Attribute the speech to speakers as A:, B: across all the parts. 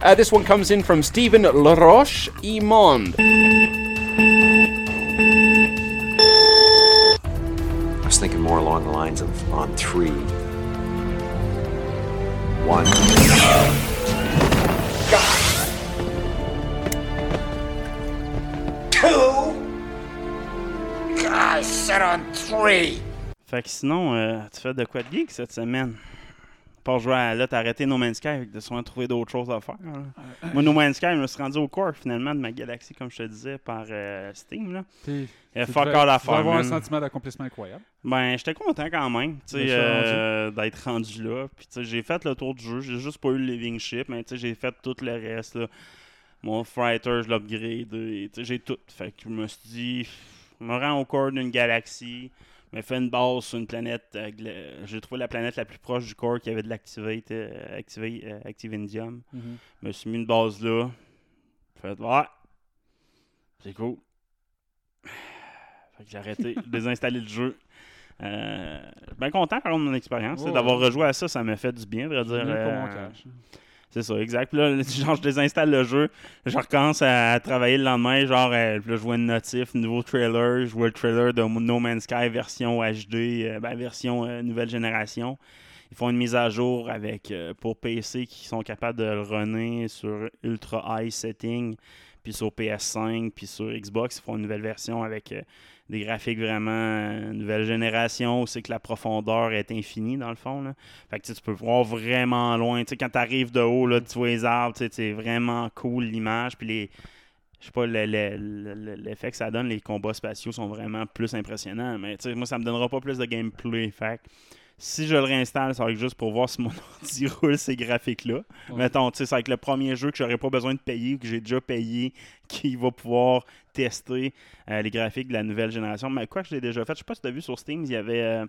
A: Uh, this one comes in from Stephen Laroche Imond.
B: I was thinking more along the lines of on three. One.
C: I said on three.
D: Fait que sinon, euh, tu fais de quoi de geek cette semaine? Pas jouer à. Là, t'as arrêté No Man's Sky avec de soin trouver d'autres choses à faire. là. Moi, No Man's Sky, je me suis rendu au core finalement de ma galaxie, comme je te disais, par euh, Steam. Là.
E: Puis, tu
D: fuck all à
E: tu
D: faire.
E: avoir un sentiment d'accomplissement incroyable.
D: Ben, j'étais content quand même, euh, d'être rendu là. Puis, j'ai fait le tour du jeu. J'ai juste pas eu le living ship, mais j'ai fait tout le reste. Là. Mon fighter, je l'upgrade. j'ai tout. Fait que je me suis dit, je me rends au corps d'une galaxie. Me fais une base sur une planète. euh, gla- j'ai trouvé la planète la plus proche du corps qui avait de l'activate, euh, euh, Activindium.
E: Mhm.
D: Je me suis mis une base là. Fait, ouais. C'est cool. Fait que j'ai arrêté, désinstallé le jeu. Euh, ben content par contre de mon expérience.
E: Ouais,
D: D'avoir rejoué à ça, ça m'a fait du bien, vrai dire. Euh. C'est ça, exact. Là, genre, je désinstalle le jeu. Je recommence à, travailler le lendemain. Genre, euh, je vois une notif, nouveau trailer. Je vois le trailer de No Man's Sky version HD, euh, ben, version euh, nouvelle génération. Ils font une mise à jour avec pour PC qui sont capables de le runner sur Ultra High Setting, puis sur PS5, puis sur Xbox. Ils font une nouvelle version avec des graphiques vraiment euh, nouvelle génération où c'est que la profondeur est infinie dans le fond. Là. Fait que tu peux voir vraiment loin. Quand tu arrives de haut, là, tu vois les arbres, c'est vraiment cool l'image. Puis les. Je sais pas, le- le- le- l'effet que ça donne, les combats spatiaux sont vraiment plus impressionnants. Mais moi, ça me donnera pas plus de gameplay. Fait si je le réinstalle, ça va être juste pour voir si mon ordi roule ces graphiques-là.
E: Ouais.
D: Mettons, tu sais, c'est avec le premier jeu que j'aurais pas besoin de payer ou que j'ai déjà payé qui va pouvoir tester euh, les graphiques de la nouvelle génération. Mais quoi que je l'ai déjà fait, je sais pas si tu as vu sur Steam, il y avait euh,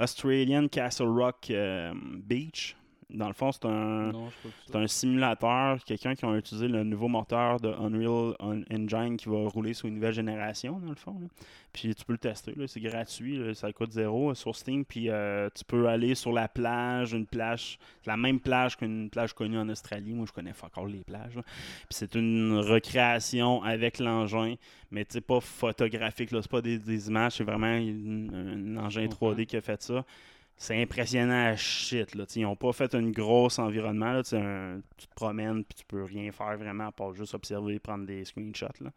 D: Australian Castle Rock euh, Beach. Dans le fond, c'est un,
E: Non,
D: c'est un simulateur, quelqu'un qui a utilisé le nouveau moteur de Unreal Un- Engine qui va rouler sur une nouvelle génération, dans le fond. là. Puis tu peux le tester, là, c'est gratuit, là, ça coûte zéro euh, sur Steam. Puis euh, tu peux aller sur la plage, une plage, la même plage qu'une plage connue en Australie. Moi, je connais encore les plages. là. Puis c'est une recréation avec l'engin, mais tu sais, pas photographique, là, c'est pas des, des images, c'est vraiment un engin 3D qui a fait ça c'est impressionnant à shit. Là. Ils n'ont pas fait un gros environnement. Là. Tu te promènes puis tu peux rien faire vraiment à part juste observer prendre des screenshots. Là.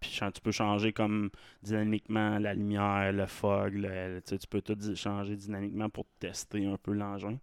D: Puis tu peux changer comme dynamiquement la lumière, le fog. le- tu peux tout changer dynamiquement pour tester un peu l'engin.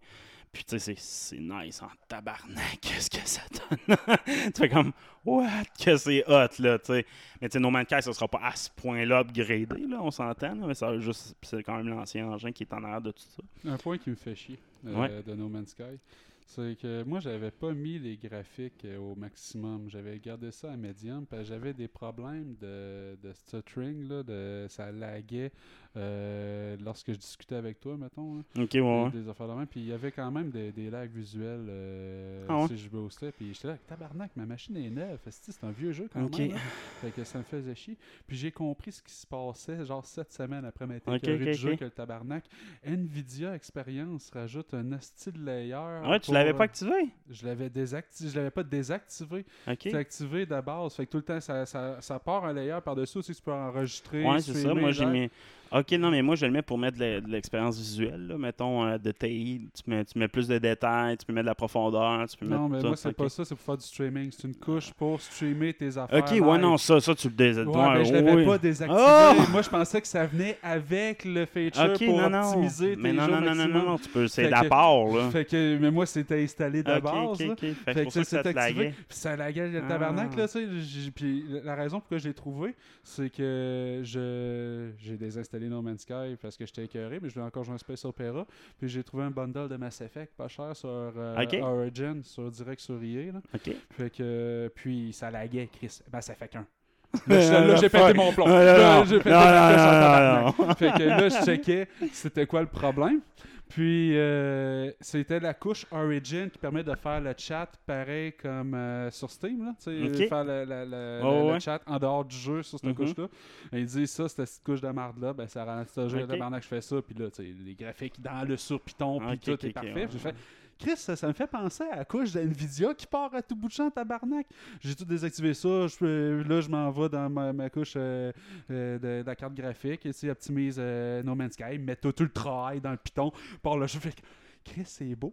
D: Puis tu sais, c'est- nice en tabarnak. Qu'est-ce que ça donne? tu fais comme, what? Que c'est hot, là, tu sais. Mais tu sais, No Man's Sky, ça sera pas à ce point-là upgradé, là, on s'entend, mais ça juste, c'est quand même l'ancien engin qui est en arrière de tout ça.
E: Un point qui me fait chier euh,
D: Ouais.
E: de No Man's Sky, c'est que moi, j'avais pas mis les graphiques euh, au maximum. J'avais gardé ça à médium parce que j'avais des problèmes de, de stuttering, là, de, ça laguait euh, lorsque je discutais avec toi, mettons. là.
D: Ok, ouais.
E: Des affaires de même. Puis il y avait quand même des, des lags visuels euh,
D: Ah ouais?
E: si je boostais. Puis j'étais là, tabarnak, ma machine est neuve. C'est un vieux jeu quand même. là. Fait que ça me faisait chier. Puis j'ai compris ce qui se passait, genre sept semaines après m'être
D: Ok,
E: écœuré
D: ok,
E: du jeu que le tabarnak. Nvidia Experience rajoute un hostile layer.
D: Ouais, tu l'avais pas activé?
E: Je l'avais désactivé. Je l'avais pas désactivé. C'est activé de base. Fait que tout le temps, ça, ça, ça part un layer par-dessus aussi. Tu peux enregistrer.
D: Ouais, c'est ça. Moi, j'ai mis. Ok, non, mais moi, je le mets pour mettre de l'expérience visuelle. Là. Mettons, euh, de TI, tu mets, tu mets plus de détails, tu peux mettre de la profondeur, tu peux
E: Non,
D: mettre
E: mais
D: tout.
E: moi, c'est
D: ok.
E: pas ça. C'est pour faire du streaming. C'est une couche pour streamer tes affaires.
D: Ok, ouais,
E: live.
D: non, ça, ça, tu le dés...
E: Ouais,
D: ouais,
E: mais je l'avais
D: oui.
E: pas désactivé.
D: Ah!
E: Moi, je pensais que ça venait avec le feature
D: Ok,
E: pour
D: non, non.
E: optimiser
D: Mais
E: tes
D: non,
E: jeux
D: non, non, non, non, non, tu peux, c'est d'apport, là.
E: Fait que, mais moi, c'était était installé de
D: Ok,
E: base. là.
D: Fait que
E: Fait
D: c'est
E: que
D: pour ça
E: ça
D: ça
E: activé. ça laguait le
D: Ah.
E: tabarnak, là, tu sais. Puis la raison pour que je l'ai trouvé, c'est que j'ai désinstallé No Man's Sky parce que j'étais écœuré, mais je voulais encore jouer un Space Opera. Puis j'ai trouvé un bundle de Mass Effect pas cher sur euh. Origin, sur direct sur EA. Là.
D: Ok.
E: Fait que, puis ça laguait, Chris. Mass Effect 1. Là, je- là, j'ai pété mon plomb. Là, j'ai pété
D: non, non.
E: Fait que là, je checkais c'était quoi le problème? Puis, euh, c'était la couche Origin qui permet de faire le chat pareil comme euh, sur Steam. Là, tu sais,
D: Ok.
E: Faire le, le- le-
D: Ouais,
E: le- le
D: ouais.
E: chat en dehors du jeu sur cette
D: Mhm.
E: couche-là. Ils disent ça, cette petite couche de marde-là, ben, ça rend ce jeu
D: Ok.
E: de que je fais ça. Puis là, les graphiques dans le sur Python, puis tout est parfait. J'ai fait. Chris, ça, me fait penser à la couche d'NVIDIA qui part à tout bout de champ, tabarnak. J'ai tout désactivé ça. Je là, je m'en vais dans ma, couche euh, euh, de, la carte graphique. Et, optimise euh, No Man's Sky, met tout, tout le travail dans le Python. Par là, je fais Chris, c'est beau.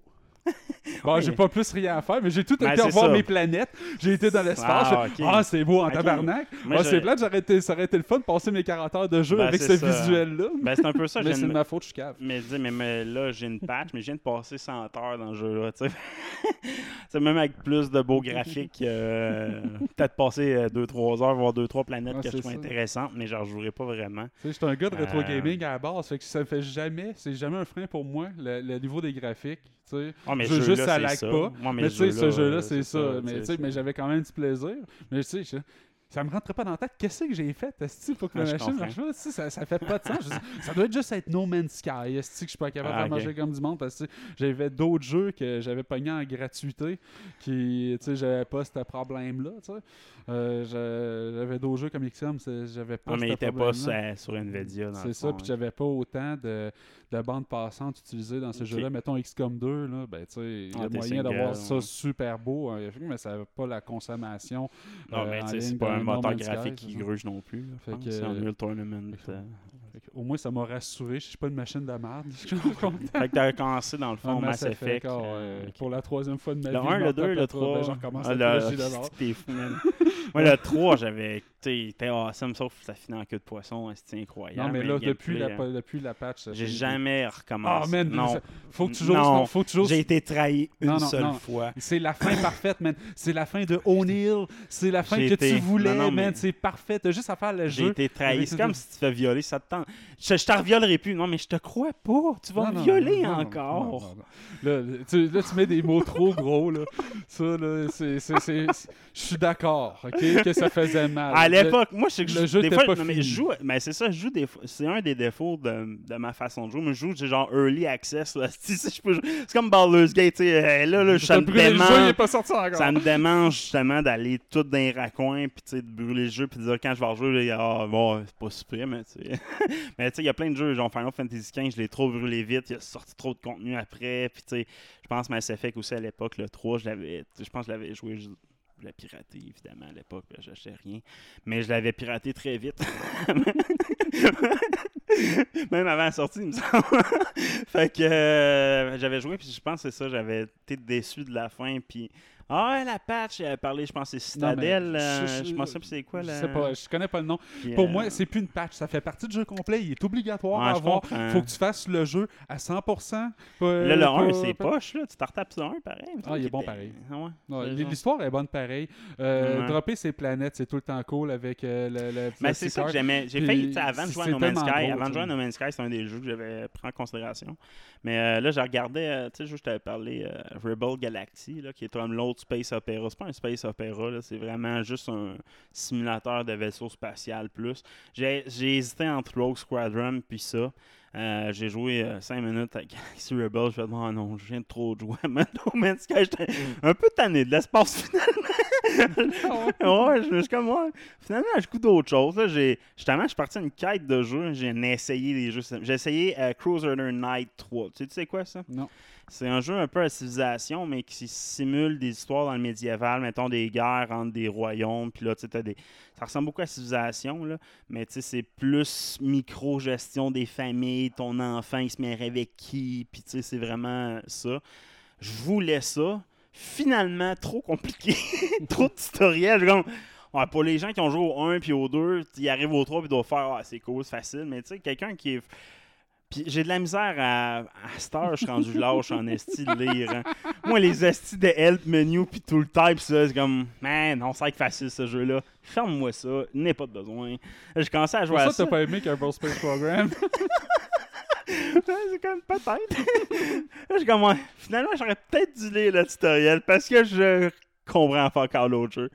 E: Bon,
D: Ouais.
E: j'ai pas plus rien à faire, mais j'ai tout
D: Ben,
E: été revoir
D: ça.
E: mes planètes. J'ai été dans l'espace.
D: Ah.
E: Ah, c'est beau en
D: Ok.
E: tabarnak.
D: Moi,
E: Ah, c'est plate, été- ça aurait été le fun de passer mes 40 heures de jeu
D: Ben,
E: avec ce visuel-là.
D: Ben, c'est un peu ça.
E: mais c'est de ma faute, je cave.
D: Mais, mais, mais là, j'ai une patch, mais je viens de passer 100 heures dans le jeu-là, c'est même avec plus de beaux graphiques, euh, peut-être passer 2-3 heures, voir 2-3 planètes
E: Ouais,
D: que je trouve intéressantes, mais j'en jouerai pas vraiment.
E: Suis un gars de rétro
D: Euh,
E: gaming à la base, fait que ça me fait jamais, c'est jamais un frein pour moi, le, le niveau des graphiques.
D: Ah, mais
E: je veux juste ça lag pas.
D: Mais
E: mais tu sais, ce
D: jeu-là, euh,
E: c'est ça.
D: ça,
E: Mais,
D: tu sais,
E: mais j'avais quand même du plaisir. Mais tu sais, ça me rentrait pas dans la tête. Qu'est-ce que j'ai fait, esti, pour que
D: Ah,
E: ma
D: je
E: machine marche pas? Ça, ça fait pas de sens. Je ça doit être juste être No Man's Sky. Esti, que je suis pas capable
D: Ah,
E: de
D: ok.
E: manger comme du monde parce que j'avais d'autres jeux que j'avais pogné en gratuité qui, tu sais, j'avais pas ce problème-là. tu sais. Euh, j'avais d'autres jeux comme XM, j'avais pas
D: Ouais, mais il
E: ce
D: était pas
E: problème-là.
D: sur, Nvidia. dans
E: C'est ça, puis j'avais pas autant de, de bandes passantes utilisées dans ce
D: Ok.
E: jeu-là. Mettons XCOM 2, là, ben, tu sais, il y
D: Ah,
E: a
D: t'es
E: moyen d'avoir ça
D: ouais.
E: super beau, hein, mais ça n'a pas la consommation.
D: Non,
E: euh,
D: mais
E: en
D: tu sais, c'est pas un moteur graphique qui gruge non plus.
E: Fait
D: pense.
E: que-
D: C'est Unreal Tournament.
E: Au moins, ça m'a rassuré. Je suis pas une machine de merde. Je suis content.
D: Fait que t'as commencé dans le
E: Ah,
D: fond Mass Effect.
E: ah,
D: euh,
E: Pour la troisième fois de ma
D: Le
E: vie.
D: 1,
E: je
D: le
E: m'en
D: 2, le
E: tape pas,
D: 3.
E: ben, je recommence
D: Ah,
E: à
D: le-. T'es fou, man. Moi, le 3, j'avais. Tu sais, awesome, sauf que ça finit en queue de poisson. C'était incroyable.
E: Non, mais là,
D: le
E: depuis la,
D: euh,
E: depuis la patch, ça
D: J'ai jamais recommencé.
E: Ah, man,
D: non.
E: faut que tu joues.
D: Non.
E: faut que tu joues.
D: J'ai été trahi une
E: Non,
D: seule
E: non.
D: fois.
E: C'est la fin parfaite, man. C'est la fin de O'Neill. C'est la fin
D: J'ai
E: que tu voulais, man. C'est parfait. T'as juste à faire le
D: J'ai
E: jeu.
D: été trahi. C'est
E: ce
D: comme si tu te fais violer, ça te tente. Je, je t'en violerai plus. Non, mais je te crois pas. Tu vas
E: Non,
D: me violer
E: non, non,
D: encore.
E: Là, tu, là, tu mets des mots trop gros, là. Ça, là, c'est... Je suis d'accord, OK, que ça faisait mal.
D: À l'époque, moi, je sais que
E: le
D: je,
E: jeu
D: des fois,
E: pas
D: non, mais je joue, mais c'est ça, je joue des fois- c'est un des défauts de, de ma façon de jouer. Mais je joue, j'ai genre early access. là. C'est comme Baldur's Gate, tu sais. euh, Là, là, ça me
E: jeu, il
D: démange.
E: est pas sorti encore.
D: Ça me démange justement d'aller tout dans les raccoins, puis de brûler le jeu, puis de dire quand je vais rejouer, ah, bon, c'est pas super, mais tu sais. mais tu sais, il y a plein de jeux, genre Final Fantasy XV, je l'ai trop brûlé vite, il a sorti trop de contenu après, puis tu sais, je pense Mass Effect aussi à l'époque, le 3, je l'avais, je pense que je l'avais joué, je l'ai piraté évidemment à l'époque, j'achetais rien, mais je l'avais piraté très vite. Même avant la sortie, il me semble. fait que euh, j'avais joué, puis je pense que c'est ça, j'avais été déçu de la fin, puis ah la patch, il avait parlé, je pense c'est
E: Non,
D: Citadel,
E: je-
D: euh,
E: je-
D: je, c'est quoi
E: Je
D: là.
E: sais pas, je connais pas le nom.
D: Puis,
E: Pour
D: euh,
E: moi, c'est plus une patch. Ça fait partie du jeu complet. Il est obligatoire à
D: je
E: avoir.
D: comprends.
E: Faut que tu fasses le jeu à 100%.
D: Là, le 1, c'est poche, là. Tu t'en retapes sur 1, pareil.
E: Ah, il est bon
D: était-
E: pareil.
D: Ah ouais.
E: L'histoire est bonne pareil. Euh. Dropper ses planètes, c'est tout le temps cool avec euh, le, le
D: Mais c'est ça que j'aimais. J'ai failli, avant de jouer à No Man's Sky,
E: beau,
D: avant de jouer à. No Man's Sky, c'est un des jeux que j'avais pris en considération. Mais euh, là, j'ai regardé, euh, tu sais, je t'avais parlé euh, Rebel Galaxy, là, qui est comme l'autre Space Opera. C'est pas un Space Opera, c'est vraiment juste un simulateur de vaisseau spatial plus. J'ai hésité entre Rogue Squadron puis ça. Euh, j'ai joué 5 minutes à Galaxy Rebel. Je me oh non, je viens de trop de jouer à Sky. J'étais un peu tanné de l'espace finalement. ouais, je suis comme, ouais, finalement, je goûte d'autres choses. Là, justement, je suis parti à une quête de jeu. J'ai essayé des jeux. J'ai essayé euh, Crusader Night 3. Tu sais, tu sais quoi ça?
E: Non.
D: C'est un jeu un peu à civilisation, mais qui simule des histoires dans le médiéval, mettons des guerres entre des royaumes. Puis là, tu sais, des. Ça ressemble beaucoup à civilisation, là, mais tu sais, c'est plus micro-gestion des familles, ton enfant, il se met avec qui, puis tu sais, c'est vraiment ça. Je voulais ça. Finalement, trop compliqué. trop de tutoriels. Ouais, pour les gens qui ont joué au 1 puis au 2, ils arrivent au 3 puis ils doivent faire Ah, c'est cool, c'est facile. Mais tu sais, quelqu'un qui est Puis j'ai de la misère à, à cette heure, je suis rendu lâche en esti de lire. hein. Moi, les estis de help menu puis tout le type, ça, c'est comme, man, on sait que facile ce jeu-là. Ferme-moi ça, n'ai pas de besoin. J'ai commencé à jouer
E: Pour
D: à
E: ça, t'as pas aimé Kerbal Space Program.
D: C'est comme peut-être. J'ai comme, finalement, j'aurais peut-être dû lire le tutoriel parce que je comprends pas encore l'autre jeu.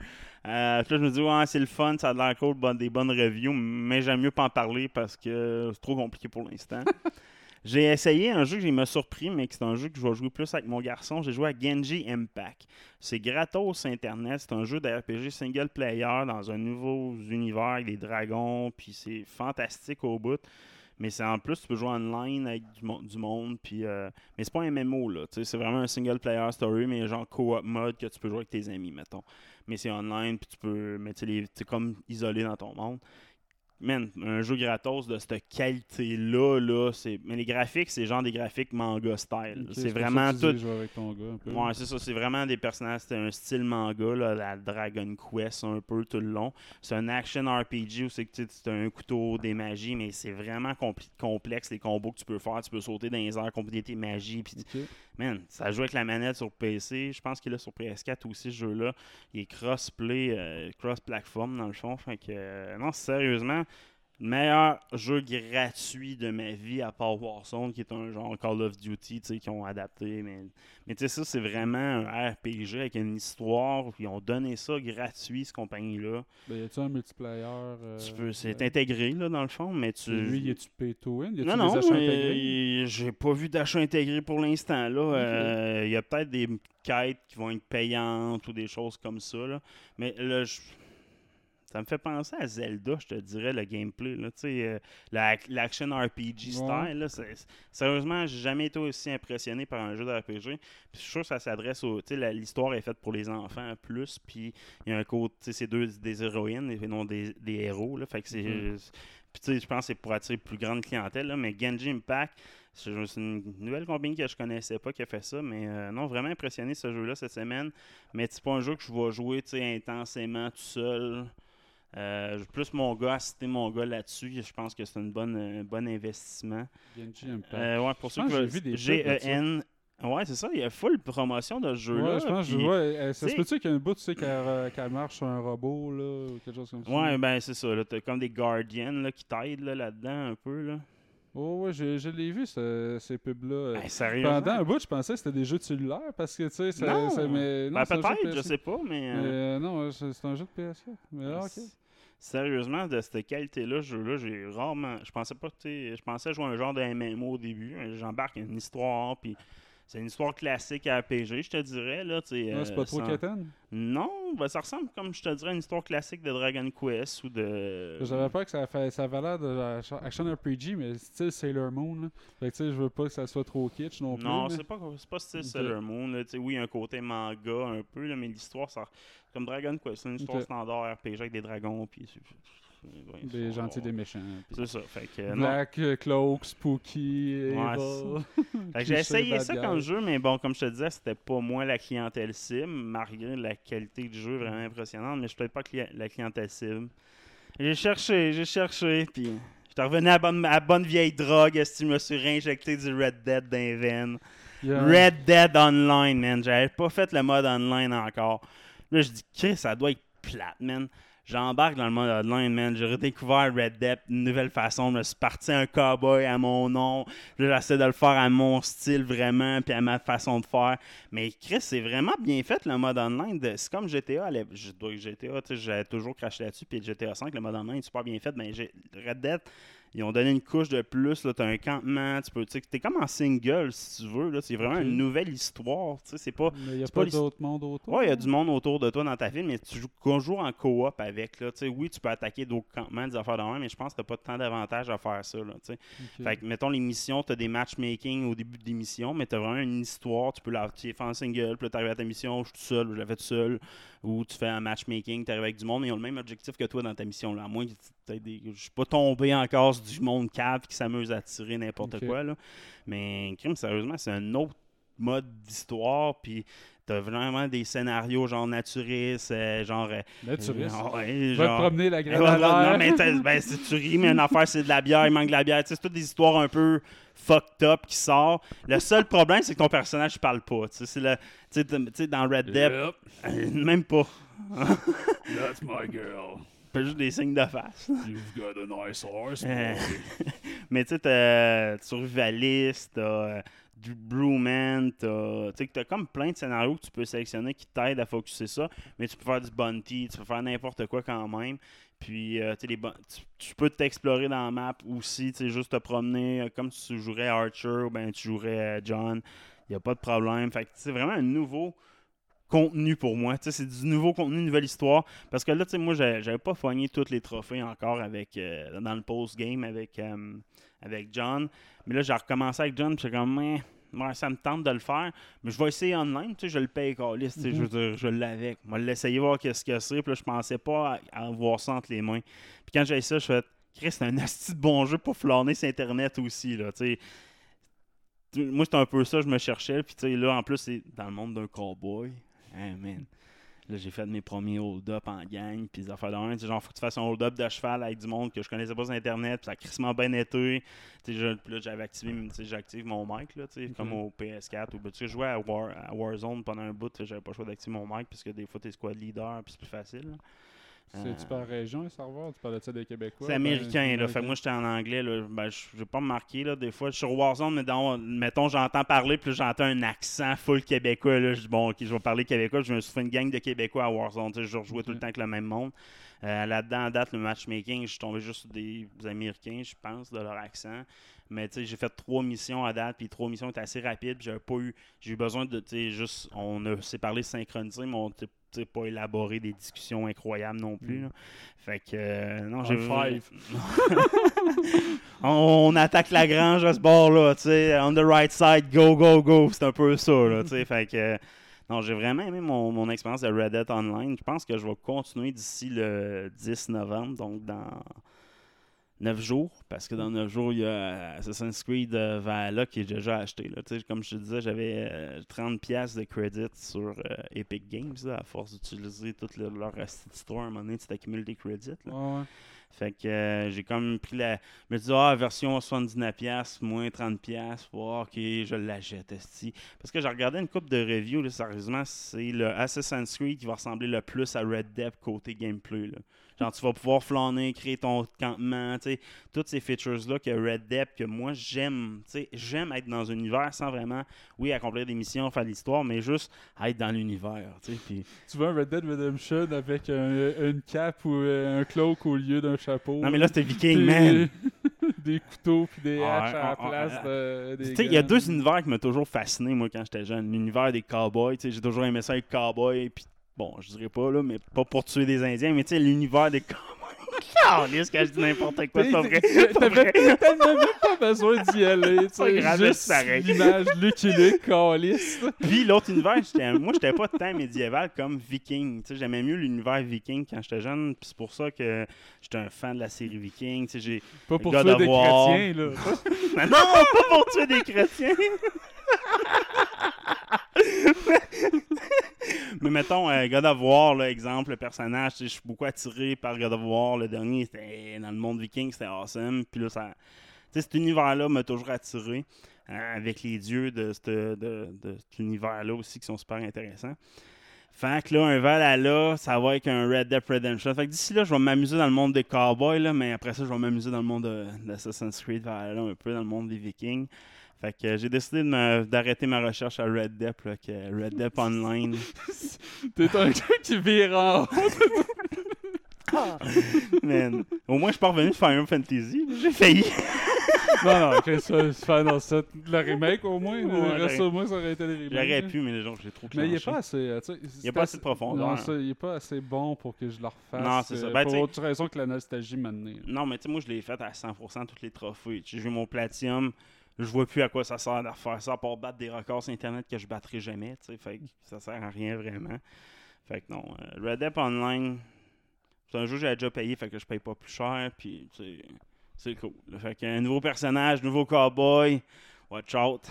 D: Euh, puis là, je me dis, ouais, c'est le fun, ça a l'air cool, des bonnes reviews, mais j'aime mieux pas en parler parce que c'est trop compliqué pour l'instant. J'ai essayé un jeu qui m'a surpris, mais que c'est un jeu que je vais jouer plus avec mon garçon. J'ai joué à Genji Impact. C'est gratos Internet. C'est un jeu de RPG single player dans un nouveau univers avec des dragons. Puis c'est fantastique au bout. Mais c'est en plus, tu peux jouer online avec du, mo- du monde. Puis, euh, mais c'est pas un MMO, là. C'est vraiment un single player story, mais genre co-op mode que tu peux jouer avec tes amis, mettons. Mais c'est online, puis tu peux. Mais tu c'est comme isolé dans ton monde. Man, un jeu gratos de cette qualité-là, là, c'est. Mais les graphiques, c'est genre des graphiques manga style. C'est
E: ça
D: vraiment tout.
E: jouer avec ton gars un peu.
D: Ouais, c'est ça. C'est vraiment des personnages. C'est un style manga, là, la Dragon Quest un peu tout le long. C'est un action RPG où c'est que tu un couteau, des magies, mais c'est vraiment complexe les combos que tu peux faire. Tu peux sauter dans les airs, combiner tes magies. Puis,
E: Ok.
D: man, ça joue avec la manette sur PC. Je pense qu'il est là sur PS4 aussi, ce jeu-là. Il est cross-play, euh, cross-platform dans le fond. Fait que, euh, non, sérieusement. Le Meilleur jeu gratuit de ma vie à part Warzone, qui est un genre Call of Duty, tu sais, qu'ils ont adapté. Mais, mais tu sais, ça, c'est vraiment un RPG avec une histoire. Ils ont donné ça gratuit, cette compagnie-là.
E: Ben, y a-tu un multiplayer euh,
D: Tu peux, c'est
E: euh,
D: intégré, là, dans le fond, mais tu.
E: Lui, y a-tu pay to win? Y a-tu
D: Non,
E: des
D: non,
E: achats intégrés?
D: mais j'ai pas vu d'achat intégré pour l'instant. là. Il y a peut-être des quêtes qui vont être payantes ou des choses comme ça. Là. Mais là, je- ça me fait penser à Zelda, je te dirais, le gameplay. Là. Euh, la- L'action RPG style.
E: Ouais.
D: Là, sérieusement, j'ai jamais été aussi impressionné par un jeu de RPG. Puis je suis sûr que ça s'adresse au. L'histoire est faite pour les enfants plus. Puis il y a un côté. C'est deux des héroïnes et non des, des héros. Là, fait que c'est.
E: Mhm.
D: Puis tu sais, je pense que c'est pour attirer plus grande clientèle, là, mais Genji Impact, c'est une nouvelle compagnie que je connaissais pas qui a fait ça, mais euh, non, vraiment impressionné ce jeu-là cette semaine. Mais c'est pas un jeu que je vais jouer intensément tout seul. Euh, plus mon gars, citer mon gars là-dessus. Je pense que c'est un bon, euh, bon investissement.
E: Genji Impact.
D: Euh, ouais, pour
E: Je
D: ceux qui veulent- G-E-N. Ouais, c'est ça, il y a full promotion de ce jeu-là.
E: Ouais, je pense que je vois. Ça se peut-tu qu'il y a un bout, tu sais, qu'elle marche sur un robot, là, ou quelque chose comme ça?
D: Ouais, ben c'est ça. là, T'as comme des Guardians là, qui t'aident là, là-dedans un peu. Là.
E: Oh, ouais, je, je l'ai vu, ce- ces pubs-là.
D: Ben?
E: Pendant un bout, je pensais que c'était des jeux de cellulaire, parce que, tu sais, ça,
D: Non.
E: ça- mais, non,
D: Ben, peut-être, je
E: PS4.
D: sais pas, mais.
E: Mais,
D: euh,
E: non, c'est c'est un jeu de PS4. Mais ah, ok.
D: Sérieusement, de cette qualité-là, ce jeu-là, j'ai rarement. Je pensais pas tu Je pensais jouer un genre de MMO au début. J'embarque une histoire, puis c'est une histoire classique à RPG, je te dirais. Là, sais,
E: Ouais, c'est
D: euh,
E: pas trop
D: sans-. Non, ben, ça ressemble comme je te dirais à une histoire classique de Dragon Quest ou de.
E: J'avais peur que ça, fait, ça avait l'air de action RPG, mais style Sailor Moon. Là. Fait que, tu sais, je veux pas que ça soit trop kitsch non plus.
D: Non,
E: mais-
D: c'est pas, c'est pas style. Sailor Moon. là. Oui, il y a un côté manga un peu, là, mais l'histoire, ça, comme Dragon Quest, c'est une histoire standard RPG avec des dragons. Puis ouais,
E: Des gentils, des méchants.
D: C'est ça. Fait que, euh, non.
E: Black, euh, Cloak, Spooky,
D: Ouais, j'ai essayé ça comme jeu, mais bon, comme je te disais, c'était pas moi la clientèle cible, malgré la qualité du jeu vraiment impressionnante, mais je suis peut-être pas cli- la clientèle cible. J'ai cherché, j'ai cherché, puis je revenu à bonne, à bonne vieille drogue, est-ce que je me suis réinjecté du Red Dead dans les veines? Red Dead Online, man. J'avais pas fait le mode online encore. Là, je dis, Chris, ça doit être plate, man. J'embarque dans le mode online, man. J'ai redécouvert Red Dead d'une nouvelle façon. Je suis parti un cowboy à mon nom. J'essaie de le faire à mon style vraiment, puis à ma façon de faire. Mais Chris, c'est vraiment bien fait le mode online. C'est comme GTA. que GTA, j'avais toujours craché là-dessus. Puis GTA 5, le mode online est super bien fait. Mais j'ai- Red Dead, ils ont donné une couche de plus. Tu as un campement. Tu peux, t'es comme en single si tu veux. C'est vraiment une nouvelle histoire. tu sais, C'est pas.
E: Il n'y a pas,
D: pas
E: d'autres mondes autour.
D: Ouais, il y a du monde autour de toi dans ta ville, mais tu joues toujours en coop avec. Là. Oui, tu peux attaquer d'autres campements, des affaires de même, mais je pense que tu pas tant d'avantages à faire ça. Là. Fait que, mettons, les missions, tu as des matchmaking au début des missions, mais tu as vraiment une histoire. Tu peux la fais en single, puis là, tu arrives à ta mission, je suis tout seul, je l'ai fait tout seul. Ou tu fais un matchmaking, tu arrives avec du monde, mais ils ont le même objectif que toi dans ta mission. Là. À moins que des- je suis pas tombé encore sur du monde cave qui s'amuse à tirer n'importe quoi. Là. Mais, crime, sérieusement, c'est un autre mode d'histoire. Puis T'as vraiment des scénarios genre naturistes, euh, genre. euh,
E: Naturiste.
D: euh, ouais,
E: Va te promener la
D: ouais,
E: l'air.
D: non, mais ben, si tu ris, mais une affaire, c'est de la bière, il manque de la bière. C'est toutes des histoires un peu fucked up qui sortent. Le seul problème, c'est que ton personnage parle pas. Tu sais, c'est le- tu sais, tu sais, dans Red Dead,
E: Yep,
D: euh, même pas.
E: that's my girl.
D: Fait juste des signes de face.
E: You've got a nice horse,
D: Euh, mais tu sais, t'as Survivalist, t'as euh, du Brewman, t'as t'as comme plein de scénarios que tu peux sélectionner qui t'aident à focuser ça. Mais tu peux faire du bounty, tu peux faire n'importe quoi quand même. Puis, euh, les bon- tu, tu peux t'explorer dans la map aussi, tu sais, juste te promener comme si tu jouerais Archer ou ben tu jouerais John. Il n'y a pas de problème. Fait que c'est vraiment un nouveau contenu pour moi. C'est du nouveau contenu, une nouvelle histoire. Parce que là, tu sais, moi, j'avais pas fogné tous les trophées encore avec euh, dans le post-game avec, euh, avec John. Mais là, j'ai recommencé avec John, puis j'ai comme, Eh, ouais, ça me tente de le faire. Mais je vais essayer online, tu sais, je le paye tu sais, je veux dire, je l'avais. Moi, l'essayer, voir qu'est-ce que c'est. Puis là, je pensais pas à, avoir ça entre les mains. Puis quand j'ai ça, je fais, Chris, c'est un asti de bon jeu pour flâner sur Internet aussi, là, tu sais. Tu- Moi, c'est un peu ça, je me cherchais. Puis, tu sais, là, en plus, c'est dans le monde d'un cowboy. Hey, man. Là, j'ai fait mes premiers hold-up en gang, puis des affaires de un. Tu sais, genre, faut que tu fasses un hold-up de cheval avec du monde que je connaissais pas sur Internet, puis ça a crissement bien été. Puis là, j'avais activé, j'active mon mic, là, comme au PS4. Ou, ben, tu sais, je jouais à, War, à Warzone pendant un bout, j'avais pas le choix d'activer mon mic, puisque des fois, t'es squad leader, puis c'est plus facile. là.
E: C'est-tu par région, le serveur? Tu parlais de ça des Québécois?
D: C'est
E: Ben,
D: américain, là. Fait que moi, j'étais en anglais, là. Ben, je j'ai pas remarqué, là. Des fois, je suis sur Warzone, mais dans, mettons, j'entends parler, puis j'entends un accent full québécois, là. Je dis, bon, ok, je vais parler québécois. Je me suis fait une gang de Québécois à Warzone. Tu sais, je rejouais tout le temps avec le même monde. Euh, Là-dedans, à date, le matchmaking, je suis tombé juste sur des Américains, je pense, de leur accent. Mais tu sais, j'ai fait trois missions à date, puis trois missions étaient assez rapides, puis j'avais pas eu. J'ai eu besoin de, tu sais, juste. On s'est parlé synchronisé, mais on pas élaboré des discussions incroyables non plus. là. Fait que. euh, non, j'ai. On, on attaque la grange à ce bord-là, tu sais. On the right side, go, go, go. C'est un peu ça, là, tu sais. Fait que. euh, non, j'ai vraiment aimé mon, mon expérience de Red Dead Online. Je pense que je vais continuer d'ici le 10 novembre, donc dans 9 jours. Parce que dans 9 jours, il y a Assassin's Creed euh, Valhalla qui est déjà acheté. Là. Comme je te disais, j'avais euh, 30$ piastres de crédit sur euh, Epic Games. là, à force d'utiliser tout le- leur store, à un moment donné, tu t'accumules des crédits. là.
E: Ouais.
D: Fait que euh, j'ai comme pris la. Je me dis, ah, version 79$, moins 30$. Oh, ok, je l'achète, esti. Parce que j'ai regardé une coupe de reviews, là, sérieusement, c'est le Assassin's Creed qui va ressembler le plus à Red Dead côté gameplay. Là. Genre, tu vas pouvoir flâner, créer ton campement, tu sais, toutes ces features-là que Red Dead, que moi j'aime, tu sais, j'aime être dans un univers sans vraiment, oui, accomplir des missions, faire de l'histoire, mais juste être dans l'univers, tu sais, puis...
E: Tu veux un Red Dead Redemption avec un- une cape ou euh, un cloak au lieu d'un chapeau?
D: Non, mais là, c'était Viking, man!
E: des couteaux puis des
D: Ouais,
E: haches à la
D: ouais, ouais,
E: place de, des
D: Tu sais, il y a deux univers qui m'ont toujours fasciné, moi, quand j'étais jeune. L'univers des cowboys, tu sais, j'ai toujours aimé ça avec cowboys, puis bon, je dirais pas, là, mais pas pour tuer des Indiens, mais tu sais, l'univers des. Calisse, quand je dis n'importe quoi, c'est pas vrai.
E: T'avais même pas besoin d'y aller, tu sais, juste l'image Lucky Luke.
D: Puis l'autre univers, moi, j'étais pas tant médiéval comme viking. Tu sais, j'aimais mieux l'univers viking quand j'étais jeune, puis c'est pour ça que j'étais un fan de la série viking. Tu sais, j'ai
E: Pas pour tuer des chrétiens, là.
D: Non, pas pour tuer des chrétiens. Mais mettons, euh, God of War, exemple, le personnage, je suis beaucoup attiré par God of War. Le dernier, c'était dans le monde viking, c'était awesome. Puis là, ça, cet univers-là m'a toujours attiré. hein, avec les dieux de, cet univers-là aussi qui sont super intéressants. Fait que là, un Valhalla, ça va avec un Red Dead Redemption. Fait que d'ici là, je vais m'amuser dans le monde des cowboys, là, mais après ça, je vais m'amuser dans le monde de- d'Assassin's Creed Valhalla, un peu dans le monde des Vikings. Fait que euh, j'ai décidé d'arrêter ma recherche à Red Dead, là, que Red Dead Online.
E: T'es un gars qui vire en
D: Man. Au moins, je suis pas revenu de Final Fantasy. J'ai failli.
E: Non, non, ok, ça, Final 7. Le remake, au moins.
D: Ouais,
E: le reste, au moins, ça aurait été le remake.
D: J'aurais
E: là.
D: pu, mais les gens, j'ai trop
E: Mais il est
D: clenché.
E: pas assez. euh, tu sais,
D: Il a pas assez de profondeur.
E: Non, ça, il est pas assez bon pour que je le refasse.
D: Non, c'est ça.
E: euh,
D: Ben,
E: pour autre raison que la nostalgie m'a amené.
D: Non, mais tu sais, moi, je l'ai fait à 100% tous les trophées. J'ai joué mon Platinum. Je vois plus à quoi ça sert de refaire ça, à part battre des records sur Internet que je battrai jamais. Fait que ça sert à rien vraiment. Fait que non. euh, Red Dead Online, c'est un jeu que j'avais déjà payé, fait que je paye pas plus cher, puis c'est cool. Fait qu'un nouveau personnage, nouveau cowboy, watch out.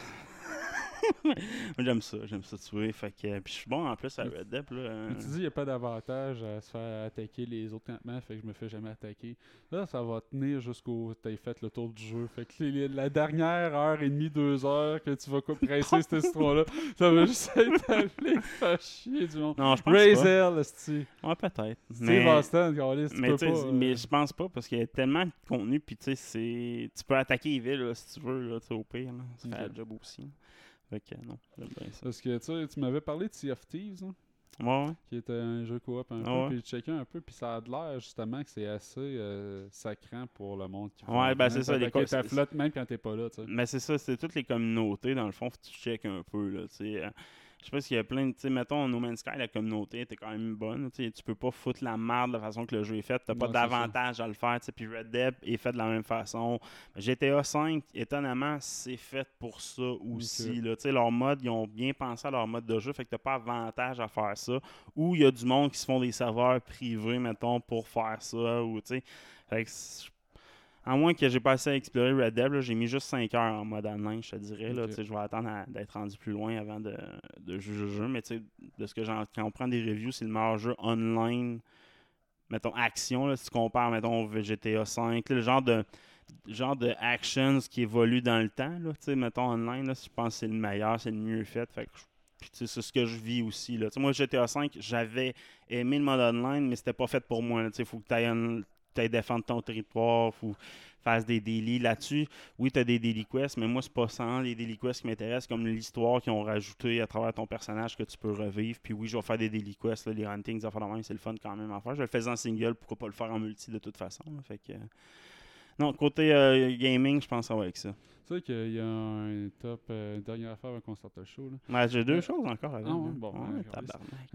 D: J'aime ça, j'aime ça tuer. Fait que, puis je suis bon en plus à Red Dead. Là,
E: Mais tu dis, il n'y a pas d'avantage à se faire attaquer les autres campements, fait que je me fais jamais attaquer. Là, ça va tenir jusqu'au tu fait le tour du jeu. Fait que les- la dernière heure et demie, deux heures que tu vas presser cette histoire-là, ça va juste être appelé faire chier du monde.
D: Non, je pense
E: Raise
D: pas. Ouais, peut-être. Mais,
E: tu
D: mais,
E: peux pas. euh,
D: mais je pense pas parce qu'il y a tellement de contenu. Puis tu sais, c'est- tu peux attaquer Evil là, si tu veux, là, au pire. Là. Ça fait job aussi. Fait que non, j'aime bien ça.
E: Parce que tu sais, tu m'avais parlé de Sea of Thieves, hein,
D: Ouais, ouais.
E: qui était un jeu coop un
D: Ah
E: peu,
D: ouais.
E: puis j'ai checké un peu, puis ça a de l'air justement que c'est assez euh, sacrant pour le monde qui
D: Ouais, ben, c'est ça, les
E: attaquer
D: co- c'est-
E: flotte même quand t'es pas là, tu sais.
D: Mais c'est ça, c'est toutes les communautés, dans le fond, faut que tu checkes un peu, là, tu sais. Je sais pas s'il y a plein de, tu sais, mettons, No Man's Sky, la communauté était quand même bonne, tu peux pas foutre la merde de la façon que le jeu est fait, t'as pas d'avantage à le faire, puis Red Dead est fait de la même façon. GTA 5, étonnamment, c'est fait pour ça aussi, là, tu sais, leur mode, ils ont bien pensé à leur mode de jeu, fait que t'as pas avantage à faire ça, ou il y a du monde qui se font des serveurs privés, mettons, pour faire ça, ou, tu sais, fait que c'est- à moins que j'ai pas assez à explorer Red Dead, j'ai mis juste 5 heures en mode online, je te dirais. Là, Je vais attendre d'être rendu plus loin avant de, de juger le jeu. Mais de ce que j'en quand on prend des reviews, c'est le meilleur jeu online. Mettons action, là, si tu compares, mettons, au GTA 5, le genre de genre de actions qui évolue dans le temps, là, mettons online, là, je pense que c'est le meilleur, c'est le mieux fait. Fait que je- c'est ce que je vis aussi. Là. Moi, GTA 5, j'avais aimé le mode online, mais c'était pas fait pour moi. Il faut que tu ailles défendre ton territoire, faut fasses des délits là-dessus. Oui, tu as des daily quests, mais moi, c'est pas sans les daily quests qui m'intéressent, comme l'histoire qu'ils ont rajouté à travers ton personnage que tu peux revivre. Puis oui, je vais faire des daily quests, là, les huntings, c'est le fun quand même à faire. Je le faisais en single, pourquoi pas le faire en multi de toute façon. euh, Non, côté euh, gaming, je pense que avec ça.
E: Tu sais qu'il y a un top, euh, dernière affaire sorte le show, là.
D: Ouais, j'ai deux
E: Euh,
D: choses encore dire.
E: ah ouais, bon,
D: Ouais.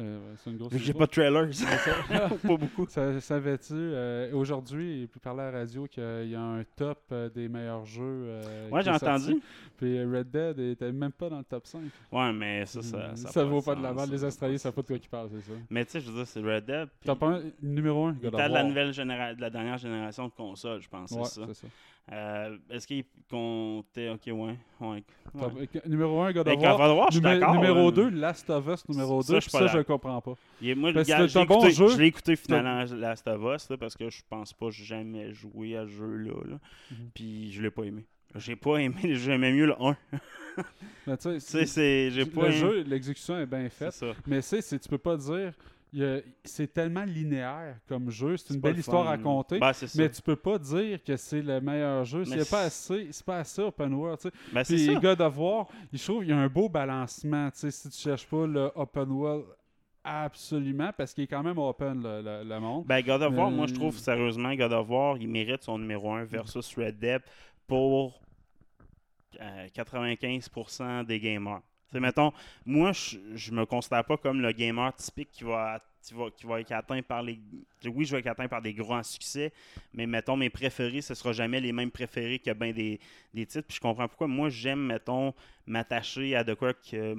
E: Euh, ouais, c'est une grosse
D: j'ai pas de trailers.
E: ça-
D: pas beaucoup.
E: Ça- Savais-tu, euh, aujourd'hui, il peut parler à la radio qu'il y a un top des meilleurs jeux.
D: Ouais, j'ai entendu.
E: Puis Red Dead était même pas dans le top 5.
D: Ouais, mais ça, ça.
E: Mm,
D: Ça,
E: ça vaut pas de la merde. Les
D: ça.
E: Australiens savent pas de quoi ils parlent, c'est ça.
D: Mais tu sais, je veux dire, c'est Red Dead. puis
E: Top 1, numéro 1,
D: il
E: God
D: était
E: of
D: de la nouvelle génération, de la dernière génération de consoles, je pense,
E: Ouais,
D: c'est ça.
E: Ça.
D: Euh, Est-ce qu'il comptait? Ok, ouais. ouais.
E: Top-
D: ouais.
E: Numéro 1, God
D: Ben,
E: of
D: God
E: War.
D: of War, je
E: Numé- numéro
D: euh,
E: 2, Last of Us numéro
D: Ça,
E: 2.
D: je suis pas
E: Ça, je comprends pas.
D: est- moi, le
E: Parce
D: gars,
E: que
D: je l'ai
E: bon
D: écouté, je finalement Last of Us, là, parce que je pense pas que j'ai jamais joué à ce jeu-là. là.
E: Mhm.
D: Puis je l'ai pas aimé. J'ai pas aimé, j'aimais mieux le 1.
E: Mais tu sais,
D: Tu sais, c'est. J'ai pas
E: le
D: aimé.
E: jeu, l'exécution est bien faite.
D: ça.
E: Mais tu sais, tu peux pas dire. C'est tellement linéaire comme jeu. C'est une belle
D: le
E: histoire
D: fun.
E: à raconter.
D: Ben.
E: Mais tu peux pas dire que c'est le meilleur jeu. C'est pas assez, c'est pas assez open world.
D: Ben,
E: Puis
D: ça.
E: God of War, je trouve qu'il y a un beau balancement. Si tu cherches pas le open world absolument, parce qu'il est quand même open le, le- le monde.
D: Ben, God of War, moi, je trouve sérieusement, God of War, il mérite son numéro 1 versus Red Dead pour euh, 95% des gamers. Sais, mettons, moi, je, je me considère pas comme le gamer typique qui va, qui va, qui va être atteint par les. Oui, je vais être atteint par des grands succès, mais mettons, mes préférés, ce sera jamais les mêmes préférés que ben des, des titres. Puis je comprends pourquoi. Moi, j'aime, mettons, m'attacher à de quoi que.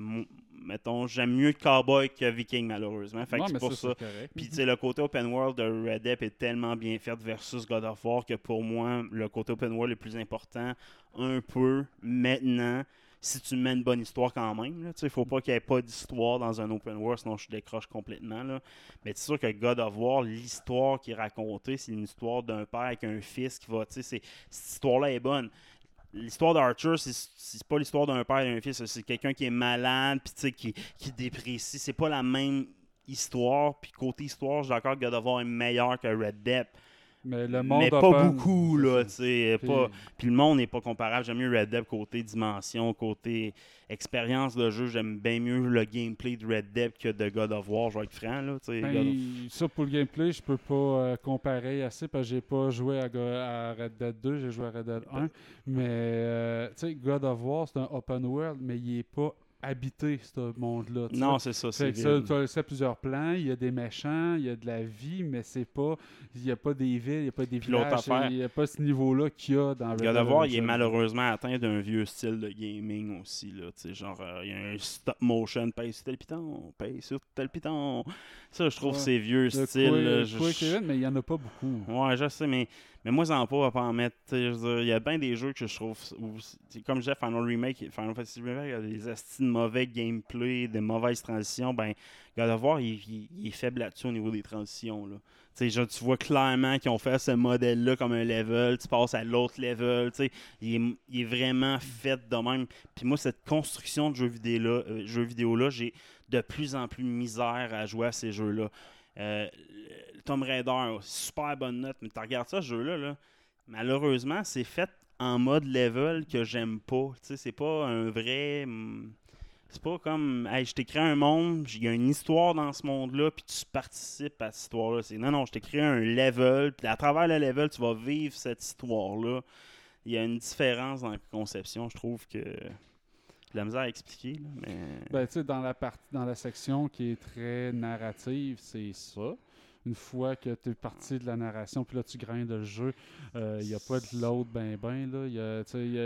D: Mettons, j'aime mieux Cowboy que Viking, malheureusement. Fait que c'est pour
E: ça, c'est.
D: Puis tu sais, le côté open world de Red Dead est tellement bien fait versus God of War que pour moi, le côté open world est plus important un peu maintenant. Si tu mets une bonne histoire quand même, il faut pas qu'il n'y ait pas d'histoire dans un open world, sinon je décroche complètement. Là. Mais c'est sûr que God of War, l'histoire qui est racontée, c'est une histoire d'un père avec un fils qui va, cette histoire-là est bonne. L'histoire d'Archer, c'est- pas l'histoire d'un père et d'un fils, c'est quelqu'un qui est malade, puis qui, qui déprécie. C'est pas la même histoire, puis côté histoire, je suis d'accord que God of War est meilleur que Red Dead.
E: Mais le monde
D: mais pas beaucoup, là, tu sais.
E: Puis-
D: pas- Puis le monde n'est pas comparable. J'aime mieux Red Dead côté dimension, côté expérience de jeu. J'aime bien mieux le gameplay de Red Dead que de God of War, je vais être franc, là, tu sais.
E: Ben,
D: of-
E: ça pour le gameplay, je peux pas euh, comparer assez parce que j'ai pas joué à, Go- à Red Dead 2, j'ai joué à Red Dead 1. Mais euh, tu sais, God of War, c'est un open world, mais il est pas habiter ce monde-là.
D: Non, c'est ça, c'est
E: ça, plusieurs plans, il y a des méchants, il y a de la vie, mais c'est pas. Il n'y a pas des villes, il n'y a pas des
D: Puis
E: villages, il n'y a pas ce niveau-là qu'il y a dans Red
D: God War, il est malheureusement atteint d'un vieux style de gaming aussi. Là, genre, euh, il y a un stop motion, paye sur tel piton, paye sur tel piton. Ça, je trouve
E: Ouais.
D: c'est vieux
E: Le
D: style.
E: Quake-
D: là, je-
E: Event, mais il n'y en a pas beaucoup.
D: Ouais, je sais, mais, mais moi, j'en pas pas en mettre. Il y a bien des jeux que je trouve. comme je disais, Final Remake, Final Fantasy Remake, il y a des astis de mauvais gameplay, de mauvaises transitions. Ben, God of War, il, il- est faible là-dessus au niveau des transitions. Là. Tu vois clairement qu'ils ont fait ce modèle-là comme un level, tu passes à l'autre level. Il est, vraiment fait de même. Puis moi, cette construction de jeux vidéo-là, euh, vidéo-là j'ai de plus en plus misère à jouer à ces jeux-là. Euh, Tomb Raider, super bonne note, mais tu regardes ça, ce jeu-là, là, malheureusement, c'est fait en mode level que j'aime pas. Tu sais, c'est pas un vrai. hum, C'est pas comme, hey, je t'ai créé un monde, il y a une histoire dans ce monde-là, puis tu participes à cette histoire-là. C'est non, non, je t'ai créé un level, puis à travers le level, tu vas vivre cette histoire-là. Il y a une différence dans la conception, je trouve que. de la misère à expliquer, là, mais.
E: Ben, tu sais, dans la partie, dans la section qui est très narrative, c'est ça. Une fois que tu es parti de la narration, puis là, tu grindes le jeu, il n'y a pas de l'autre ben ben. Il y a,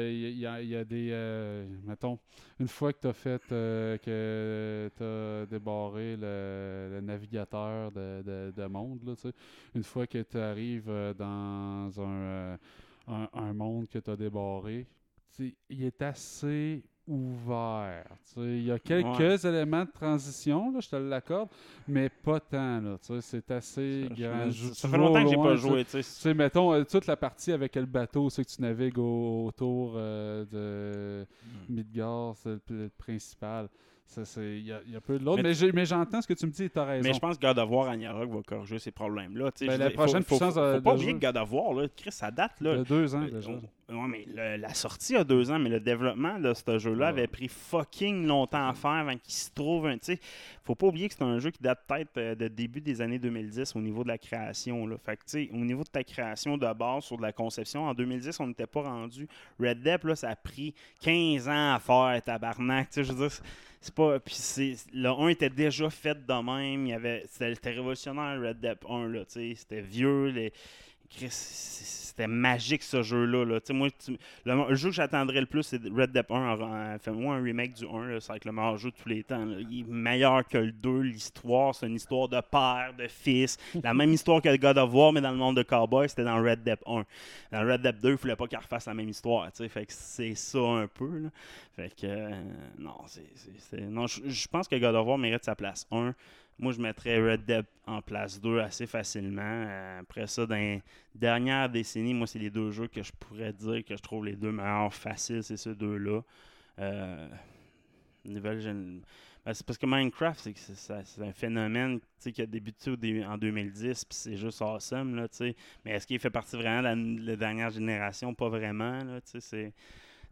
E: y a, y a- des... euh, mettons, une fois que tu as fait, euh, que tu as débarré le, navigateur de, de, de monde, là, une fois que tu arrives euh, dans un, euh, un, un monde que tu as débarré, il est assez ouvert. Il y a quelques
D: Ouais.
E: éléments de transition, là, je te l'accorde, mais pas tant. C'est assez
D: Ça,
E: grand.
D: je- ça fait longtemps que j'ai pas joué,
E: mettons, euh, toute la partie avec le bateau, c'est que tu navigues au- autour euh, de
D: Hmm.
E: Midgard, c'est le, le principal. Il y, a, il y a peu de l'autre,
D: Mais-
E: j'entends ce que tu me dis et tu as raison.
D: Mais je pense que God of War Ragnarok va corriger ces problèmes-là.
E: Ben, la prochaine
D: faut, faut,
E: puissance
D: faut,
E: de-
D: faut pas
E: de
D: oublier que God of War, là, Chris, ça date. Là,
E: Il y a deux ans
D: Euh,
E: déjà.
D: ouais, mais le- la sortie a deux ans, mais le développement de ce jeu-là avait pris fucking longtemps à faire avant qu'il se trouve un. tu sais, Faut pas oublier que c'est un jeu qui date peut-être euh, de début des années 2010 au niveau de la création. Là. Fait que, tu sais, au niveau de ta création de base sur de la conception, en 2010, on n'était pas rendu. Red Dead, là, ça a pris 15 ans à faire, tabarnak. Tu sais, je veux dire, c'est- pas. Puis c'est, le 1 était déjà fait de même. Il y avait, c'était, c'était révolutionnaire, Red Dead 1. Là, tu sais, c'était vieux. Les, Chris, c'est- c'était magique ce jeu-là. Là. Moi, tu- le, le jeu que j'attendrais le plus, c'est Red Dead 1. En- en- Fais-moi un remake du 1, là, ça va être le meilleur jeu de tous les temps. là. Il est meilleur que le 2. L'histoire, c'est une histoire de père, de fils. La même histoire que God of War, mais dans le monde de Cowboy, c'était dans Red Dead 1. Dans Red Dead 2, il ne fallait pas qu'il refasse la même histoire. Fait que c'est ça un peu. là. Fait que, euh, non, c'est, c'est- c'est- non je, je pense que God of War mérite sa place 1. Moi, je mettrais Red Dead en place 2 assez facilement. Euh, après ça, dans les dernières décennies, moi, c'est les deux jeux que je pourrais dire que je trouve les deux meilleurs faciles, c'est ces deux-là. Euh, nouvelle ben, c'est parce que Minecraft, c'est, un phénomène qui a débuté en 2010, puis c'est juste awesome. Là. Mais est-ce qu'il fait partie vraiment de la, dernière génération? Pas vraiment. Là, c'est,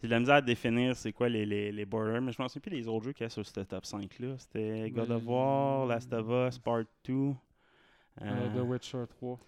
D: j'ai de la misère à définir c'est quoi les, les, les borders, mais je pense plus les autres jeux qu'il y a sur ce top 5-là. C'était God of War, Last of Us, Part 2.
E: Euh,
D: euh,
E: The Witcher 3.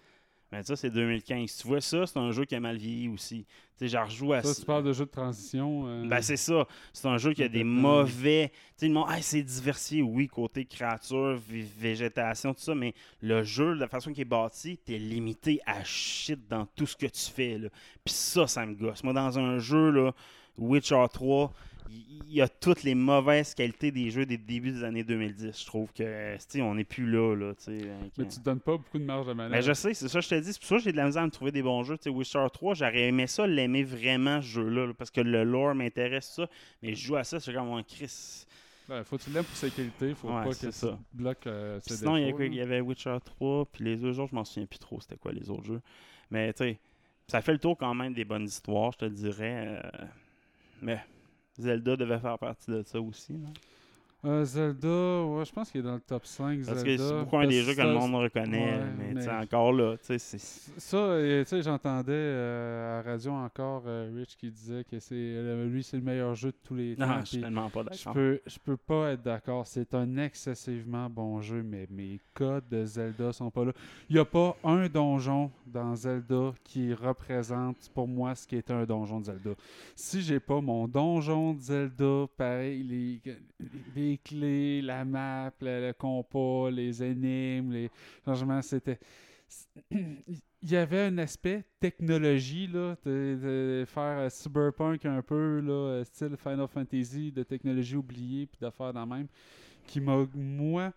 D: mais ça, c'est 2015. Tu vois, ça, c'est un jeu qui a mal vieilli aussi. Tu sais, j'en rejoue à
E: Ça, tu parles de jeu de transition. euh,
D: ben, c'est ça. C'est un jeu qui a des mauvais. Tu sais, le Hey, c'est diversifié, oui, côté créature, vé- végétation, tout ça, mais le jeu, de la façon qu'il est bâti, t'es limité à shit dans tout ce que tu fais. Là. Puis ça, ça me gosse. Moi, dans un jeu, là, Witcher 3, il y a toutes les mauvaises qualités des jeux des débuts des années 2010. Je trouve que, tu sais, on n'est plus là, là, avec,
E: Mais
D: euh,
E: tu te donnes pas beaucoup de marge de manœuvre.
D: ben, je sais, c'est ça que je te dis. C'est pour ça que j'ai de la misère à me trouver des bons jeux. Tu sais, Witcher 3, j'aurais aimé ça, l'aimer vraiment, ce jeu-là, là, parce que le lore m'intéresse, ça. Mais je joue à ça, c'est comme un Chris.
E: Ben, faut que tu l'aimes pour ses qualités, faut
D: Ouais,
E: pas que
D: ça.
E: tu bloques euh, ses
D: sinon, y, il y avait Witcher 3, puis les deux autres, je m'en souviens plus trop, c'était quoi les autres jeux. Mais tu sais, ça fait le tour quand même des bonnes histoires, je te dirais. euh, Mais Zelda devait faire partie de ça aussi.
E: Euh, Zelda, ouais, je pense qu'il est dans le top 5.
D: Parce
E: Zelda,
D: que c'est beaucoup un des
E: Parce
D: jeux que le monde reconnaît.
E: ouais,
D: mais,
E: mais-
D: encore là, tu sais, c'est.
E: Ça, tu sais, j'entendais euh, à la radio encore euh, Rich qui disait que c'est lui, c'est le meilleur jeu de tous les temps.
D: Non, je suis tellement pas
E: je
D: d'accord.
E: peux, je peux pas être d'accord. C'est un excessivement bon jeu, mais mes codes de Zelda sont pas là. Il n'y a pas un donjon dans Zelda qui représente pour moi ce qui est un donjon de Zelda. Si j'ai pas mon donjon de Zelda, pareil, les, les clés, la map, le, le compas, les énigmes, les changements, c'était. Il y avait un aspect technologie, là, de, de faire euh, cyberpunk un peu, là, euh, style Final Fantasy, de technologie oubliée, puis d'affaires dans même, qui m'a, moi,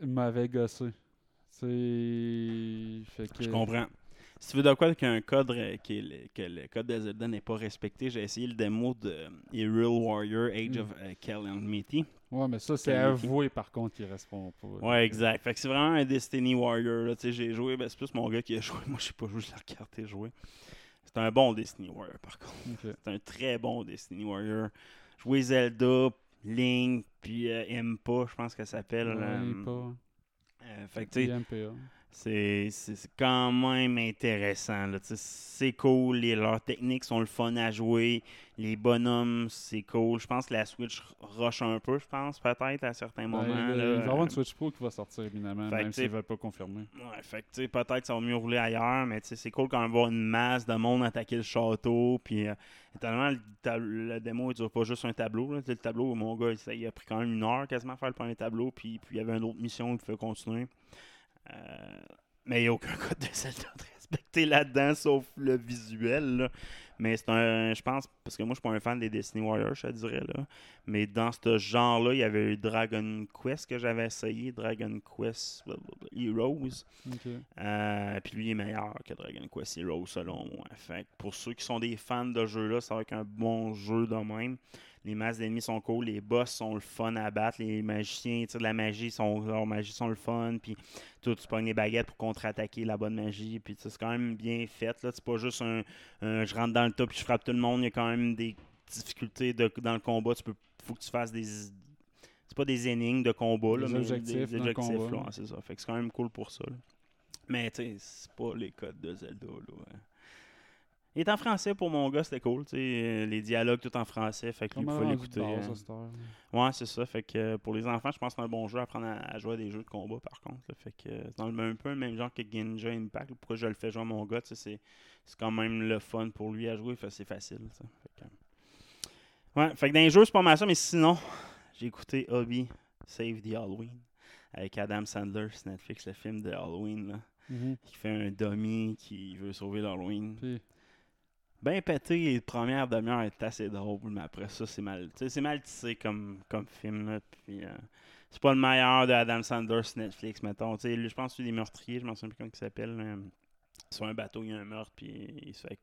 E: m'avait gossé. C'est. Fait que...
D: Je comprends. Si tu veux de quoi qu'un code qui le- que le code de Zelda n'est pas respecté, j'ai essayé le démo de Hyrule Warrior Age
E: Mm.
D: of euh, Calamity.
E: Ouais, mais ça, c'est avoué, par contre, qu'il répond pas.
D: Ouais, exact. Fait que c'est vraiment un Destiny Warrior. Là. Tu sais, J'ai joué, ben, c'est plus mon gars qui a joué. Moi, je sais pas jouer, je l'ai regardé jouer. C'est un bon Destiny Warrior, par contre. C'est un très bon Destiny Warrior. Jouer Zelda, Link, puis euh, Impa, je pense qu'elle s'appelle.
E: Ouais,
D: euh, euh, fait que. C'est quand même intéressant. C'est cool, les, leurs techniques sont le fun à jouer, les bonhommes, c'est cool. Je pense que la Switch rush un peu, je pense, peut-être, à certains moments.
E: Ben, il,
D: là.
E: il va y avoir une Switch Pro qui va sortir, évidemment,
D: Fait
E: même s'ils veulent pas confirmer.
D: Ouais, fait que, peut-être que ça va mieux rouler ailleurs, mais c'est cool quand on voit une masse de monde attaquer le château. Puis, euh, étonnamment, le, le démo, il dure pas juste un tableau. Là. Le tableau, mon gars, il, il a pris quand même une heure quasiment à faire le premier tableau. Puis, puis il y avait une autre mission, il faut continuer. Euh, mais il n'y a aucun code de Zelda de respecter là-dedans, sauf le visuel. là. Mais c'est un, je pense, parce que moi, je suis pas un fan des Destiny Warriors, je te dirais, là. Mais dans ce genre-là, il y avait eu Dragon Quest que j'avais essayé, Dragon Quest Heroes.
E: Ok.
D: Euh, puis lui il est meilleur que Dragon Quest Heroes selon moi. Fait que pour ceux qui sont des fans de jeu là, ça va être un bon jeu de même. Les masses d'ennemis sont cool, les boss sont le fun à battre, les magiciens, sais, de la magie sont leurs magies sont le fun, puis tout tu pognes les baguettes pour contre-attaquer la bonne magie, puis c'est quand même bien fait là, c'est pas juste un, un je rentre dans le top puis je frappe tout le monde, il y a quand même des difficultés de- dans le combat, tu peux faut que tu fasses des c'est pas des énigmes de combat là,
E: Des
D: mais
E: objectifs
D: des objectifs c'est ça. Fait que c'est quand même cool pour ça. là. Mais tu sais, c'est pas les codes de Zelda. Là. ouais. Il est en français pour mon gars, c'était cool. tu sais, euh, Les dialogues tout en français, fait que lui, il
E: Comment
D: faut
E: rendu
D: l'écouter. euh. Ouais, c'est ça. Fait que euh, pour les enfants, je pense que c'est un bon jeu à apprendre à, jouer à des jeux de combat par contre. là. Fait que c'est dans le même, un peu le même genre que Genja Impact. Pourquoi je le fais jouer à mon gars, c'est quand même le fun pour lui à jouer, c'est facile. Fait que, Ouais, fait que dans les jeux, c'est pas mal ça, mais sinon, j'ai écouté Hobby Save the Halloween avec Adam Sandler sur Netflix, le film de Halloween, là,
E: Mhm.
D: qui fait un dummy qui veut sauver l'Halloween.
E: Puis,
D: Ben pété, les premières demi-heures est assez drôle, mais après ça, c'est mal. C'est mal tissé comme, comme film. Là, puis, euh, c'est pas le meilleur de Adam Sandler sur Netflix, mettons. Je pense que c'est des meurtriers, je m'en souviens plus comment il s'appelle. là. Sur un bateau, il y a un meurtre, puis il se fait.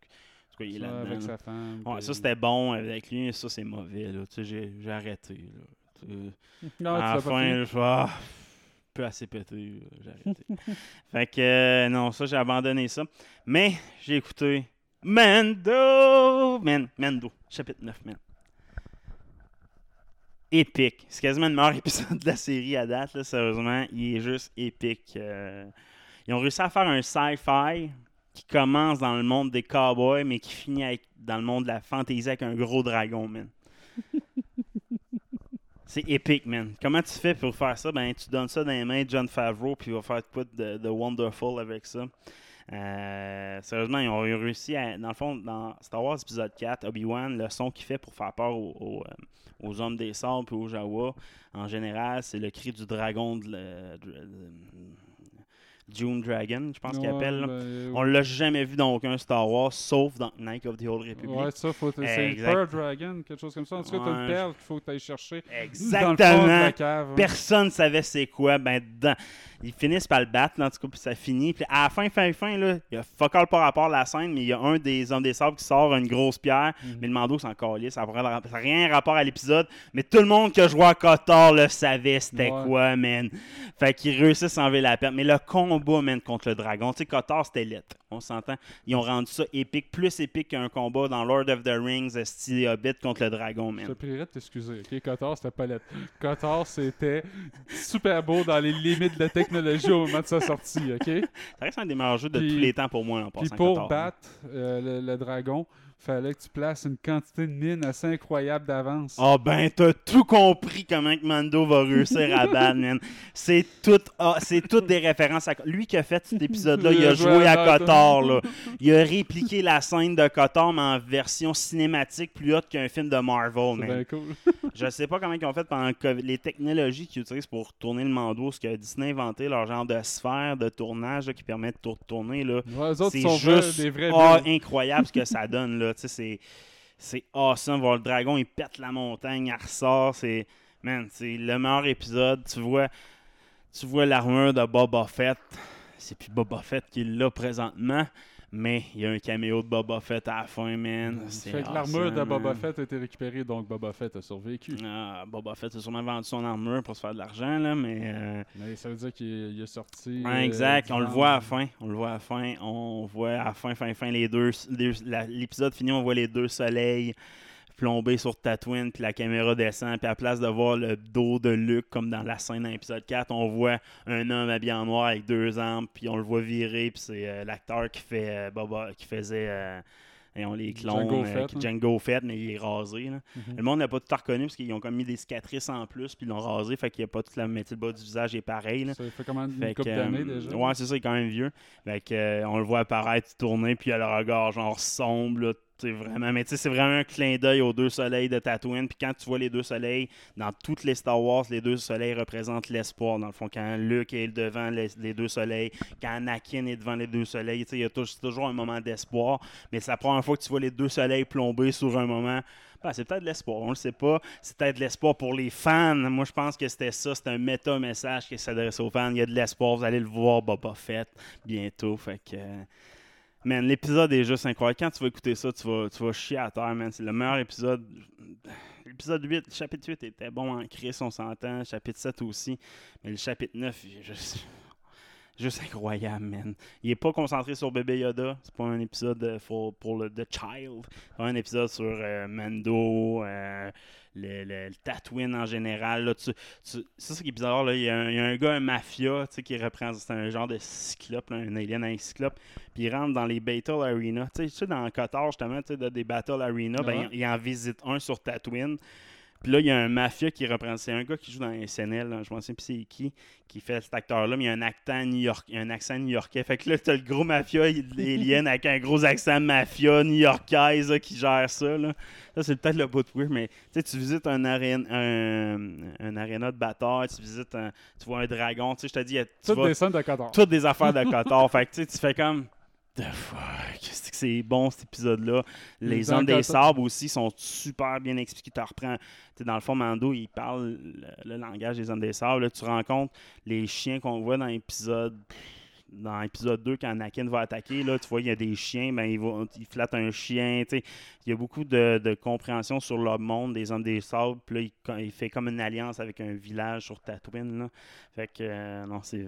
D: Cas, il est là-dedans.
E: avec
D: là.
E: sa femme.
D: Ouais,
E: puis-
D: ça c'était bon avec lui, ça c'est mauvais. Là. J'ai, j'ai arrêté. Là.
E: Non,
D: à
E: tu
D: la
E: l'as pas
D: fin,
E: fini?
D: je ah, peu assez pété. là, J'ai arrêté. fait que euh, non, ça j'ai abandonné ça. Mais j'ai écouté Mando. Man, Mando, chapitre 9, man. Épique. C'est quasiment le meilleur épisode de la série à date, là, sérieusement. Il est juste épique. euh. Ils ont réussi à faire un sci-fi qui commence dans le monde des cowboys, mais qui finit avec- dans le monde de la fantasy avec un gros dragon, man. C'est épique, man. Comment tu fais pour faire ça? Ben, tu donnes ça dans les mains de John Favreau, puis il va faire quoi de, de Wonderful avec ça. Euh, sérieusement, ils ont réussi à. Dans le fond, dans Star Wars épisode 4, Obi-Wan, le son qu'il fait pour faire peur aux, euh, hommes des sables et aux Jawa, en général, c'est le cri du dragon de- de- Dune Dragon, je pense qu'il appelle.
E: ben,
D: On l'a jamais vu dans aucun Star Wars, sauf dans Knight of the Old Republic.
E: Ouais, ça, faut que c'est. Pearl Dragon, quelque chose comme ça. En tout cas, t'as
D: Ouais,
E: une perle qu'il faut que tu ailles chercher. Dans le fond de
D: Exactement.
E: la cave. hein.
D: Personne ne savait c'est quoi. Ben, dans- ils finissent par le battre, là, en tout cas, puis ça finit. Puis à la fin, fin, fin, là, il y a fuck all par rapport à la scène, mais il y a un des hommes des sables qui sort une grosse pierre.
E: Mhm.
D: Mais le Mando, c'est encore lié. Ça n'a rien rapport à l'épisode. Mais tout le monde qui a joué à Kotor le savait c'était
E: Ouais.
D: quoi, man. Fait qu'ils réussissent à enlever la perte. Mais le combat combat, man, contre le dragon. Tu sais, Kotar, c'était lit. On s'entend. Ils ont rendu ça épique, plus épique qu'un combat dans Lord of the Rings, style Hobbit contre le dragon,
E: Je te
D: man.
E: de t'excuser, ok? C'était pas lettre. Kotar, c'était super beau dans les limites de la technologie au moment de sa sortie, ok?
D: Ça reste un des meilleurs jeux de
E: Puis-
D: tous les temps pour moi, en
E: Puis
D: passant
E: pour
D: Kotar.
E: battre euh, le, le dragon, fallait que tu places une quantité de mines assez incroyable d'avance.
D: Ah ben, t'as tout compris comment que Mando va réussir à battre, man. C'est tout, ah, c'est toutes des références à... Lui qui a fait cet épisode-là, il a joué à Kotar, là. Il a répliqué la scène de Kotar, mais en version cinématique plus haute qu'un film de Marvel,
E: C'est
D: man.
E: bien cool.
D: Je sais pas comment ils ont fait pendant le COVID. Les technologies qu'ils utilisent pour tourner le Mando, ce que Disney a inventé, leur genre de sphère de tournage là, qui permet de tour- tourner, là.
E: Ouais,
D: C'est
E: vrais-
D: juste
E: des vrais
D: ah, incroyable ce que ça donne là. C'est c'est awesome. Voir le dragon, il pète la montagne, il ressort. C'est le meilleur épisode. Tu vois, l'armure de Boba Fett. C'est plus Boba Fett qui l'a présentement, mais il y a un caméo de Boba Fett à la fin, man. C'est
E: Fait que l'armure de Boba. Fett a été récupérée, donc Boba Fett a survécu.
D: Ah, Boba Fett a sûrement vendu son armure pour se faire de l'argent, là, mais. euh,
E: Mais ça veut dire qu'il il est sorti. Euh,
D: exact,
E: du
D: on le voit à la fin. On le voit à la fin. On voit à la fin, fin, fin, les deux. L'épisode fini, on voit les deux soleils plombés sur Tatooine, puis la caméra descend, puis à la place de voir le dos de Luke, comme dans la scène dans l'épisode 4, on voit un homme habillé en noir avec deux armes, puis on le voit virer, puis c'est euh, l'acteur qui fait euh, Boba, qui faisait. euh, et on les clones,
E: Django
D: euh,
E: Fett,
D: qui-
E: hein.
D: Django Fett, mais il est rasé. là.
E: Mhm.
D: Le monde n'a pas tout reconnu parce qu'ils ont comme mis des cicatrices en plus, puis ils l'ont rasé, fait qu'il n'y a pas toute la le bas du visage est pareil. là.
E: Ça fait comment une
D: Fait
E: couple d'années
D: euh,
E: déjà?
D: Ouais, c'est ça, il est quand même vieux. Fait que, euh, on le voit apparaître, tourner, puis il a le regard genre sombre, là, tu sais, vraiment. Mais c'est vraiment un clin d'œil aux deux soleils de Tatooine. Puis quand tu vois les deux soleils, dans toutes les Star Wars, les deux soleils représentent l'espoir. Dans le fond, quand Luke est devant les, deux soleils, quand Anakin est devant les deux soleils, il y a toujours un moment d'espoir. Mais c'est la première fois que tu vois les deux soleils plombés sur un moment. Ben, c'est peut-être de l'espoir, on le sait pas. C'est peut-être de l'espoir pour les fans. Moi, je pense que c'était ça. C'était un méta-message qui s'adressait aux fans. Il y a de l'espoir. Vous allez le voir, Boba Fett, bientôt. Fait que. Man, l'épisode est juste incroyable. Quand tu vas écouter ça, tu vas, tu vas chier à terre, man. C'est le meilleur épisode. L'épisode 8, le chapitre 8 était bon en Chris, on s'entend. Chapitre 7 aussi. Mais le chapitre 9, il est juste. Incroyable, man. Il est pas concentré sur bébé Yoda. C'est pas un épisode for- pour le The Child. Pas un épisode sur euh, Mando, euh, le, le- le Tatooine en général. Là, tu, tu- c'est ça qui est bizarre. Là. Il, y a un, il y a un gars, un mafia, tu sais, qui représente. C'est un genre de cyclope, là, un alien avec cyclope. Puis il rentre dans les Battle Arena. Tu sais, tu sais, dans Qatar, justement, tu sais, de- des Battle Arena, ben, il en visite un sur Tatooine. Puis là, il y a un mafia qui reprend. C'est un gars qui joue dans SNL, là, je me souviens plus c'est qui, qui fait cet acteur-là, mais il y a un accent, New York, il y a un accent new-yorkais. Fait que là, t'as le gros mafia alien avec un gros accent mafia new-yorkaise qui gère ça. Là. Ça, c'est peut-être le bout de weird, mais tu sais, tu visites un, arène, un, un aréna de bataille, tu visites un, tu vois un dragon, tu sais, je te dis, il y a- tu
E: Toutes des scènes de Qatar.
D: toutes des affaires de Qatar. fait que tu sais, tu fais comme. The fuck, qu'est-ce que c'est bon cet épisode-là. Les hommes des sables aussi sont super bien expliqués. Tu reprends, dans le fond, Mando, il parle le, le langage des hommes des sables. Là, tu rencontres les chiens qu'on voit dans l'épisode. Dans l'épisode 2, quand Anakin va attaquer, là, tu vois, il y a des chiens, ben, il, va, il flatte un chien. Il y a beaucoup de, de compréhension sur le monde des hommes des sables. Puis là, il fait comme une alliance avec un village sur Tatooine. Là. Fait que, euh, non, c'est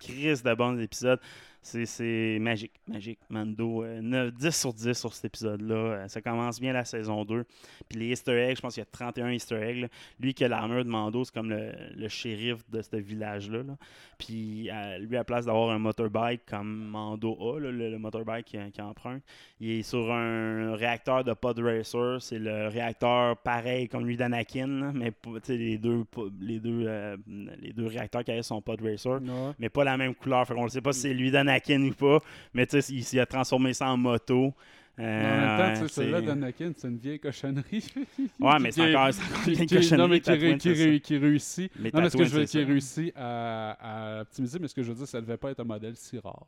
D: Chris de bons épisodes. C'est- magique, magique. Mando, euh, 9 10 sur 10 sur cet épisode-là. Euh, ça commence bien la saison 2. Puis les easter eggs, je pense qu'il y a 31 easter eggs. là. Lui qui a l'armure de Mando, c'est comme le, le shérif de ce village-là. là. Puis euh, lui, à la place d'avoir un motorbike comme Mando a, là, le, le motorbike qu'il qui emprunte, il est sur un réacteur de Pod Racer. C'est le réacteur pareil comme lui d'Anakin, mais les deux, les, deux, euh, les deux réacteurs qui avaient son Pod Racer mais pas la même couleur. Fait qu'on ne sait pas si c'est lui d'Anakin ou pas. Mais tu sais, il, il a transformé ça en moto. Euh,
E: en même temps, celui-là d'Anakin, c'est une vieille cochonnerie.
D: Ouais, mais c'est encore, une
E: qui-
D: cochonnerie.
E: non, mais qui,
D: Tatooine,
E: qui réussit.
D: Mais
E: non, mais ce que je veux
D: c'est
E: qui réussit à, à optimiser, mais ce que je veux dire, ça ne devait pas être un modèle si rare.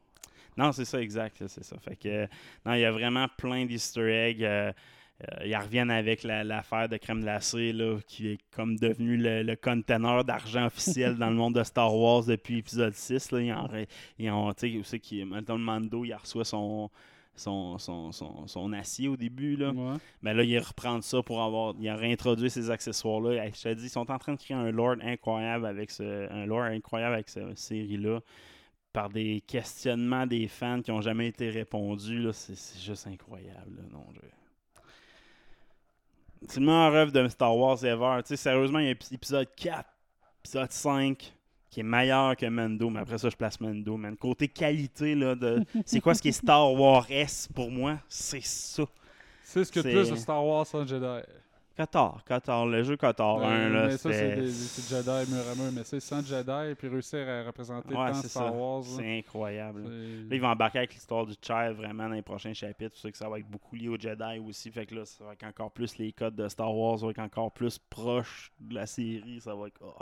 D: Non, c'est ça, exact. C'est ça. Fait que, euh, non, il y a vraiment plein d'easter eggs. euh, euh, ils reviennent avec la- l'affaire de crème glacée, là, qui est comme devenu le, le conteneur d'argent officiel dans le monde de Star Wars depuis épisode 6. Là. Ils, en, ils ont, tu sais, aussi qui, maintenant le Mando, il reçoit son, son, son, son, son acier au début. Là.
E: Ouais.
D: Mais là, il reprend ça pour avoir. Il a réintroduit ces accessoires-là. Je te dis, ils sont en train de créer un lore incroyable avec ce. Un lore incroyable avec cette série-là. Par des questionnements des fans qui n'ont jamais été répondus. C'est c'est juste incroyable. là. Non, je- C'est le meilleur œuvre de Star Wars ever. Tu sais, sérieusement, il y a ép- épisode 4, épisode 5 qui est meilleur que Mando, mais après ça, je place Mando, man. Côté qualité, là, de... c'est quoi ce qui est Star Wars S pour moi? C'est ça.
E: C'est ce que plus de Star Wars sans Jedi.
D: Qatar, Qatar, le jeu Qatar
E: Ouais,
D: 1, là,
E: mais ça, c'est des, Jedi mur à mur. Mais c'est sans Jedi, puis réussir à représenter
D: Ouais,
E: tant Star
D: ça.
E: Wars.
D: C'est incroyable. Là, ils vont embarquer avec l'histoire du Child vraiment dans les prochains chapitres. C'est que ça va être beaucoup lié au Jedi aussi. Fait que là, ça va être encore plus les codes de Star Wars, ça va être encore plus proche de la série. Ça va être. oh.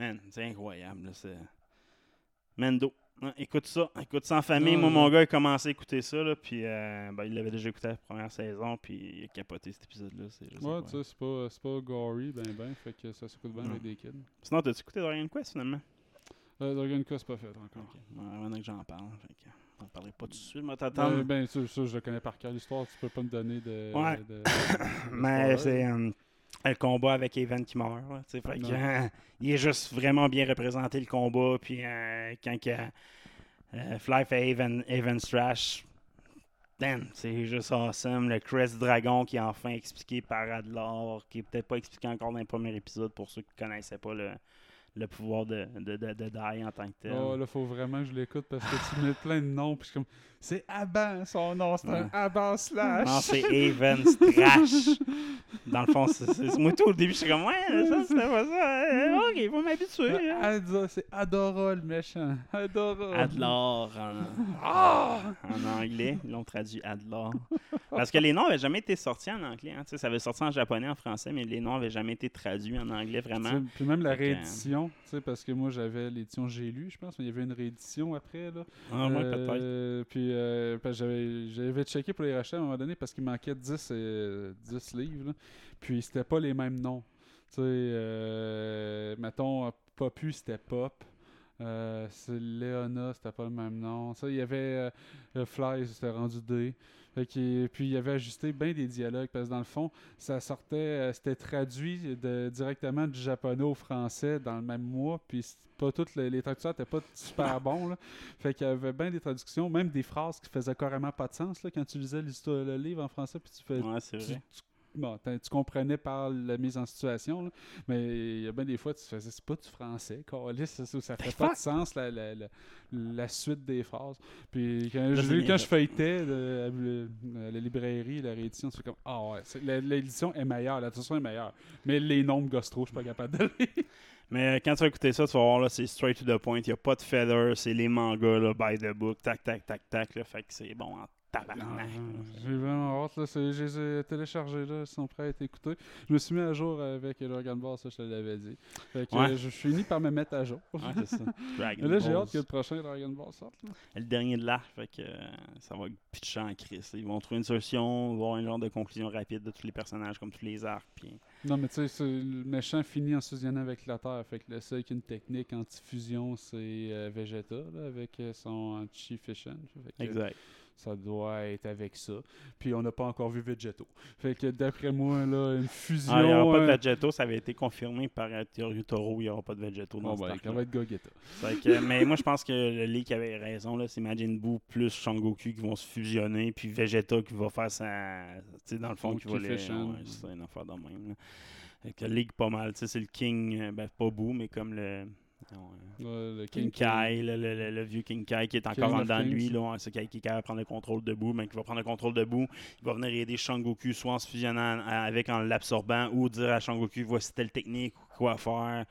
D: Man, c'est incroyable. là, c'est- Mendo. Écoute ça. Écoute ça en famille.
E: Ouais,
D: Moi, mon gars, il a commencé à écouter ça. Là, puis euh, ben, il l'avait déjà écouté la première saison. Puis il a capoté cet épisode-là.
E: Ouais, tu sais, c'est pas, c'est pas gory, ben ben, fait que ça s'écoute bien avec des kids.
D: Sinon, t'as-tu écouté Dragon Quest finalement?
E: Euh, Dragon Quest, pas fait encore.
D: Ok. Ouais, maintenant que j'en parle. Fait que, parlerai pas tout de suite. Moi,
E: Ben,
D: t'attends.
E: ben, ça, ça, je le connais par cœur l'histoire, tu peux pas me donner de.
D: Ouais.
E: de- de-
D: Mais c'est euh, le combat avec Evan qui meurt. là, tu sais, fait que, euh, il est juste vraiment bien représenté le combat. Puis euh, quand que, euh, Fly fait Evan, Evan Strash, damn, c'est juste awesome. Le Crest Dragon qui est enfin expliqué par Adlar, qui est peut-être pas expliqué encore dans le premier épisode pour ceux qui connaissaient pas le, le pouvoir de, de, de, de Dai en tant que tel.
E: Oh, là, faut vraiment que je l'écoute parce que tu mets plein de noms, puis je suis comme. C'est Aban, son nom, c'est un
D: Ouais.
E: Aban Slash.
D: Non, c'est Evan Strash. Dans le fond, c'est moi tout au début, je suis comme ouais, ça c'était pas ça. Ok, faut m'habituer. Hein.
E: C'est Adora le méchant. Adora.
D: Adlar en,
E: Ah!
D: en anglais, ils l'ont traduit Adlar. Parce que les noms n'avaient jamais été sortis en anglais. hein. Tu sais, Ça avait sorti en japonais, en français, mais les noms n'avaient jamais été traduits en anglais vraiment.
E: Puis même la
D: que,
E: réédition, tu sais, parce que moi j'avais l'édition J'ai lu, je pense, mais il y avait une réédition après. Là.
D: Ah, ouais, peut-être.
E: Euh, Puis euh, j'avais, j'avais checké pour les racheter à un moment donné parce qu'il manquait 10, euh, 10 livres. là. Puis c'était pas les mêmes noms. Tu sais, mettons, Popu c'était Pop. C'est Léona, c'était pas le même nom. Il y avait Fly, c'était rendu D. Fait que- puis il avait ajusté bien des dialogues parce que dans le fond, ça sortait, euh, c'était traduit de- directement du japonais au français dans le même mois. Puis pas toutes les, les traducteurs n'étaient pas super bons. Là. Fait qu'il y avait bien des traductions, même des phrases qui faisaient carrément pas de sens là, quand tu lisais le livre en français. Puis tu fais,
D: Ouais, c'est vrai.
E: tu- tu comprenais par la mise en situation, là, mais il y a bien des fois, tu faisais, c'est pas du français, ça, ça, ça fait pas de sens la, la, la, la suite des phrases. Puis quand,
D: Là,
E: je, quand je feuilletais le- le- la, librairie, la réédition, c'est comme, ah ouais, l'édition est meilleure, la traduction est meilleure, mais les noms me gossent trop, je suis pas capable de lire.
D: Mais euh, quand tu vas écouter ça, tu vas voir, là, c'est straight to the point. Il n'y a pas de feather, c'est les mangas, là, by the book, tac, tac, tac, tac. Là, fait que c'est bon en tabarnak. là.
E: J'ai vraiment hâte, là, je les ai téléchargés, là, ils sont prêts à être écoutés. Je me suis mis à jour avec Dragon Ball, ça je te l'avais dit. Fait que
D: Ouais.
E: je finis par me mettre à jour.
D: Ouais, c'est ça. Dragon
E: là, j'ai hâte que le prochain Dragon Ball sorte. là.
D: le dernier de l'arc, fait que euh, ça va pitcher en crise. Ils vont trouver une solution, avoir un genre de conclusion rapide de tous les personnages, comme tous les arcs. Puis...
E: Non, mais tu sais, le méchant finit en fusionnant avec la Terre. Fait que le seul qui a une technique anti-fusion, c'est euh, Vegeta, là, avec euh, son Chi Fission. Fait que
D: Exact.
E: Ça doit être avec ça. Puis on n'a pas encore vu Vegeto. Fait que d'après moi, là, une fusion.
D: Ah, il n'y aura pas de
E: euh,
D: Vegeto, ça avait été confirmé par euh, Theory Toro, il n'y aura pas de Vegeto dans
E: Bon,
D: ce
E: ben, ça va être Gogeta.
D: Fait que, mais moi, je pense que le leak avait raison. là. C'est Majin Buu plus Sangoku qui vont se fusionner, puis Vegeta qui va faire sa. Tu sais, dans le fond, qui va les. Ouais, c'est une affaire de même. Là. Fait que le leak, pas mal. Tu sais, c'est le King. euh, Ben, pas Buu, mais comme le.
E: Le
D: King Kai, le, le- le- le vieux King Kai qui est encore en dedans de lui, là, ouais, c'est qui, qui est capable de prendre le contrôle de Boo, mais qui va prendre le contrôle de Boo, il va venir aider Shangoku soit en se fusionnant avec en l'absorbant ou dire à Shangoku voici telle technique ou quoi faire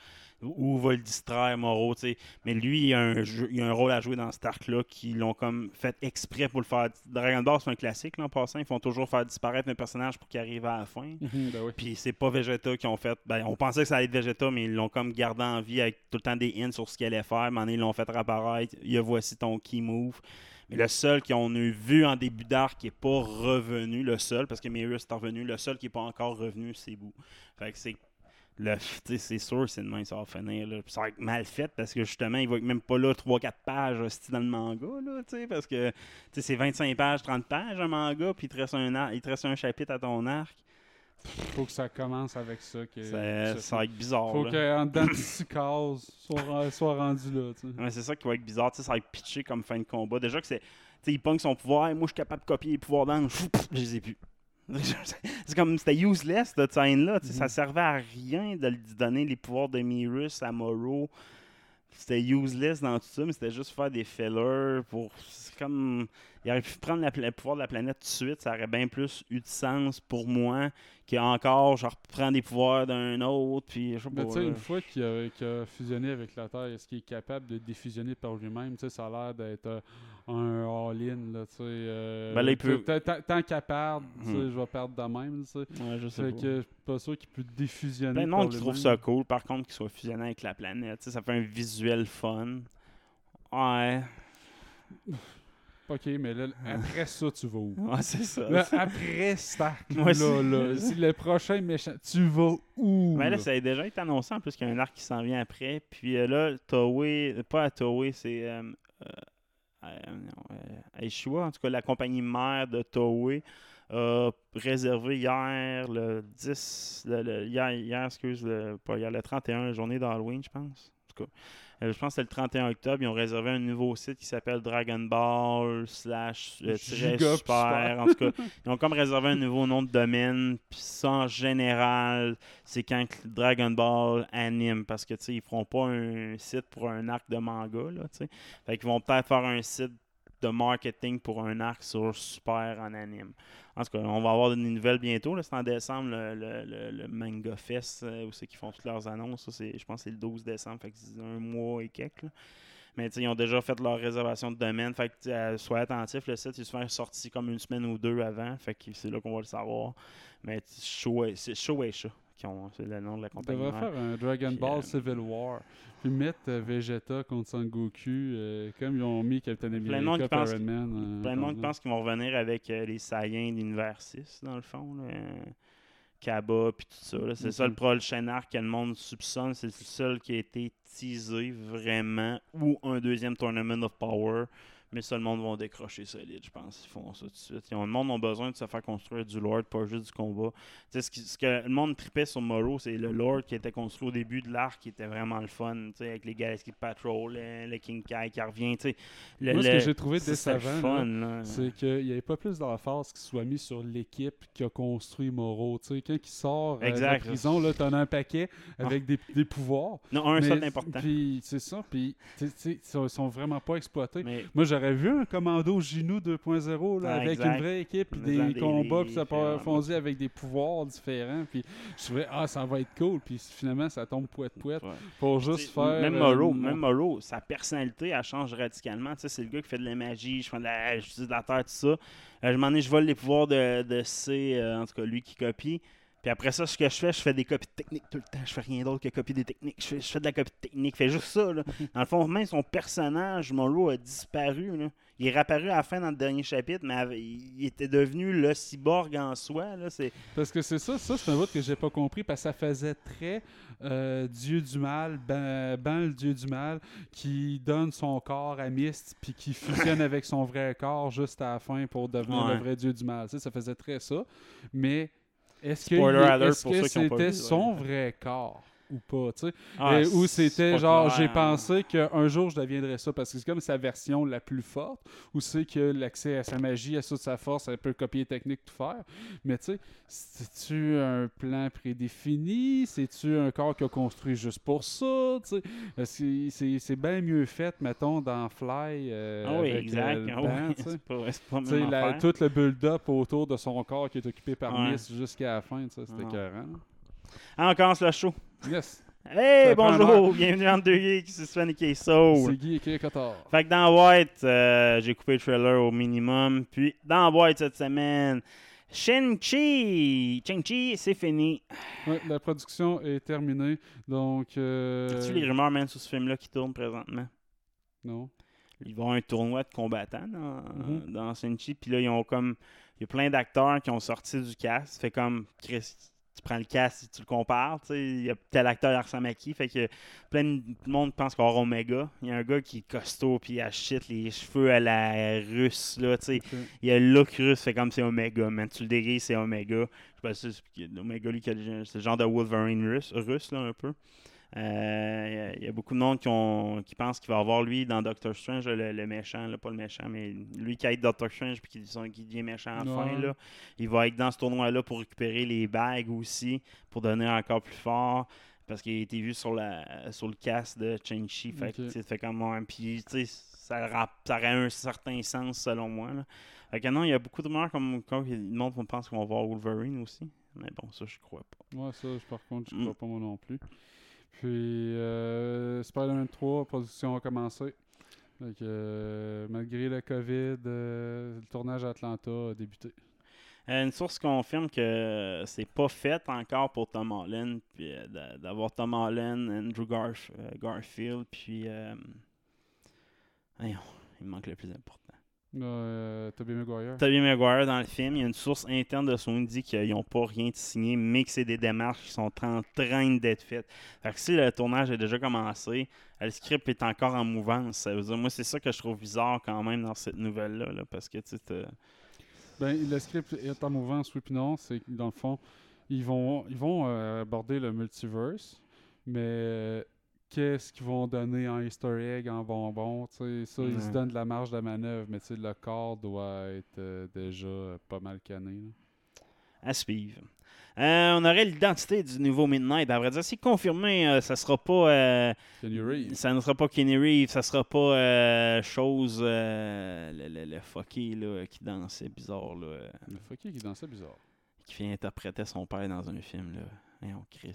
D: ou va le distraire Moro, tu sais. Mais lui, il a, un jeu- il a un rôle à jouer dans cet arc-là qui l'ont comme fait exprès pour le faire. Dragon Ball, c'est un classique, là, en passant. Ils font toujours faire disparaître un personnage pour qu'il arrive à la fin.
E: Mhm, ben oui.
D: Puis c'est pas Vegeta qui ont fait. Ben, on pensait que ça allait être Vegeta, mais ils l'ont comme gardé en vie avec tout le temps des hints sur ce qu'il allait faire. Donné, ils l'ont fait réapparaître. Il y a voici ton key move. Mais le seul qu'on a vu en début d'arc qui n'est pas revenu, le seul, parce que Marius est revenu, le seul qui n'est pas encore revenu, c'est Boo. Fait que c'est. C'est sûr, c'est demain, ça va finir. Là. Ça va être mal fait parce que justement, il va être même pas là 3-4 pages dans le manga. Là, parce que c'est 25 pages, 30 pages un manga, puis il te reste un, ar- il te reste un chapitre à ton arc.
E: Faut que ça commence avec ça. Que,
D: Ça,
E: ça-
D: va être bizarre.
E: Faut qu'en dedans de six cases, soit, soit rendu là.
D: Ouais, c'est ça qui va être bizarre, ça va être pitché comme fin de combat. Déjà que c'est. Tu sais, il pogne son pouvoir, moi je suis capable de copier les pouvoirs d'ange, je les ai plus. c'est comme c'était useless cette scène-là, tu sais, ça servait à rien de lui donner les pouvoirs de Mirus à Moro. C'était useless dans tout ça, mais c'était juste faire des fillers pour. C'est comme. Il aurait pu prendre la le pouvoir de la planète tout de suite, ça aurait bien plus eu de sens pour moi que encore, je reprends des pouvoirs d'un autre, puis je sais pas.
E: Mais tu sais,
D: là.
E: une fois qu'il a, fusionné avec la Terre, est-ce qu'il est capable de défusionner par lui-même? Tu sais, ça a l'air d'être euh, un all-in, là, tu sais. euh,
D: Ben là, il
E: tu sais,
D: peut-
E: tant- qu'à perdre, tu sais,
D: Hmm.
E: je vais perdre de même, tu sais.
D: Ouais, je sais
E: Fait
D: pas.
E: que je suis pas sûr qu'il peut défusionner
D: Plein de
E: par
D: monde qui trouve ça cool, par contre, qu'il soit fusionné avec la planète. Tu sais, ça fait un visuel fun. Ouais.
E: Ok, mais là, après ça, tu vas où?
D: Ouais, c'est ça.
E: Là, après Stark,
D: Ouais,
E: là, là, c'est le prochain méchant. Tu vas où?
D: Mais là,
E: là?
D: ça a déjà été annoncé en plus qu'il y a un arc qui s'en vient après. Puis euh, là, Toei, pas à Toei, c'est euh, euh, euh, non, euh, Aishua, en tout cas la compagnie mère de Toei, a réservé hier le 10, le, le- hier, hier, excuse, le, pas hier, le 31, la journée d'Halloween, je pense. En tout cas, euh, je pense que c'est le 31 octobre. Ils ont réservé un nouveau site qui s'appelle Dragon Ball slash euh, super. En tout cas, ils ont comme réservé un nouveau nom de domaine. Puis ça, en général, c'est quand Dragon Ball anime. Parce que, tu sais, ils feront pas un site pour un arc de manga, là, tu sais. Fait qu'ils vont peut-être faire un site de marketing pour un arc sur Super en anime. En tout cas, on va avoir des nouvelles bientôt. C'est en décembre, le, le- Manga Fest, euh, où c'est qu'ils font toutes leurs annonces. Ça, c'est- je pense que c'est le 12 décembre, fait que c'est un mois et quelques. Mais ils ont déjà fait leur réservation de domaine. Fait que euh, soyez le site est souvent sorti comme une semaine ou deux avant. Fait que c'est là qu'on va le savoir. Mais tu sais, Shoei- c'est Shueisha qui ont c'est le nom de la compagnie.
E: devrait faire un Dragon
D: Puis,
E: Ball
D: euh,
E: Civil War. Puis mettre euh, Vegeta contre Son Goku, euh, comme ils ont mis Captain America Iron Man.
D: Plein de monde pense qu'ils vont revenir avec les Saiyans de l'univers 6, dans le fond. là. Kaba, puis tout ça. C'est ça le prochain arc que le monde soupçonne. C'est le seul qui a été teasé vraiment. Ou un deuxième Tournament of Power. Mais ça, le monde va décrocher solide, je pense. Ils font ça tout de suite. Ils ont- le monde a besoin de se faire construire du Lord, pas juste du combat. Tu sais, ce, qui- ce que le monde tripait sur Morrow, c'est le Lord qui était construit au début de l'arc, qui était vraiment le fun. tu sais, Avec les Galaxy Patrol, le, le King Kai qui revient. tu sais. Le-
E: Moi, ce
D: le-
E: que j'ai trouvé décevant, c'est qu'il n'y avait pas plus d'emphase qui soit mis sur l'équipe qui a construit Moro. Tu sais, quand il sort euh, de la prison, là, t'en as un paquet avec des, des pouvoirs.
D: Non, un
E: Mais-
D: seul important.
E: Puis c'est ça, puis ils sont- ils sont vraiment pas exploités.
D: Mais
E: Moi, j'aurais vu un commando Ginu 2.0 là,
D: Ah,
E: avec
D: exact.
E: une vraie équipe, puis des combats qui s'approfondissent avec des pouvoirs différents. Puis je trouvais, ah, ça va être cool. Puis finalement, ça tombe poète-poète
D: Ouais.
E: pour juste faire.
D: Même
E: euh,
D: Morrow,
E: mon-
D: même Morrow, sa personnalité, elle change radicalement. Tu sais, c'est le gars qui fait de la magie, je fais de la, je de la terre, tout ça. Euh, je m'en ai, je vole les pouvoirs de, de C, euh, en tout cas, lui qui copie. Puis après ça, ce que je fais, je fais des copies de techniques tout le temps. Je fais rien d'autre que copier des techniques. Je fais, je fais de la copie de technique. Fait juste ça, là. Dans le fond, même son personnage, Morrow, a disparu, là. Il est réapparu à la fin dans le dernier chapitre, mais il était devenu le cyborg en soi, là. C'est...
E: Parce que c'est ça, ça c'est un bout que j'ai pas compris parce que ça faisait très euh, dieu du mal, ben, ben le dieu du mal, qui donne son corps à Myst puis qui fusionne avec son vrai corps juste à la fin pour devenir
D: Ouais.
E: le vrai dieu du mal. Sais, ça faisait très ça. Mais est-ce que,
D: Spoiler
E: il-
D: alert
E: est-ce
D: pour
E: que
D: ceux qui ont pas
E: c'était
D: vu,
E: son vrai corps? Ou pas, tu sais?
D: Ah,
E: Euh, c'était genre, j'ai
D: hein.
E: pensé qu'un jour je deviendrais ça parce que c'est comme sa version la plus forte, où c'est que l'accès à sa magie, à toute sa force, elle peut copier les techniques, tout faire. Mais tu sais, c'est-tu un plan prédéfini? C'est-tu un corps qu'il a construit juste pour ça? C'est bien mieux fait, mettons, dans Fly. euh,
D: Ah oui,
E: avec,
D: exact.
E: le
D: Ah oui, c'est pas, pas même
E: la-
D: affaire.
E: tout le build-up autour de son corps qui est occupé par
D: Ouais.
E: Miss jusqu'à la fin, c'était
D: Ah.
E: écœurant.
D: Ah, on commence le show.
E: Yes!
D: Hey, bonjour, bienvenue en deux geeks, c'est Sven et.
E: C'est Guy et Cotard.
D: Fait que dans White, euh, j'ai coupé le trailer au minimum. Puis dans White cette semaine, Shang-Chi. Shang-Chi, c'est fini.
E: Ouais, la production est terminée, donc... Euh...
D: As-tu les rumeurs, même, sur ce film-là qui tourne présentement?
E: Non.
D: Ils vont avoir un tournoi de combattants dans,
E: Mhm.
D: dans Shang-Chi. Puis là, ils ont comme. Il y a plein d'acteurs qui ont sorti du cast. Fait comme. Chris, tu prends le casque, tu le compares, il y a tel acteur qui ressemble à qui, fait que plein de monde pense qu'on Omega. Il y a un gars qui est costaud, puis il a shit les cheveux à la russe, là, tu sais.
E: Ok.
D: Il a le look russe, fait comme c'est Omega, man. Tu le déguises, c'est Omega. Je sais pas si c'est Omega, lui, qui a le- c'est le genre de Wolverine russe, russe là, un peu. Euh, Il y a- il y, a beaucoup de monde qui, ont, qui pensent qu'il va avoir lui dans Doctor Strange, le, le méchant, là, pas le méchant, mais lui qui aide Doctor Strange puis qui, sont- qui devient méchant à la fin.
E: Ouais.
D: Là. Il va être dans ce tournoi-là pour récupérer les bagues aussi, pour devenir encore plus fort. Parce qu'il a été vu sur, la, sur le cast de Chen-Chi. Fait, comme Puis, ça, ça aurait un certain sens selon moi. Là. Fait que non, il y a beaucoup de rumeurs comme le monde pense qu'on va voir Wolverine aussi. Mais bon, ça, je crois pas.
E: Ouais, ça, par contre, je
D: Mm.
E: crois pas moi non plus. Puis, euh, Spider-Man 3, production a commencé. Donc, euh, malgré le COVID, euh, le tournage à Atlanta a débuté.
D: Euh, une source confirme que c'est pas fait encore pour Tom Holland, puis d'a- d'avoir Tom Holland, Andrew Garf- Garfield, puis. il manque le plus important.
E: Euh, Tobey Maguire.
D: Tobey Maguire dans le film, il y a une source interne de Sony qui dit qu'ils n'ont pas rien de signé, mais que c'est des démarches qui sont en train d'être faites. Fait que si le tournage a déjà commencé, le script est encore en mouvance. Ça veut dire, moi, c'est ça que je trouve bizarre quand même dans cette nouvelle-là, là, parce que tu
E: Ben, le script est en mouvance, oui puis non. C'est que, dans le fond, ils vont, ils vont euh, aborder le multiverse, mais qu'est-ce qu'ils vont donner en easter egg, en bonbon, ça, ils se donnent de la marge de manœuvre, mais le corps doit être euh, déjà pas mal canné. là.
D: à suivre. Euh, on aurait l'identité du nouveau Midnight. À vrai dire, c'est confirmé, euh, ça sera pas. euh,
E: Kenny Reeves.
D: ça ne sera pas Kenny Reeves, ça sera pas chose. le, le, le fucké, là, qui dansait bizarre, là,
E: Le fucky qui dansait bizarre.
D: qui vient interpréter son père dans un film. Là.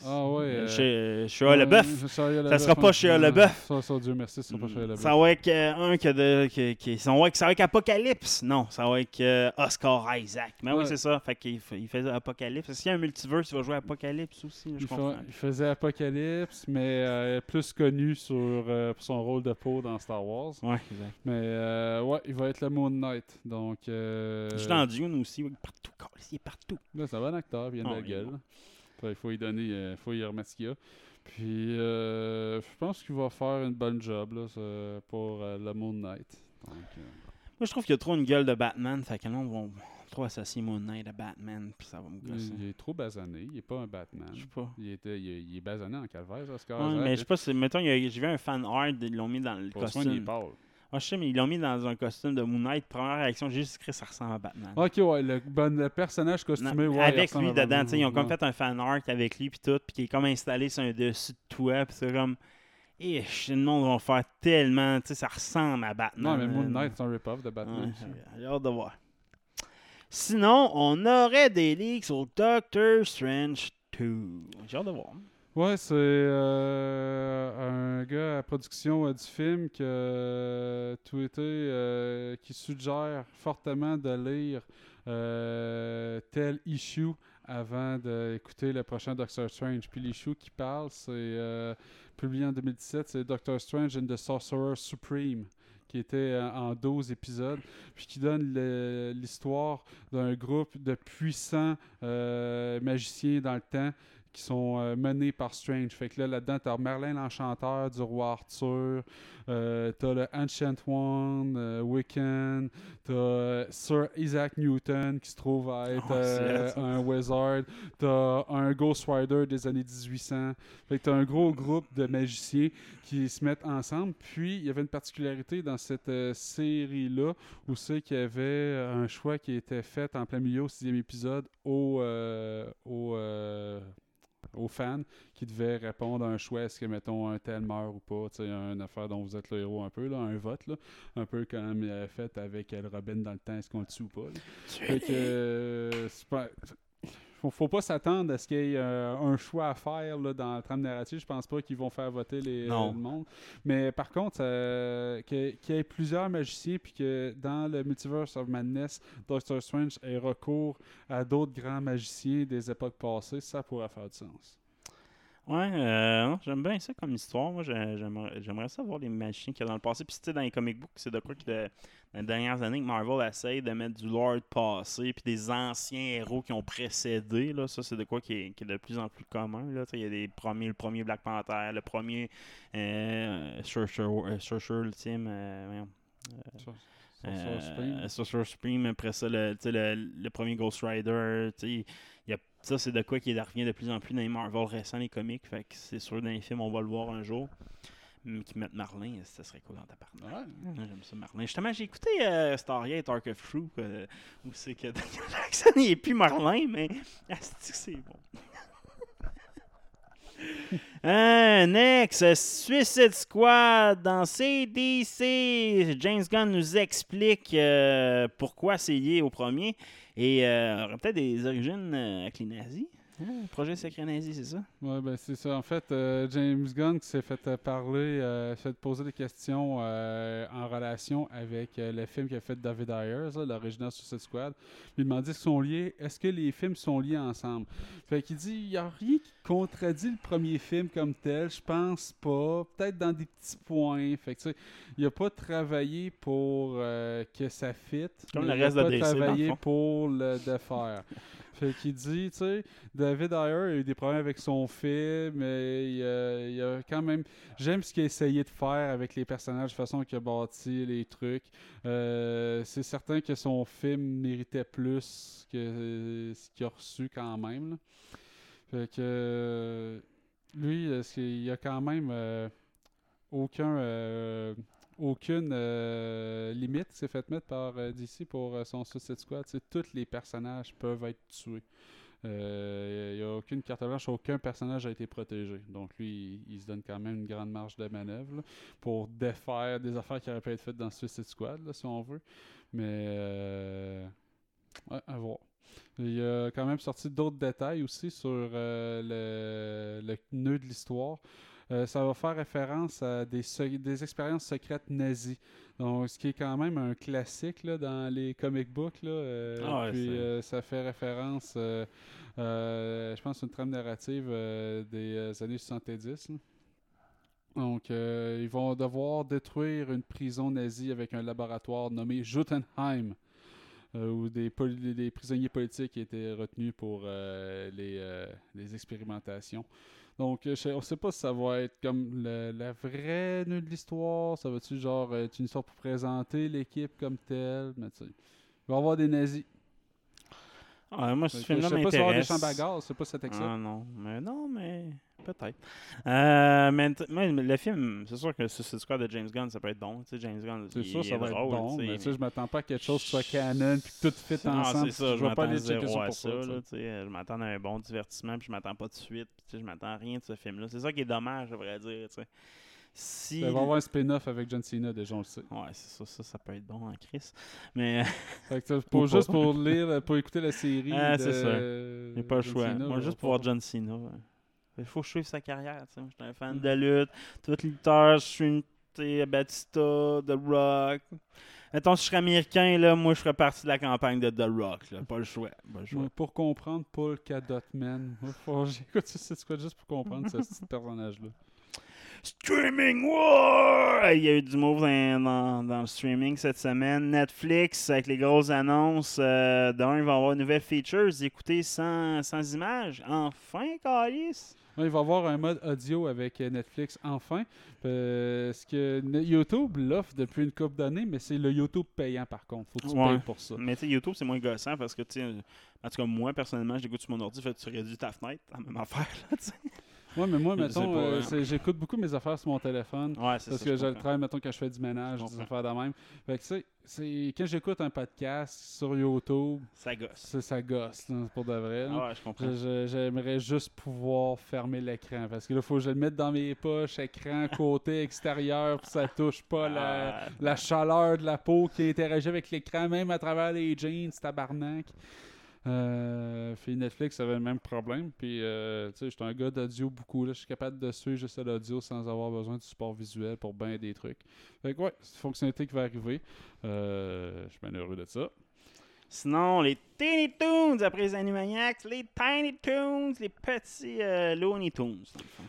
E: Ah ouais,
D: Euh,
E: euh,
D: Chez, chez Leboeuf.
E: Ouais, Shia
D: Ça sera pas
E: hein.
D: Shia
E: Non,
D: LaBeouf.
E: Ça, ça, Dieu merci, ça sera pas Shia LaBeouf.
D: Ça va être euh, un que de, qui, qui, ça va être, ça va être Apocalypse. Non, ça va être Oscar Isaac. Mais oui,
E: Ouais.
D: c'est ça. Fait qu'il il fait Apocalypse. Est-ce qu'il y a un multiverse, il va jouer Apocalypse aussi. je
E: Il, fa-
D: comprends.
E: il faisait Apocalypse, mais plus connu sur, pour son rôle de peau dans Star Wars.
D: Ouais, exact.
E: Mais euh, ouais, il va être le Moon Knight. Donc, euh,
D: Je suis dans Dune aussi, oui, partout. Il est partout.
E: c'est un bon acteur, il vient de
D: Ah,
E: la
D: oui,
E: gueule. Il faut y donner, euh, faut y remettre ce qu'il y a. Puis, euh, je pense qu'il va faire une bonne job là, pour euh, le Moon Knight. Donc,
D: Moi, je trouve qu'il y a trop une gueule de Batman. Fait que là, on va trop associer Moon Knight à Batman. Puis ça va me gosser.
E: il, il est trop basané, il est pas un Batman.
D: Je sais pas.
E: Il, était, il, est- il est basané en calvaire, Oscar.
D: Ouais, mais je sais pas si. Mettons, il j'ai vu un fan art, ils l'ont mis dans le
E: Pour soin, il est
D: costume.
E: pâle.
D: Ah, je sais, mais ils l'ont mis dans un costume de Moon Knight. Première réaction, j'ai juste écrit ça ressemble à Batman.
E: Ok, ouais, le, bon, le personnage
D: Non,
E: costumé, ouais, il
D: avec lui dedans, ils ont comme fait un fan art avec lui puis tout, puis qui est comme installé sur un dessus de toit, puis c'est comme et le monde va faire tellement, tu sais, ça ressemble à Batman.
E: Non, mais Moon. Knight, c'est un rip-off de Batman.
D: Ouais, j'ai hâte de voir. Sinon, on aurait des leaks sur Doctor Strange 2. J'ai hâte de voir.
E: Ouais, c'est euh, un gars à production euh, du film qui a tweeté qui suggère fortement de lire euh, tel issue avant d'écouter le prochain Doctor Strange. Puis l'issue qui parle, c'est publié en 2017, c'est Doctor Strange and the Sorcerer Supreme qui était en 12 épisodes, puis qui donne l'histoire d'un groupe de puissants magiciens dans le temps qui sont euh, menés par Strange. Fait que là, là-dedans, t'as Merlin l'Enchanteur du roi Arthur, euh, t'as le Ancient One, euh, Wiccan, t'as euh, Sir Isaac Newton qui se trouve à être
D: Oh,
E: euh, un wizard, t'as un Ghost Rider des années 1800. Fait que t'as un gros groupe de magiciens qui se mettent ensemble. Puis, il y avait une particularité dans cette série-là où c'est qu'il y avait un choix qui était fait en plein milieu au sixième épisode au, au, aux fans qui devaient répondre à un choix est-ce que mettons un tel meurt ou pas une affaire dont vous êtes le héros un peu là un vote là. Un peu comme il avait fait avec euh, le Robin dans le temps est-ce qu'on le tue ou pas fait que euh, faut, faut pas s'attendre à ce qu'il y ait euh, un choix à faire là, dans la trame narrative. Je pense pas qu'ils vont faire voter les,
D: Non.
E: euh, le monde. Mais par contre, euh, qu'il y ait plusieurs magiciens, puis que dans le Multiverse of Madness, Doctor Strange ait recours à d'autres grands magiciens des époques passées, ça pourrait faire du sens.
D: Ouais, euh, j'aime bien ça comme histoire. Moi, j'ai- j'aimerais j'aimerais ça voir les magiciens qu'il y a dans le passé. Puis, tu sais, dans les comic books, c'est de quoi que de- les dernières années que Marvel essaye de mettre du lore passé puis des anciens héros qui ont précédé. Là. Ça, c'est de quoi qui est, qui est de plus en plus commun. Il y a des premiers, le premier Black Panther, le premier euh, Sorcerer euh, Ultime. euh, Euh,
E: Supreme.
D: Sorcerer Supreme, après ça, le, le, le premier Ghost Rider. tu sais, il y a, ça, c'est de quoi qui revient de plus en plus dans les Marvel récents, les comics. Fait que c'est sûr, dans les films, on va le voir un jour. Qui mettent Marlin, ça serait cool dans ta part.
E: Ouais.
D: J'aime ça, Marlin. Justement, j'ai écouté euh, Stargate Arc of True, euh, où c'est que Daniel Jackson, il est plus Marlin, mais c'est bon? Euh, next, Suicide Squad dans CDC. James Gunn nous explique euh, pourquoi c'est lié au premier et euh, aurait peut-être des origines avec les nazis. Hein, projet secret nazi, c'est ça?
E: Ouais, ben c'est ça. En fait, euh, James Gunn s'est fait euh, parler, euh, fait poser des questions euh, en relation avec le film qu'a fait David Ayers, l'original Suicide Squad. Il demandait si sont liés. Est-ce que les films sont liés ensemble? Fait qu'il dit, il n'y a rien qui contredit le premier film comme tel. Je pense pas. Peut-être dans des petits points. Fait que tu sais, il a pas travaillé pour que ça fit.
D: Comme le
E: il
D: reste de
E: pas
D: DC, dans le
E: travaillé pour le défaire. Fait qu'il dit, tu sais, David Ayer a eu des problèmes avec son film, mais il, il a quand même. J'aime ce qu'il a essayé de faire avec les personnages, de façon qu'il a bâti les trucs. Euh, c'est certain que son film méritait plus que euh, ce qu'il a reçu quand même. Fait que euh, lui, euh, il a quand même euh, aucun. Aucune euh, limite s'est fait mettre par euh, DC pour euh, son Suicide Squad. Tous les personnages peuvent être tués. Il n'y a aucune carte blanche, aucun personnage a été protégé. Donc lui, il, se donne quand même une grande marge de manœuvre pour défaire des affaires qui auraient pu être faites dans Suicide Squad, si on veut. Mais ouais, à voir. Il a quand même sorti d'autres détails aussi sur le nœud de l'histoire. Euh, ça va faire référence à des, expériences secrètes nazies. Donc, ce qui est quand même un classique là, dans les comic books. Là, euh,
D: Ah ouais,
E: puis euh, ça fait référence, euh, je pense, à une trame narrative des années 70. là. Donc, euh, ils vont devoir détruire une prison nazie avec un laboratoire nommé Jotunheim, euh, où des, poli- des prisonniers politiques étaient retenus pour euh, les, euh, les expérimentations. Donc, euh, je on sait pas si ça va être comme le- la vraie nœud de l'histoire, ça va-tu genre être une histoire pour présenter l'équipe comme telle, mais tu sais, il va y avoir des nazis.
D: Ah, moi, ce film-là
E: je sais pas si des
D: m'intéresse.
E: champs bagarres, c'est pas cet exemple.
D: Ah non, mais non, mais peut-être. Euh, mais le film, c'est sûr que Suicide Squad de James Gunn, ça peut être bon. Tu sais, James Gunn,
E: C'est
D: il
E: sûr, ça va être
D: drôle,
E: bon, mais tu sais, je m'attends pas à quelque chose qui soit canon puis que tout fit
D: Ah,
E: ensemble.
D: c'est ça, je
E: vais pas aller checker ça pour
D: ça. là, tu sais, je m'attends à un bon divertissement, puis je m'attends pas de suite. puis tu sais, je m'attends à rien de ce film-là. C'est ça qui est dommage, à vrai dire. tu sais. Si...
E: Il va y avoir un spin-off avec John Cena, déjà, on le sait.
D: Ouais, c'est ça, ça, ça peut être bon en Chris. Mais
E: Fait que pour,
D: Ou
E: juste pour lire, pour écouter la série.
D: Ah,
E: de-
D: c'est ça. j'ai pas le choix.
E: Cena,
D: Moi,
E: on
D: juste pour voir John Cena. ouais. Il faut que je suive sa carrière. Je suis un fan
E: Mm.
D: de lutte. Tous les lutteurs, je suis une Batista, The Rock. Mettons, si je serais américain, là, moi, je ferais partie de la campagne de The Rock. Là. Pas le choix. Pas le choix.
E: Ouais, pour comprendre Paul Cadotman. J'écoute c'est quoi juste pour comprendre ce petit personnage-là.
D: Streaming War! Il y a eu du move dans, dans- dans le streaming cette semaine. Netflix, avec les grosses annonces, euh, d'un, il va y avoir de nouvelles features. Écoutez sans, sans images. Enfin, Calis!
E: Il va y avoir un mode audio avec euh, Netflix enfin. Parce que ne- YouTube l'offre depuis une couple d'années, mais c'est le YouTube payant par contre. Faut que tu
D: Ouais.
E: payes pour ça.
D: Mais tu sais, YouTube, c'est moins gossant parce que, tu sais, en tout cas, moi, personnellement, je l'écoute sur mon ordi, fait que tu réduis ta fenêtre, la même affaire, là, tu sais.
E: Ouais, mais moi, mettons, euh,
D: hein.
E: j'écoute beaucoup mes affaires sur mon téléphone.
D: Ouais,
E: Parce
D: ça.
E: que
D: je
E: le travaille, mettons, quand je fais du ménage, des affaires de même. Fait que, tu sais, c'est- quand j'écoute un podcast sur YouTube,
D: Ça gosse.
E: ça, gosse, là, pour de vrai.
D: Ah ouais, je comprends.
E: J'aimerais juste pouvoir fermer l'écran parce que là, il faut que je le mette dans mes poches, écran, côté, extérieur, puis ça touche pas la,
D: Ah,
E: la chaleur de la peau qui interagit avec l'écran, même à travers les jeans, tabarnak. Euh, puis Netflix avait le même problème. Puis, euh, tu sais, j'étais un gars d'audio beaucoup. Là, je suis capable de suivre juste l'audio sans avoir besoin du support visuel pour bien des trucs. Fait que, ouais, c'est une fonctionnalité qui va arriver. Euh, je suis bien heureux de ça.
D: Sinon, les Teeny Toons après les Animaniacs, les Tiny Toons, les petits euh, Looney Tunes.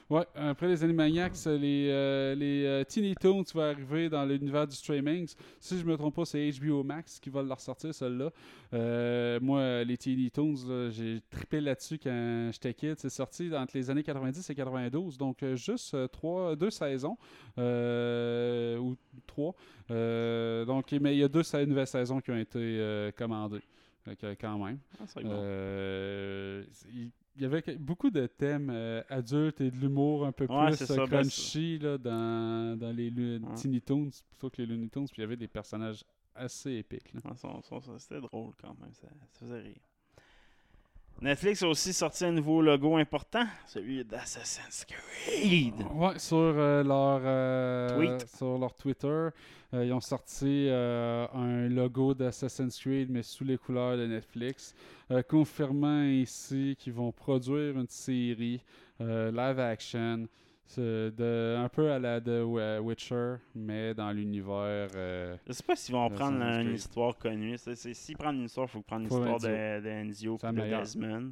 E: Ouais, après les Animaniacs, les, euh, les euh, Teeny Toons vont arriver dans l'univers du streaming. Si je me trompe pas, c'est HBO Max qui va leur sortir, celle-là. Euh, moi, les Teeny Toons, j'ai trippé là-dessus quand j'étais kid. C'est sorti entre les années 90 et 92, donc euh, juste euh, trois, deux saisons, euh, ou trois. Euh, donc, mais il y a deux nouvelles saisons qui ont été euh, commandées, Quand même.
D: Ah, bon.
E: Euh, il y avait beaucoup de thèmes euh, adultes et de l'humour un peu
D: Ouais,
E: plus euh,
D: ça, ben,
E: crunchy là, dans, dans les
D: Ouais.
E: Teeny Toons plutôt que les Looney Tunes. Puis il y avait des personnages assez épiques.
D: son- C'était drôle quand même, ça, ça faisait rire. Netflix a aussi sorti un nouveau logo important, celui d'Assassin's Creed.
E: Ouais, sur euh, leur euh,
D: Tweet.
E: sur leur Twitter, euh, ils ont sorti un logo d'Assassin's Creed mais sous les couleurs de Netflix, confirmant ici qu'ils vont produire une série live action c'est de un peu à la de Wi- Witcher mais dans l'univers euh,
D: Je sais pas s'ils vont prendre une histoire connue. C'est- c'est- S'ils prennent une histoire, il faut prendre l'histoire de, de Enzio et de. Desmond.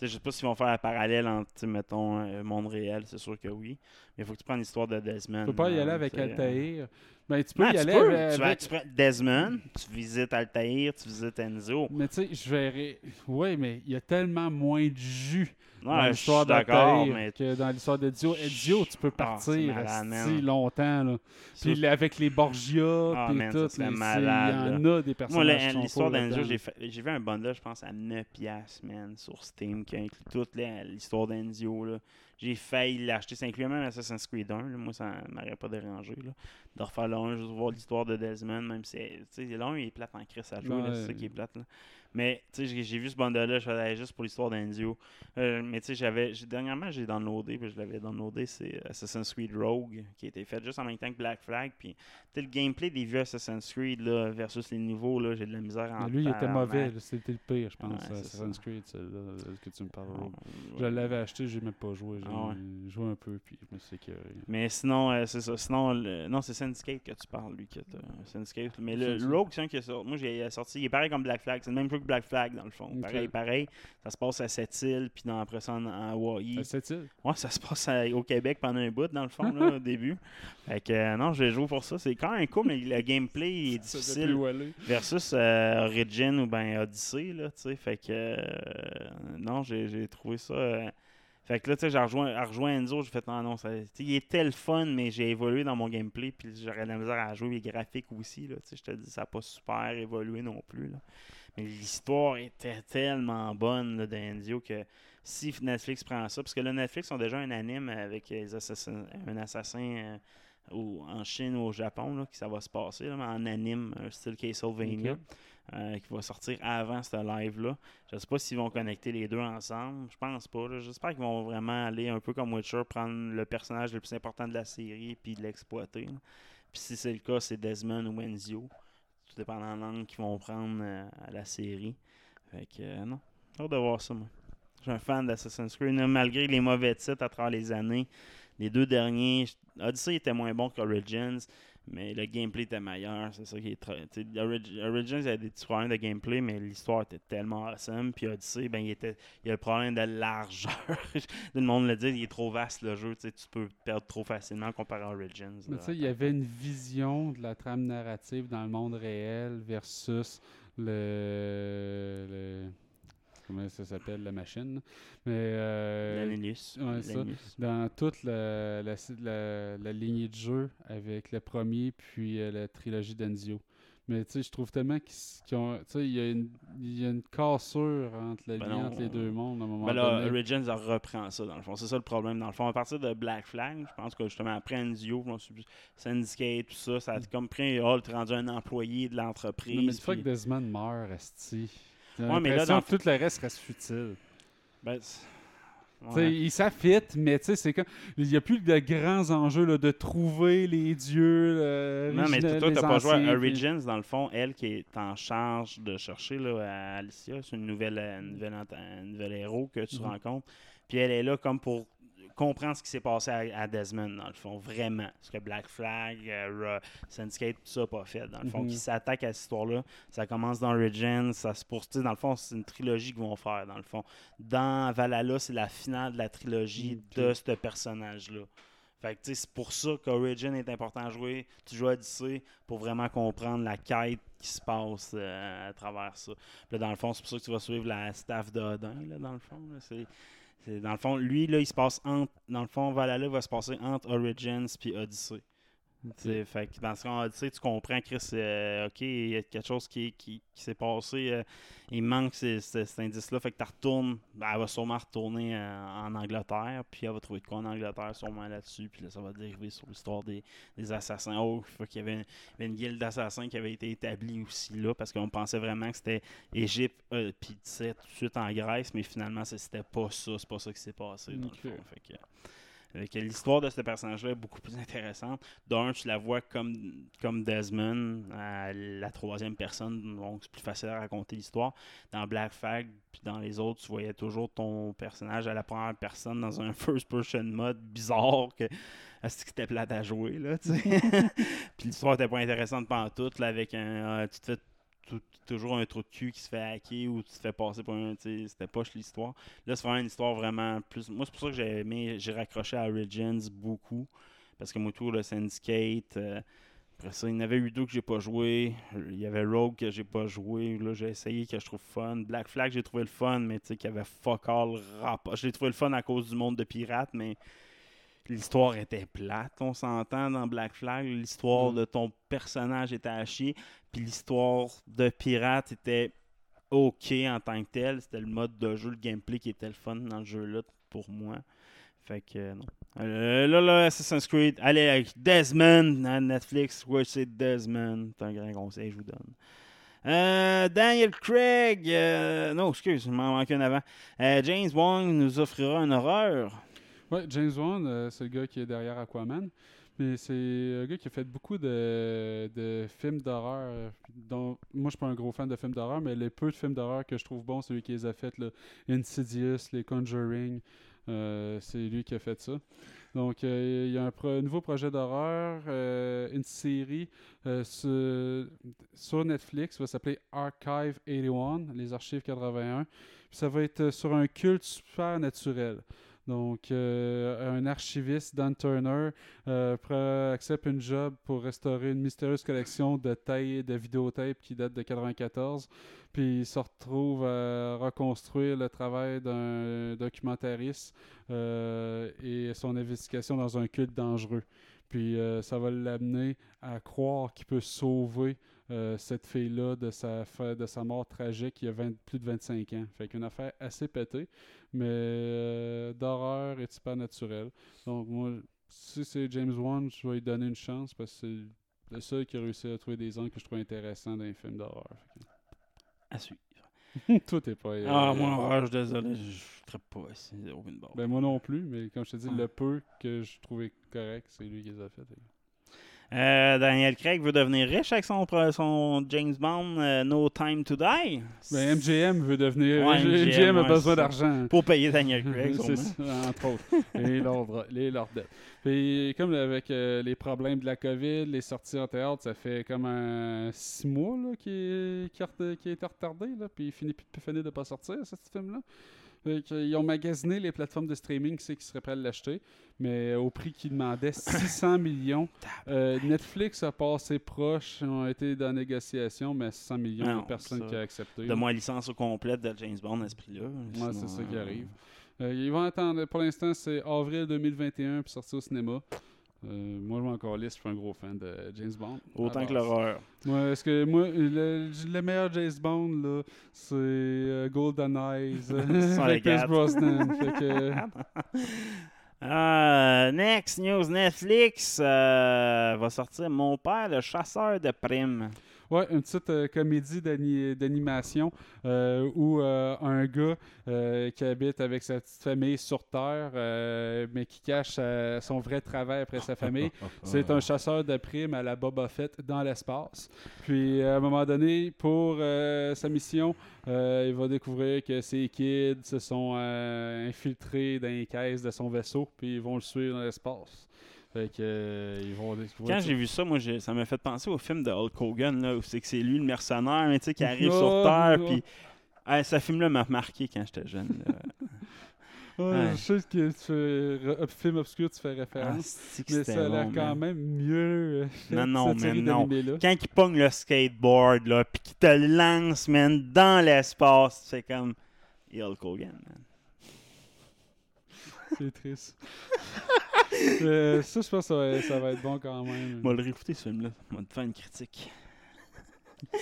D: Je sais pas s'ils vont faire un parallèle entre, mettons, euh, monde réel, c'est sûr que oui. Mais il faut que tu prennes l'histoire de Desmond.
E: tu peux pas y aller avec
D: euh,
E: Altaïr ben tu peux
D: Non,
E: y
D: tu
E: aller
D: peux.
E: avec,
D: Tu, vas-
E: avec-
D: tu prends Desmond, tu visites Altaïr, tu visites Enzo.
E: mais tu sais je verrais oui mais il y a tellement moins de jus dans l'histoire d'Altaïr
D: mais
E: que dans l'histoire de Dio. Et Dio, tu peux
D: Ah,
E: partir
D: malade,
E: si
D: man.
E: longtemps. Là. Puis avec les Borgia,
D: Ah,
E: puis
D: man,
E: tout,
D: malade,
E: il y en a des
D: Moi,
E: personnages sont
D: l'histoire
E: là-dedans.
D: j'ai vu un bundle, je pense, à 9 piastres, man, sur Steam, qui inclut toute l'histoire d'Enzio. J'ai failli l'acheter. Ça incluait même Assassin's Creed 1. là. Moi, ça m'aurait pas dérangé, là. De refaire le 1, juste voir l'histoire de Desmond, même si, le 1, il est plate en crise à jouer, c'est ça qui est plate, là. Mais, tu sais, j'ai- vu ce bundle-là, je faisais juste pour l'histoire d'Enzio. Euh, mais, tu sais, j'avais, dernièrement, j'ai downloadé, puis je l'avais downloadé, c'est Assassin's Creed Rogue, qui a été fait juste en même temps que Black Flag. Puis, tu sais, le gameplay des vieux Assassin's Creed, là, versus les nouveaux, là, j'ai de la misère en
E: Mais lui, il était mauvais. là. C'était le pire, je pense.
D: Ouais, c'est
E: Assassin's
D: ça.
E: Creed, celle-là, euh, que tu me parles. Rogue.
D: ouais.
E: Je l'avais acheté, j'ai même pas joué. J'ai
D: Ah ouais.
E: joué un peu, puis je me suis écœuré.
D: Mais sinon, euh, c'est ça. Sinon, le- non, c'est Syndicate que tu parles, lui. Que t'as- Syndicate. Mais le. Rogue, c'est un qui est sorti. Moi, j'ai sorti. Il est pareil comme Black Flag. C'est le même jeu que Black Flag, dans le fond. Pareil, pareil. Ça se passe à cette île, puis dans, après ça, en, en Hawaii.
E: Euh, C'est-il?
D: Ouais, ça se passe à- au Québec pendant un bout, dans le fond, là, au début. Fait que, euh, non, j'ai joué pour ça. C'est quand même cool, mais le gameplay est
E: Ça
D: difficile. Versus euh, Origin ou ben Odyssey, là, tu sais. Fait que, euh, non, j'ai trouvé ça. fait que là, tu sais, j'ai rejoint, à rejoint Enzo, j'ai fait, non, non, ça, il était le fun, mais j'ai évolué dans mon gameplay, puis j'aurais de la misère à jouer les graphiques aussi, là, tu sais, je te dis, ça n'a pas super évolué non plus, là. Mais l'histoire était tellement bonne, là, d'Enzio, que si Netflix prend ça, parce que là, Netflix ont déjà un anime avec les assassins, un assassin euh, au- en Chine ou au Japon, là, que ça va se passer, là, mais en anime, un style Castlevania euh, qui va sortir avant ce live-là. Je sais pas s'ils vont connecter les deux ensemble. Je pense pas. J'espère qu'ils vont vraiment aller un peu comme Witcher, prendre le personnage le plus important de la série puis l'exploiter. Puis si c'est le cas, c'est Desmond ou Enzio. Tout de l'angle qu'ils vont prendre euh, à la série. Fait que euh, non. Hâte de voir ça, moi. Je suis un fan d'Assassin's Creed. Malgré les mauvais titres à travers les années, les deux derniers, Odyssey était moins bon qu'Origins. Mais le gameplay était meilleur, c'est ça qui est très. tu sais, Orig- Origins avait des petits problèmes de gameplay, mais l'histoire était tellement awesome. Puis Odyssey, ben, il, était, il y a le problème de largeur. Tout le monde le dit, il est trop vaste le jeu, tu peux perdre trop facilement comparé à Origins.
E: Mais tu sais, il y avait une vision de la trame narrative dans le monde réel versus le. le- comment ça s'appelle, la machine. Mais. euh, ouais, ça. Dans toute la, la, la- la lignée de jeu avec le premier puis euh, la trilogie d'Enzio. Mais tu sais, je trouve tellement qu'ils ont. Tu sais, il y, a une- il y a une cassure entre le
D: Ben non,
E: entre les deux mondes à un moment
D: Ben là,
E: donné.
D: Origins reprend ça dans le fond. C'est ça le problème. Dans le fond, à partir de Black Flag, je pense que justement après suis Syndicate, tout ça, ça a comme pris oh, rendu un employé de l'entreprise.
E: Mais une fois que Desmond meurt, Esti.
D: Ouais, mais là, dans-
E: tout le reste reste futile.
D: Ben,
E: Tu
D: ouais.
E: Il s'affite, mais tu sais, c'est comme. Il n'y a plus de grands enjeux là, de trouver les dieux. le-
D: Non, mais toi,
E: les
D: t'as pas joué à Origins, dans le fond, elle qui est en charge de chercher là, à Alicia, c'est une nouvelle, euh, une nouvelle, ent- un nouvel héros que tu
E: Mhm.
D: rencontres. Puis elle est là comme pour comprendre ce qui s'est passé à, à Desmond, dans le fond, vraiment. Ce que Black Flag, euh, Syndicate, tout ça pas fait, dans le fond.
E: Mhm.
D: Qui s'attaque à cette histoire-là. Ça commence dans Origins, ça se poursuit. Dans le fond, c'est une trilogie qu'ils vont faire, dans le fond. Dans Valhalla, c'est la finale de la trilogie
E: Ok.
D: de ce personnage-là. Fait que, tu sais, c'est pour ça qu'Origin est important à jouer. Tu joues à Odyssey pour vraiment comprendre la quête qui se passe euh, à travers ça. Puis là, dans le fond, c'est pour ça que tu vas suivre la staff d'Odin, là, dans le fond. c'est- dans le fond, lui, là, il se passe entre. Dans le fond, Valhalla va se passer entre Origins puis Odyssey. Tu Fait que dans ce cas, Odyssey, tu comprends, Chris, euh, ok, il y a quelque chose qui, qui, qui s'est passé. euh, il manque ce- ce- cet indice-là. Fait que tu retournes. ben, elle va sûrement retourner euh, en Angleterre. Puis elle va trouver de quoi en Angleterre, sûrement là-dessus. Puis là, ça va dériver sur l'histoire des, des assassins. Oh, fait qu'il y avait, il y avait une guilde d'assassins qui avait été établie aussi là. Parce qu'on pensait vraiment que c'était Égypte, puis tu sais, tout de suite en Grèce. Mais finalement, c'était pas ça. C'est pas ça qui s'est passé. Dans
E: Ok.
D: le fond. Fait que, fait que l'histoire de ce personnage-là est beaucoup plus intéressante. D'un, tu la vois comme, comme Desmond, à la troisième personne, donc c'est plus facile à raconter l'histoire. Dans Black Flag, puis dans les autres, tu voyais toujours ton personnage à la première personne dans un first-person mode bizarre que est-ce que c'était plate à jouer, là, puis l'histoire était pas intéressante pendant tout, là, avec un... euh, tu te fais toujours un trou de cul qui se fait hacker ou tu te fais passer pour un... C'était poche l'histoire. Là, c'est vraiment une histoire vraiment plus... Moi, c'est pour ça que j'ai aimé... J'ai raccroché à Origins beaucoup. Parce que moi, tout, le Syndicate... euh, après ça, il y en avait eu deux que j'ai pas joué. Il y avait Rogue que j'ai pas joué. Là, j'ai essayé que je trouve fun. Black Flag, j'ai trouvé le fun, mais tu sais, qu'il y avait fuck all rapport. Je l'ai trouvé le fun à cause du monde de pirates, mais l'histoire était plate, on s'entend dans Black Flag. L'histoire
E: Mm.
D: de ton personnage était à chier. Puis l'histoire de pirate était ok en tant que tel. C'était le mode de jeu, le gameplay qui était le fun dans le jeu-là pour moi. Fait que euh, non. Euh, là, là, Assassin's Creed, allez avec Desmond à Netflix. Ouais, c'est Desmond. C'est un grand conseil, je vous donne. Euh, Daniel Craig, non, excuse, il m'en manque un avant. James Wong nous offrira une horreur.
E: Ouais, James Wan, euh, c'est le gars qui est derrière Aquaman. Mais c'est un gars qui a fait beaucoup de, films d'horreur. Moi, je suis pas un gros fan de films d'horreur, mais les peu de films d'horreur que je trouve bons, c'est lui qui les a fait. Insidious, les Conjuring, euh, c'est lui qui a fait ça. Donc, euh, il y a un nouveau projet d'horreur, une série sur, sur Netflix, ça va s'appeler Archive 81, les archives 81. Puis ça va être sur un culte super naturel. Donc, euh, un archiviste, Dan Turner, euh, accepte une job pour restaurer une mystérieuse collection de tailles de vidéotapes qui date de 94. Puis il se retrouve à reconstruire le travail d'un documentariste euh, et son investigation dans un culte dangereux. Puis ça va l'amener à croire qu'il peut sauver euh, cette fille-là de sa, de sa mort tragique il y a 20 plus de 25 ans. Fait qu'une affaire assez pétée, mais euh, d'horreur et de supernaturel. Donc moi, si c'est James Wan, je vais lui donner une chance parce que c'est le seul qui a réussi à trouver des angles que je trouve intéressants dans les films d'horreur.
D: À suivre.
E: Toi, t'es pas... euh,
D: Ah, moi, horreur, je suis désolé, je ne pas barre.
E: Ben moi non plus, mais comme je te dis,
D: Ah.
E: le peu que je trouvais correct, c'est lui qui les a fait.
D: Euh, Daniel Craig veut devenir riche avec son, James Bond euh, No Time to Die.
E: Ben MGM veut devenir...
D: Ouais,
E: MGM,
D: MGM,
E: a
D: ouais,
E: besoin d'argent.
D: Pour payer Daniel Craig,
E: c'est
D: sûrement.
E: ça, entre autres. Et leurs les. Puis comme avec euh, les problèmes de la COVID, les sorties en théâtre, ça fait comme un six mois là, qui, est, qui, a, ret- qui a été retardé, là, puis il finit, finit de pas sortir, ce film-là. Que, Ils ont magasiné les plateformes de streaming qui c'est qui seraient prêts à l'acheter, mais au prix qu'ils demandaient 600 millions. Euh, Netflix a passé proche, ont été dans la négociation, mais 600 millions,
D: Non,
E: personne
D: ça.
E: qui a accepté.
D: De moins licence au complète de James Bond à ce prix-là.
E: Ouais, c'est ça qui
D: euh,
E: arrive. Euh, ils vont attendre, pour l'instant, c'est avril 2021 puis sortir au cinéma. Euh, moi, je vais encore liste, je suis un gros fan de James Bond.
D: Autant que
E: base.
D: l'horreur.
E: Ouais, est-ce que moi, le, le meilleur James Bond, là, c'est euh, GoldenEye euh, avec Pierce
D: 104.
E: Brosnan. fait que,
D: Euh, next news Netflix va sortir Mon père, le chasseur de primes.
E: Ouais, une petite euh, comédie d'ani- d'animation euh, où euh, un gars euh, qui habite avec sa petite famille sur Terre, mais qui cache son vrai travail après sa famille, c'est un chasseur de primes à la Boba Fett dans l'espace. Puis à un moment donné, pour sa mission, il va découvrir que ses kids se sont infiltrés dans les caisses de son vaisseau, puis ils vont le suivre dans l'espace. Fait que, euh, ils vont découvrir
D: Quand j'ai vu ça, moi, j'ai- ça m'a fait penser au film de Hulk Hogan, là, où c'est que c'est lui le mercenaire, mais tu sais, qui arrive sur Terre, puis... Ah, ce film-là m'a marqué quand j'étais jeune. là.
E: Ouais,
D: Ouais.
E: Je sais que tu fais re- ob- film obscur, tu fais
D: Ah,
E: référence.
D: c'est que
E: mais
D: c'était
E: ça a l'air
D: bon,
E: quand
D: man.
E: même mieux euh, fait,
D: Non, non,
E: cette série
D: mais non.
E: d'animés-là.
D: Quand il pogne le skateboard, là, puis qu'il te lance, man, dans l'espace, c'est comme... Hulk Hogan, man.
E: C'est triste. Euh, ça, je pense que ça va, ça va être bon quand même.
D: On va le réécouter, ce film-là. On va te faire une critique.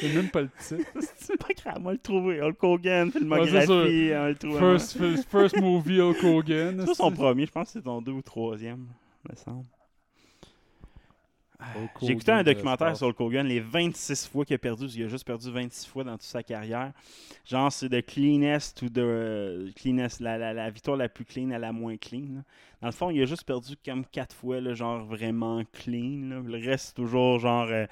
E: C'est même pas le titre.
D: c'est pas grave, on va le trouver. Hulk Hogan,
E: Ouais,
D: filmographie,
E: sûr.
D: on va le trouver.
E: First, first, first movie Hulk Hogan.
D: C'est pas son premier, je pense que c'est ton deux ou troisième, me semble. J'ai écouté un
E: de
D: documentaire sur Hulk Hogan, les 26 fois qu'il a perdu, qu'il a juste perdu 26 fois dans toute sa carrière. Genre, c'est de cleanest ou de euh, cleanest, la, la, la victoire la plus clean à la moins clean. là. Dans le fond, il a juste perdu comme 4 fois, là, genre vraiment clean. là. Le reste, c'est toujours genre, euh,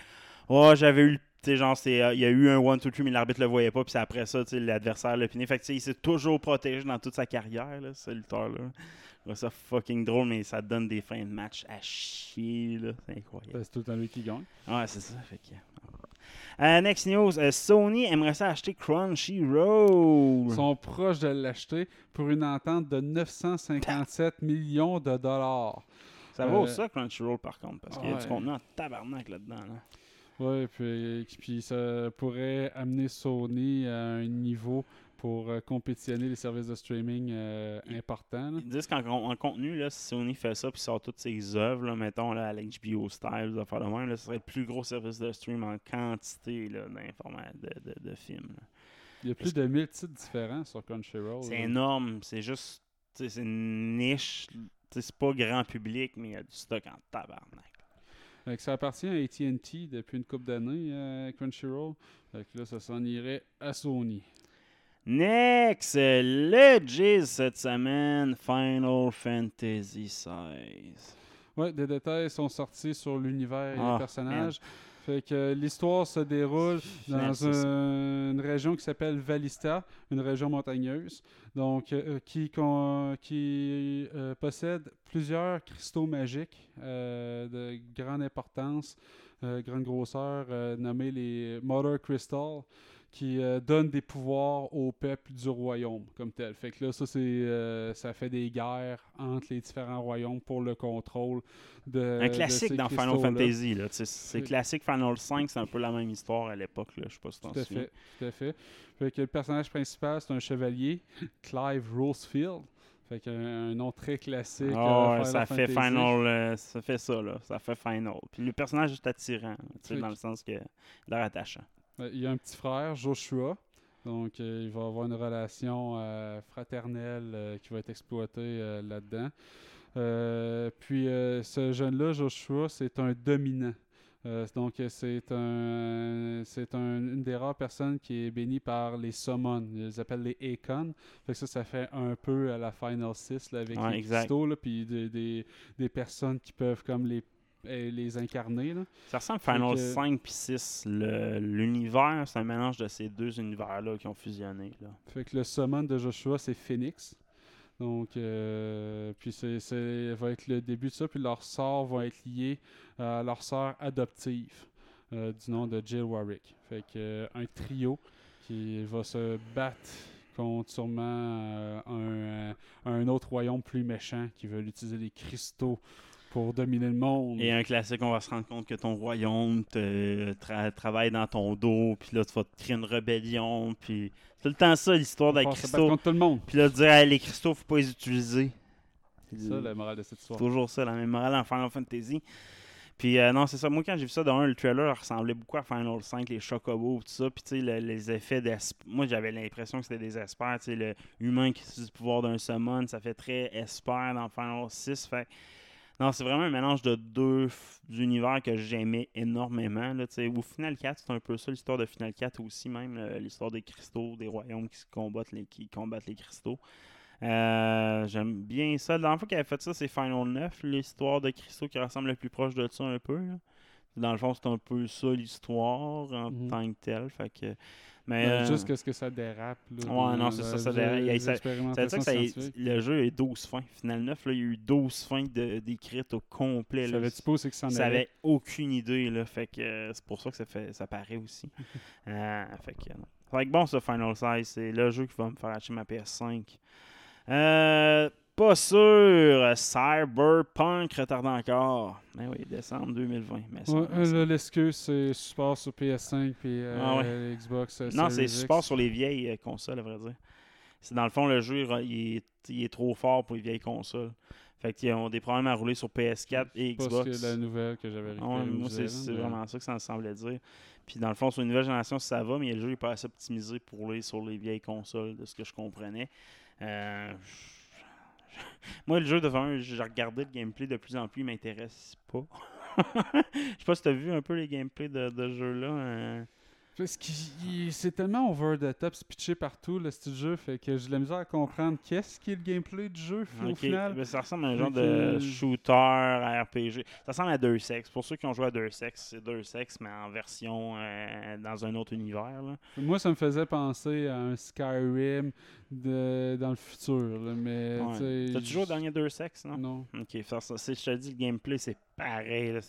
D: oh, j'avais eu le. Sais, genre, c'est, euh, il y a eu un 1-2-3, mais l'arbitre le voyait pas, puis c'est après ça, l'adversaire l'a fini. Fait que, tu sais, il s'est toujours protégé dans toute sa carrière, là, ce lutteur-là. Trouve ça fucking drôle, mais ça donne des fins de match à chier, là. C'est incroyable.
E: Ben, C'est tout le temps lui qui gagne.
D: Ouais, c'est ça. Fait que... Euh, next news, euh, Sony aimerait ça acheter Crunchyroll.
E: Ils sont proches de l'acheter pour une entente de 957 millions de dollars.
D: Ça vaut
E: Euh,
D: ça, Crunchyroll, par contre, parce qu'il y a du
E: ouais.
D: contenu en tabarnak là-dedans. Là.
E: Oui, puis, puis ça pourrait amener Sony à un niveau pour euh, compétitionner les services de streaming euh, importants. là.
D: Ils disent qu'en en contenu, là, si Sony fait ça puis sort toutes ses œuvres, là, mettons là, à l'HBO Style, de faire de même, là, ce serait le plus gros service de stream en quantité là, de, de, de films. là.
E: Il y a plus de 1000 titres différents sur Crunchyroll.
D: C'est énorme, c'est juste, c'est une niche, c'est pas grand public, mais il y a du stock en tabarnak.
E: Que ça appartient à AT&T depuis une couple d'années, euh, Crunchyroll. Que là, ça s'en irait à Sony.
D: Next, le Jizz cette semaine, Final Fantasy XVI.
E: Ouais, des détails sont sortis sur l'univers et
D: Ah,
E: les personnages. Fait que euh, l'histoire se déroule dans un- une région qui s'appelle Valista, une région montagneuse, donc euh, qui, con- qui euh, possède plusieurs cristaux magiques euh, de grande importance, euh, grande grosseur, euh, nommés les Mother Crystal, qui euh, donnent des pouvoirs au peuple du royaume comme tel. Fait que là, ça, c'est, euh, ça fait des guerres entre les différents royaumes pour le contrôle de.
D: Un classique dans Final. Fantasy. Là, c'est classique Final 5, c'est un peu la même histoire à l'époque. là, Je sais pas si tu t'en souviens.
E: fait, tout à fait. Fait que le personnage principal, c'est un chevalier, Clive Rosefield. Fait qu'un un nom très classique.
D: Ah
E: euh, Final
D: ça fait
E: Fantasy.
D: Final, euh, ça fait ça là, ça fait Final. Puis le personnage est attirant, tu sais, dans le sens que l'air attachant.
E: Euh, Il y a un petit frère, Joshua. Donc, euh, il va avoir une relation euh, fraternelle euh, qui va être exploitée euh, là-dedans. Puis, ce jeune-là, Joshua, c'est un dominant. Donc, c'est un, c'est un- une des rares personnes qui est bénie par les summons. Ils appellent les Akon. Fait que ça, ça fait un peu à la Final 6 là, avec
D: Ouais,
E: les cristaux, là, puis des, des, des personnes qui peuvent comme les, eh, les incarner. Là.
D: Ça ressemble à Final
E: que-
D: 5 puis 6. Le- L'univers, c'est un mélange de ces deux univers-là qui ont fusionné. Là.
E: Fait que le summon de Joshua, c'est Phoenix. Donc, euh, puis c'est, c'est- va être le début de ça. Puis leurs sorts vont être liés à leur sœur adoptive euh, du nom de Jill Warwick. Fait que euh, un trio qui va se battre contre sûrement euh, un, euh, un autre royaume plus méchant qui veut utiliser les cristaux pour dominer le monde.
D: Et un classique, on va se rendre compte que ton royaume te tra- travaille dans ton dos, puis là, tu vas te créer une rébellion, puis c'est tout le temps ça, l'histoire des cristaux.
E: contre tout le monde.
D: Puis là, dire, Hey, les cristaux, faut pas les utiliser.
E: C'est ça la morale de cette
D: C'est
E: histoire.
D: toujours ça, la même morale en Final Fantasy. Puis euh, non, c'est ça. Moi, quand j'ai vu ça, d'un, le trailer ressemblait beaucoup à Final 5, les chocobos, tout ça. Puis tu sais, le- les effets d'esp... Moi, j'avais l'impression que c'était des espers. Tu sais, le humain qui utilise le pouvoir d'un summon, ça fait très esper dans Final 6. Fait Non, c'est vraiment un mélange de deux univers que j'aimais énormément. Là. Ou Final 4, c'est un peu ça, l'histoire de Final 4 aussi, même. l'histoire des cristaux, des royaumes qui, se combattent, les, qui combattent les cristaux. Euh, J'aime bien ça. La dernière fois qu'il avait fait ça, c'est Final 9, l'histoire de cristaux qui ressemble le plus proche de ça un peu. là. Dans le fond, c'est un peu ça l'histoire en
E: Mhm.
D: tant que telle. Fait que, mais,
E: Ben,
D: euh,
E: Juste que ce que ça dérape. Là,
D: Ouais, non, c'est ça, ça dérape. Ça- Ça ça le jeu a 12 fins. Final 9, là, il y a eu 12 fins décrites au complet. là.
E: Savais-tu pas où c'est que ça en
D: Ça avait aucune idée, là. Fait que euh, c'est pour ça que ça, fait, ça paraît aussi. Euh, fait que, non. Fait que bon, ça, Final Size, c'est le jeu qui va me faire acheter ma PS5. Euh, pas sûr. Cyberpunk retarde encore. Mais oui, décembre 2020. Mais ça,
E: Ouais, euh, là, l'excuse, c'est support sur PS5 puis euh,
D: Ah ouais.
E: Xbox. euh,
D: Non, c'est support sur les vieilles consoles, à vrai dire. C'est dans le fond, le jeu, il, est, il est trop fort pour les vieilles consoles. Fait qu'ils ont des problèmes à rouler sur PS4 et Xbox.
E: que la nouvelle que j'avais
D: ouais,
E: récupérée
D: moi, c'est c'est
E: mais-
D: vraiment ça que ça me semblait dire. Puis dans le fond, sur une nouvelle génération, ça va, mais le jeu n'est pas assez optimisé pour rouler sur les vieilles consoles, de ce que je comprenais. Euh, Moi, le jeu, devant, j'ai regardé le gameplay de plus en plus, il m'intéresse pas. Je sais pas si tu as vu un peu les gameplays de, de ce jeu-là. euh.
E: Parce que c'est tellement over the top, c'est pitché partout, le style de jeu, fait que j'ai de la misère à comprendre qu'est-ce qui est le gameplay du jeu au final.
D: ben, ça ressemble à un genre de shooter à RPG. Ça ressemble à Deux Sex. Pour ceux qui ont joué à Deux Sex, c'est Deux Sex, mais en version euh, dans un autre univers. là.
E: Moi, ça me faisait penser à un Skyrim de, dans le futur, là, mais
D: Ouais. T'as toujours au dernier Deux Sex, non?
E: Non.
D: Ok, faire ça. Si je te dis le gameplay, c'est pareil. Là,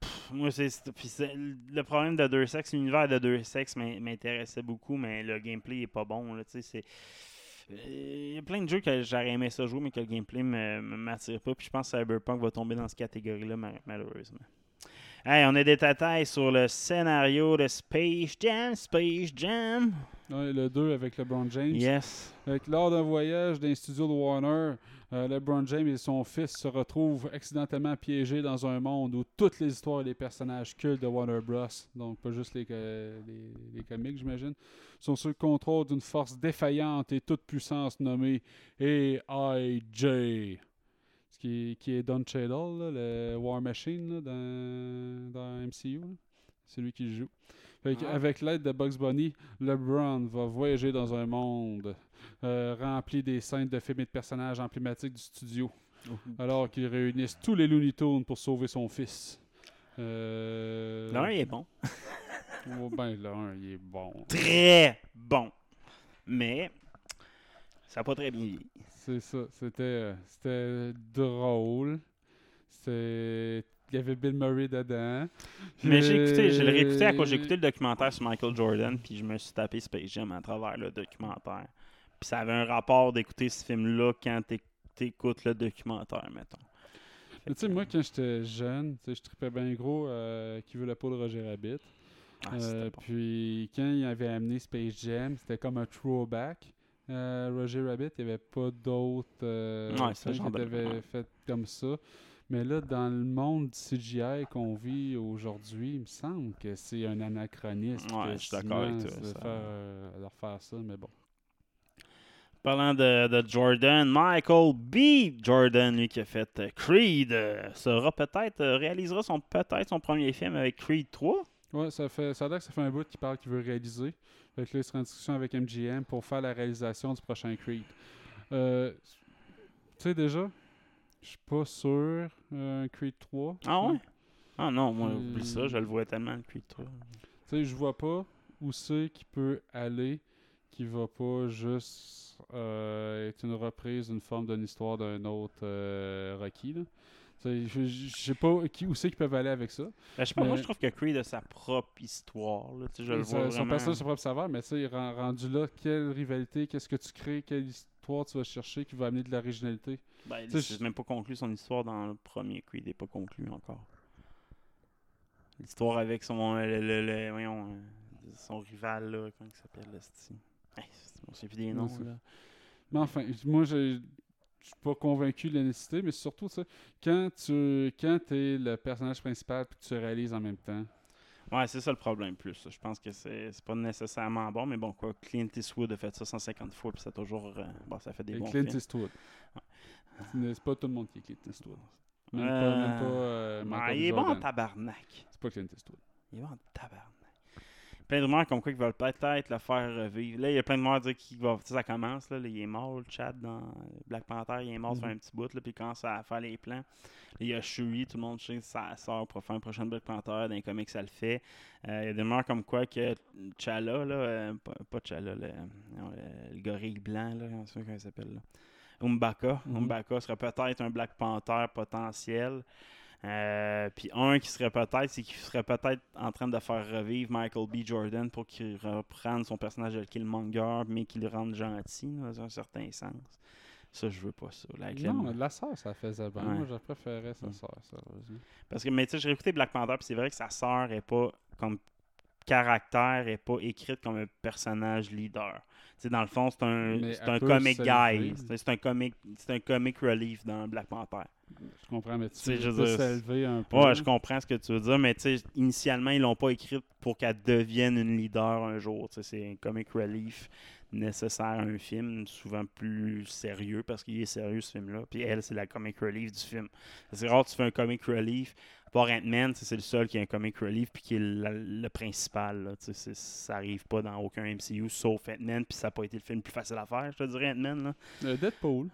D: Pff, moi, c'est. c'est- puis c'est- Le problème de Deux Sex, l'univers de Deux Sex m'in- m'intéressait beaucoup, mais le gameplay est pas bon. Là, c'est. Il y a plein de jeux que j'aurais aimé ça jouer, mais que le gameplay me me- m'attire pas. Puis je pense que Cyberpunk va tomber dans cette catégorie-là, ma- malheureusement. Hey, on a des tatailles sur le scénario de Space Jam. Space Jam.
E: Ouais, le 2 avec LeBron James.
D: Yes.
E: Que lors d'un voyage d'un studio de Warner, euh, LeBron James et son fils se retrouvent accidentellement piégés dans un monde où toutes les histoires et les personnages cultes de Warner Bros., donc pas juste les, co- les, les comics, j'imagine, sont sous le contrôle d'une force défaillante et toute puissance nommée AIJ. Ce qui, qui est Don Cheadle, le War Machine dans, dans MCU. C'est lui qui joue. Fait
D: Ah.
E: Avec l'aide de Bugs Bunny, LeBron va voyager dans un monde euh, rempli des scènes de films et de personnages emblématiques du studio, alors qu'ils réunissent tous les Looney Tunes pour sauver son fils. Euh...
D: L'un, il est bon.
E: Oh, ben, l'un, il est bon.
D: Très bon. Mais. Ça n'a pas très bien.
E: C'est ça. C'était, euh, c'était drôle. C'était... Il y avait Bill Murray dedans.
D: Mais j'ai écouté, je l'ai réécouté à quoi j'ai écouté le documentaire sur Michael Jordan, puis je me suis tapé Space Jam à travers le documentaire. Puis ça avait un rapport d'écouter ce film-là quand t'éc- t'écoutes le documentaire, mettons.
E: Mais tu sais, moi, quand j'étais jeune, je tripais bien gros euh, Qui veut la peau de Roger Rabbit.
D: Ah,
E: Euh,
D: bon.
E: Puis quand il avait amené Space Jam, c'était comme un throwback. Euh, Roger Rabbit, il n'y avait pas d'autres
D: Ouais,
E: qui avaient
D: ouais.
E: fait comme ça. Mais là, dans le monde du CGI qu'on vit aujourd'hui, il me semble que c'est un anachronisme.
D: Ouais, je suis d'accord avec toi,
E: De,
D: ça-
E: faire, euh, de refaire ça, mais bon.
D: Parlant de, de Jordan, Michael B. Jordan, lui qui a fait euh, Creed, euh, sera peut-être, réalisera son peut-être son premier film avec Creed 3.
E: Ouais, ça fait ça a l'air que ça fait un bout qu'il parle qu'il veut réaliser. Fait que là, il sera en discussion avec MGM pour faire la réalisation du prochain Creed. Euh, tu sais déjà, je suis pas sûr euh, Creed 3.
D: Ah ouais? Ah non, moi,
E: Euh,
D: oublie ça, je le vois tellement, le Creed 3.
E: Tu sais, je vois pas où c'est qu'il peut aller qui va pas juste euh, être une reprise d'une forme d'une histoire d'un autre euh, Rocky. Là. Je je- sais pas qui, où c'est qu'ils peuvent aller avec ça.
D: Ben, je sais pas, moi je trouve que Creed a sa propre histoire. Là, je le vois
E: Son personnage, son propre savoir, mais tu rendu là, quelle rivalité, qu'est-ce que tu crées, quelle histoire tu vas chercher qui va amener de l'originalité?
D: Ben, c'est même pas conclu son histoire dans le premier Creed, n'est pas conclu encore. L'histoire avec son, le, le- le- voyons, euh, son rival, là, comment il s'appelle. Hey, c'est- on sait plus des noms, là.
E: Mais enfin, moi, je je suis pas convaincu de la nécessité, mais surtout, quand tu quand es le personnage principal et que tu réalises en même temps.
D: Ouais, c'est ça le problème plus. Je pense que c'est pas nécessairement bon, mais bon, quoi, Clint Eastwood a fait ça 150 fois, puis ça a toujours. euh, bon, ça fait des
E: Et
D: bons
E: Clint
D: films.
E: Eastwood. C'est pas tout le monde qui est Clint Eastwood. Même pas, même pas euh,
D: Ah, il est bon en tabarnak.
E: C'est pas Clint Eastwood.
D: Il est bon en tabarnak. Plein de rumeurs comme quoi ils veulent peut-être le faire revivre. Là, il y a plein de rumeurs dire qu'il va. tu sais, ça commence, là, là, il est mort, le chat dans Black Panther, il est mort sur
E: Mhm.
D: un petit bout, là, puis il commence à faire les plans. Là, il y a Shuri, tout le monde sait que ça sort pour faire un prochain Black Panther, dans les comics, ça le fait. Euh, il y a des rumeurs comme quoi que T'Challa, là, euh, pas, pas T'Challa, le, non, le- le gorille blanc, là, je sais pas comment il s'appelle, là. Umbaka. Umbaka serait peut-être un Black Panther potentiel. Euh, puis un qui serait peut-être, c'est qu'il serait peut-être en train de faire revivre Michael B. Jordan pour qu'il reprenne son personnage de Killmonger, mais qu'il le rende gentil, dans un certain sens. Ça, je veux pas ça. là,
E: Non, mais la sœur, ça faisait bien.
D: Ouais.
E: Moi, je préférais sa
D: Mm.
E: sœur.
D: Parce que, mais tu sais, j'ai écouté Black Panther, puis c'est vrai que sa sœur est pas comme caractère, est pas écrite comme un personnage leader. Dans le fond, c'est un, c'est un comic guy. C'est un comic, c'est un comic relief dans Black Panther.
E: Je comprends, mais tu
D: veux
E: s'élever un peu.
D: Ouais, je comprends ce que tu veux dire, mais initialement, ils l'ont pas écrite pour qu'elle devienne une leader un jour. C'est un comic relief nécessaire à un film, souvent plus sérieux, parce qu'il est sérieux ce film-là. Puis elle, c'est la comic relief du film. C'est rare que tu fais un comic relief. Par Ant-Man, c'est le seul qui a un comic relief puis qui est la- le principal. là. Ça arrive pas dans aucun MCU sauf Ant-Man, puis ça n'a pas été le film le plus facile à faire, je te dirais Ant-Man.
E: Euh, Deadpool.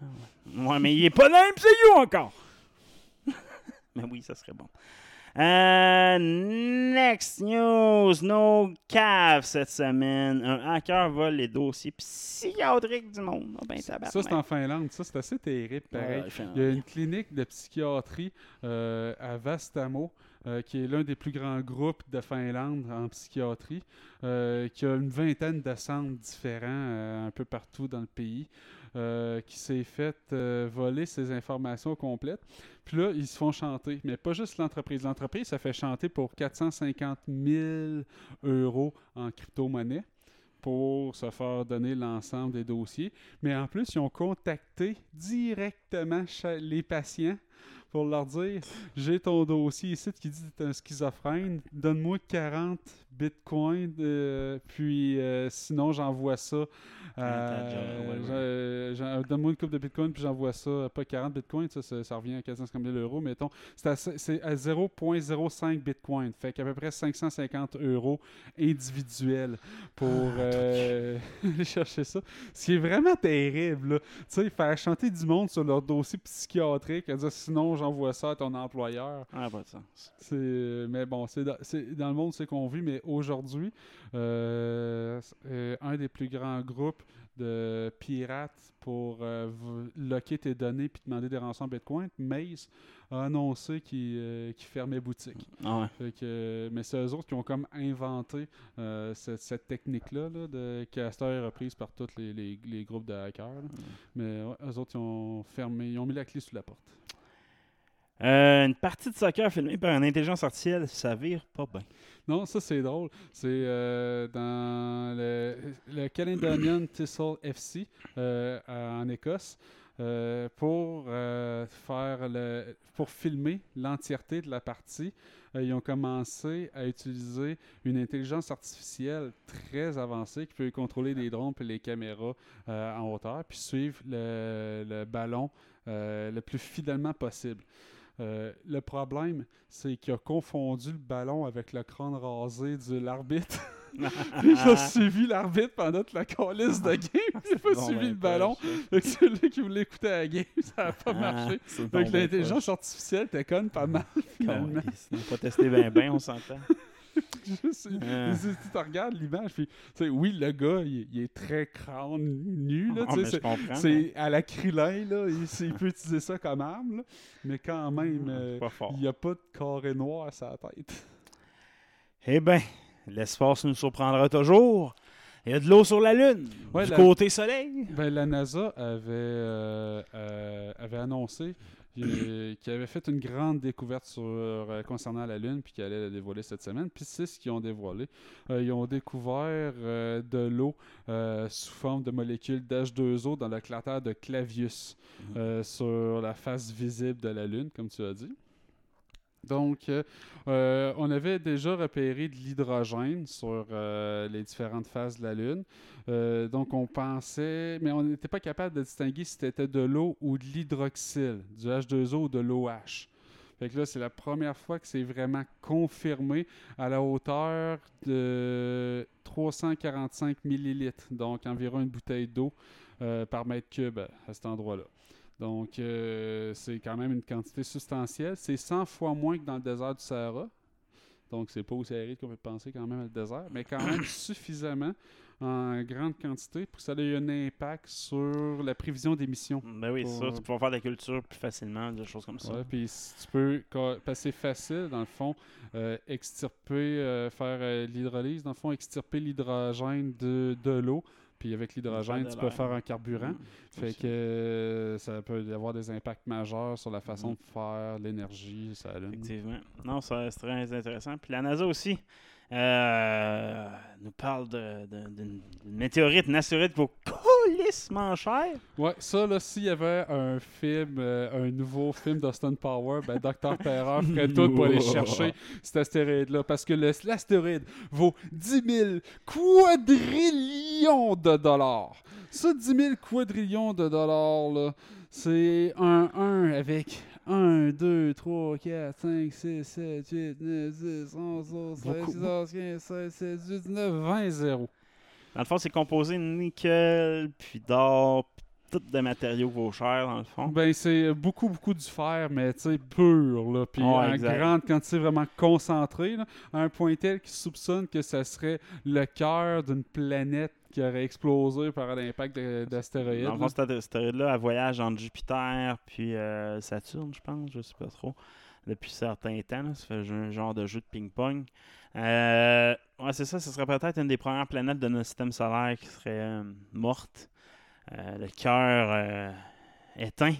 D: Ouais, mais il est pas dans le MCU encore. mais oui, ça serait bon. Euh, next news, no cave cette semaine. Un hacker vole les dossiers psychiatriques du monde. Ah ben,
E: Ça, c'est en Finlande. Ça, c'est assez terrible, pareil. Il y a une clinique de psychiatrie euh, à Vastamo, euh, qui est l'un des plus grands groupes de Finlande en psychiatrie, euh, qui a une vingtaine de centres différents euh, un peu partout dans le pays, qui s'est fait voler ses informations complètes. Puis là, ils se font chanter. Mais pas juste l'entreprise. L'entreprise, ça fait chanter pour 450 000 euros en crypto-monnaie pour se faire donner l'ensemble des dossiers. Mais en plus, ils ont contacté directement les patients pour leur dire J'ai ton dossier ici qui dit que tu es un schizophrène, donne-moi 40 bitcoins, euh, puis euh, sinon j'envoie ça. euh, donne-moi une coupe de bitcoin, puis j'envoie ça. Pas 40 bitcoins, ça, ça, ça revient à 450 000 euros, mettons. C'est à, c'est à 0,05 bitcoin, fait qu'à peu près 550 euros individuels pour euh, aller chercher ça. Ce qui est vraiment terrible. Tu sais, faire chanter du monde sur leur dossier psychiatrique, à dire sinon j'envoie ça à ton employeur.
D: Ah, pas de sens.
E: Mais bon, c'est dans, le monde, c'est qu'on vit, mais aujourd'hui, euh, euh, un des plus grands groupes de pirates pour euh, loquer tes données puis demander des rançons Bitcoin, Maze, a annoncé qu'il, euh, fermait boutique.
D: Ah ouais.
E: Fait que, mais c'est eux autres qui ont comme inventé euh, cette, cette technique-là, là, de, est reprise par tous les, les- les groupes de hackers. là. Mais ouais, eux autres, ils ont fermé, ils ont mis la clé sous la porte.
D: Euh, une partie de soccer filmée par une intelligence artificielle, ça vire pas bien.
E: Non, ça c'est drôle. C'est euh, dans le, le Caledonian Thistle FC euh, en Écosse pour faire le pour filmer l'entièreté de la partie. ils ont commencé à utiliser une intelligence artificielle très avancée qui peut contrôler les drones et les caméras en hauteur, puis suivre le, le ballon le plus fidèlement possible. Euh, le problème, c'est qu'il a confondu le ballon avec le crâne rasé de l'arbitre. Il a suivi l'arbitre pendant toute la calice de game. Il a pas
D: Bon,
E: suivi
D: ben,
E: le ballon. Fait que celui qui voulait écouter la game, ça n'a pas
D: Ah,
E: marché.
D: bon, ben,
E: l'intelligence artificielle était conne pas mal, finalement.
D: On n'a pas testé bien, bien, on s'entend.
E: Juste,
D: Ah.
E: si tu te regardes l'image, puis, oui, le gars, il, il est très crâne nu, là,
D: Ah,
E: c'est- à l'acrylin, là, il, il peut utiliser ça comme arme, là, mais quand même,
D: Ah,
E: euh,
D: pas fort.
E: il n'y a pas de carré noir à sa tête.
D: Eh bien, l'espace nous surprendra toujours. Il y a de l'eau sur la Lune.
E: Ouais,
D: du
E: la-
D: côté soleil.
E: Ben, la NASA avait, euh, euh, avait annoncé euh, qu'il avait fait une grande découverte sur, euh, concernant la Lune, puis qu'il allait la dévoiler cette semaine. Puis c'est ce qu'ils ont dévoilé. Euh, ils ont découvert euh, de l'eau sous forme de molécules d'H2O dans le cratère de Clavius, euh, sur la face visible de la Lune, comme tu as dit. Donc, euh, euh, on avait déjà repéré de l'hydrogène sur euh, les différentes phases de la Lune. Donc, on pensait, mais on n'était pas capable de distinguer si c'était de l'eau ou de l'hydroxyle, du H2O ou de l'OH. Fait que là, c'est la première fois que c'est vraiment confirmé à la hauteur de 345 millilitres, donc environ une bouteille d'eau par mètre cube à cet endroit-là. Donc, euh, c'est quand même une quantité substantielle. C'est 100 fois moins que dans le désert du Sahara. Donc, c'est pas aussi aride qu'on peut penser quand même à le désert, mais quand même suffisamment en grande quantité pour que ça ait un impact sur la prévision d'émissions.
D: Ben oui,
E: Pour-
D: ça, tu peux faire de la culture plus facilement, des choses comme ça.
E: Ouais, puis si tu peux, c'est facile, dans le fond, euh, extirper, euh, faire euh, l'hydrolyse, dans le fond, extirper l'hydrogène de, de l'eau. Puis avec l'hydrogène, tu peux faire un carburant.
D: Mm.
E: Fait que euh, ça peut y avoir des impacts majeurs sur la façon
D: Mm.
E: de faire l'énergie, ça.
D: Effectivement. Non, ça, c'est très intéressant. Puis la NASA aussi euh, nous parle d'une météorite, une astéroïde qui vaut colissement cher.
E: Ouais, ça, là, s'il y avait un film, euh, un nouveau film d'Austin Power, ben Dr. Terreur ferait tout pour aller chercher cet astéroïde-là. Parce que l'astéroïde vaut 10 000 quadrillions de dollars. Ça, 10 000 quadrillions de dollars, là, c'est un 1 avec 1, 2, 3, 4, 5, 6, 7, 8, 9, 10, 11, 12, 13,
D: Beaucoup.
E: 14, 15, 16, 17, 18, 19, 20, 0.
D: Dans le fond, c'est composé de nickel, puis d'or, puis tout de matériaux qui vaut cher, dans le fond.
E: Ben, c'est beaucoup, beaucoup du fer, mais tu sais, pur, là. Puis en grande quantité, vraiment concentrée, là, à un point tel qu'il soupçonne que ça serait le cœur d'une planète qui aurait explosé par l'impact de- d'astéroïdes.
D: Dans le fond, cette astéroïde-là, elle voyage entre Jupiter puis euh, Saturne, je pense, je sais pas trop, depuis certains temps. là. Ça fait un genre de jeu de ping-pong. Euh, ouais, c'est ça, ce serait peut-être une des premières planètes de notre système solaire qui serait euh, morte. Le cœur éteint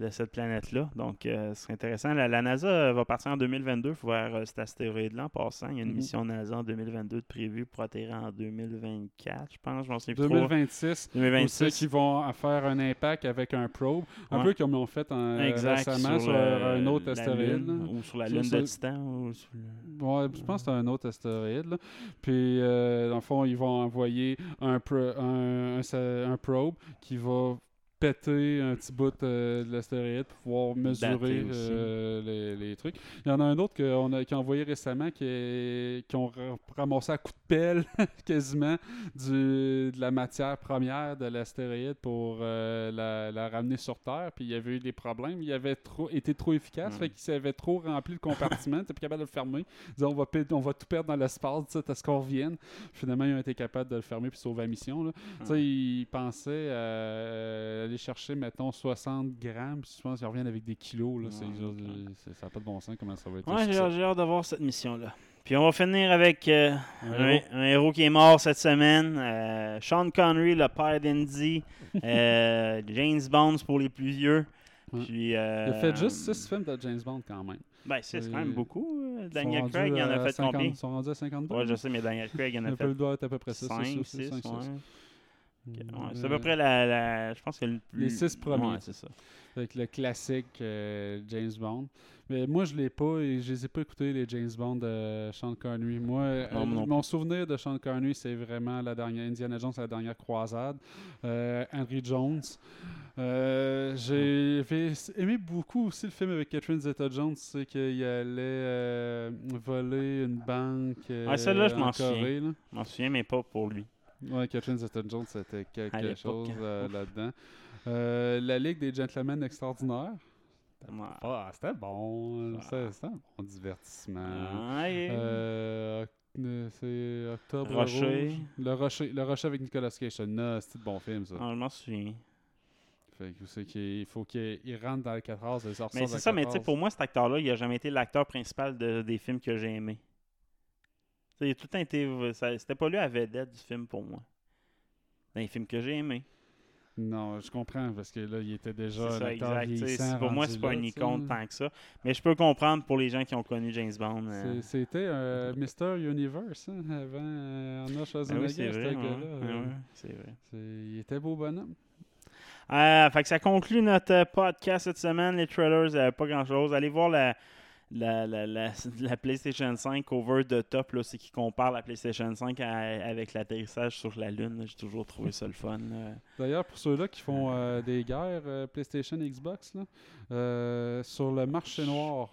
D: de cette planète-là. Donc, euh, ce serait intéressant. La, la NASA euh, va partir en 2022 vers euh, cet astéroïde-là en passant. Il y a une
E: Mhm.
D: mission NASA en 2022 de prévue pour atterrir en 2024, je pense. Je m'en souviens plus trop.
E: 2026,
D: 2026.
E: aussi, qui vont faire un impact avec un probe, un
D: Ouais.
E: peu comme ils ont fait en,
D: Exact,
E: récemment sur,
D: le-
E: un autre astéroïde.
D: Lune, ou sur la lune
E: sur-
D: de Titan. Ou sur le-
E: Ouais, je pense que c'est un autre astéroïde. là. Puis, euh, dans le fond, ils vont envoyer un, pro- un, un sa- un probe qui va péter un petit bout euh, de l'astéroïde pour pouvoir mesurer euh, les, les trucs. Il y en a un autre qu'on a, qui a envoyé récemment qui, est- qui ont ra- ramassé à coup de pelle quasiment du, de la matière première de l'astéroïde pour euh, la, la ramener sur Terre. Puis il y avait eu des problèmes. Il avait trop, été trop efficace.
D: Mm.
E: Fait qu'il avait trop rempli le compartiment. T'es plus capable de le fermer. Ils disaient, on va, on va tout perdre dans l'espace à ce qu'on revienne. Finalement, ils ont été capables de le fermer puis sauver la mission. Là. Ils pensaient euh, aller chercher, mettons, 60 grammes. Puis pense qu'ils reviennent avec des kilos. Là. C'est
D: Ouais,
E: c'est- ça n'a pas de bon sens comment ça va être.
D: Ouais, j'ai hâte de voir cette mission-là. Puis on va finir avec euh,
E: Un
D: un,
E: héros.
D: un héros qui est mort cette semaine. euh, Sean Connery, le père d'Andy. euh, James Bond pour les plus vieux. Puis, euh,
E: Il a fait juste 6 films de James Bond quand même.
D: Ben, c'est quand même beaucoup. euh,
E: Ils
D: Daniel Craig, il en a fait
E: 50
D: combien
E: Ils sont rendus à 52.
D: Ouais, je sais, mais Daniel Craig, il en a fait
E: doit être à peu près ça.
D: 5
E: c'est
D: ou
E: ça,
D: 6. Ouais, c'est à peu près la, la- Je pense que le plus.
E: Les six premiers.
D: Ouais, c'est ça.
E: Avec le classique euh, James Bond. Mais moi, je l'ai pas et je les ai pas écoutés, les James Bond de Sean Connery. Moi, euh,
D: Non, moi non
E: mon souvenir de Sean Connery, c'est vraiment la dernière Indiana Jones, la dernière croisade. Euh, Henry Jones. J'ai aimé beaucoup aussi le film avec Catherine Zeta-Jones, c'est qu'il allait voler une banque
D: Ouais, celle-là, je m'en
E: là.
D: Je m'en souviens, mais pas pour lui.
E: Ouais, Catherine Zeta-Jones, c'était quelque chose euh, là-dedans. Euh, la Ligue des Gentlemen Extraordinaires. Ah, c'était bon. C'était un bon divertissement.
D: Ouais.
E: Euh, c'est Octobre
D: Rocher.
E: Rouge. Le Rocher. Le Rocher avec Nicolas Cage. C'était de bon film, ça.
D: Ah, je m'en souviens.
E: Fait que c'est qu'il il faut qu'il il rentre dans le 14 et sortir
D: Mais c'est ça, mais tu sais, pour moi, cet acteur-là, il a jamais été l'acteur principal de- des films que j'ai aimés. Tu sais, il a tout le temps été. ça- C'était pas lui à vedette du film pour moi. Dans les films que j'ai aimés.
E: Non, je comprends, parce que là, il était déjà
D: C'est ça, exact. Pour moi, c'est pas une icône tant que ça. Mais je peux comprendre pour les gens qui ont connu James Bond. euh,
E: C'était un Mr. Universe hein, avant euh, Arnold
D: ben
E: Schwarzenegger,
D: oui, c'est
E: ce
D: vrai. ouais,
E: gars-là.
D: ouais,
E: euh,
D: c'est vrai.
E: c'est- Il était beau bonhomme.
D: Euh, fait que ça conclut notre euh, podcast cette semaine. Les trailers, euh, pas grand-chose. Allez voir la, la, la, la, la PlayStation 5 over the top, c'est qui compare la PlayStation 5 à- avec l'atterrissage sur la Lune. J'ai toujours trouvé ça le fun.
E: D'ailleurs, pour ceux-là qui font euh, des guerres euh, PlayStation Xbox, là, euh, sur le marché noir.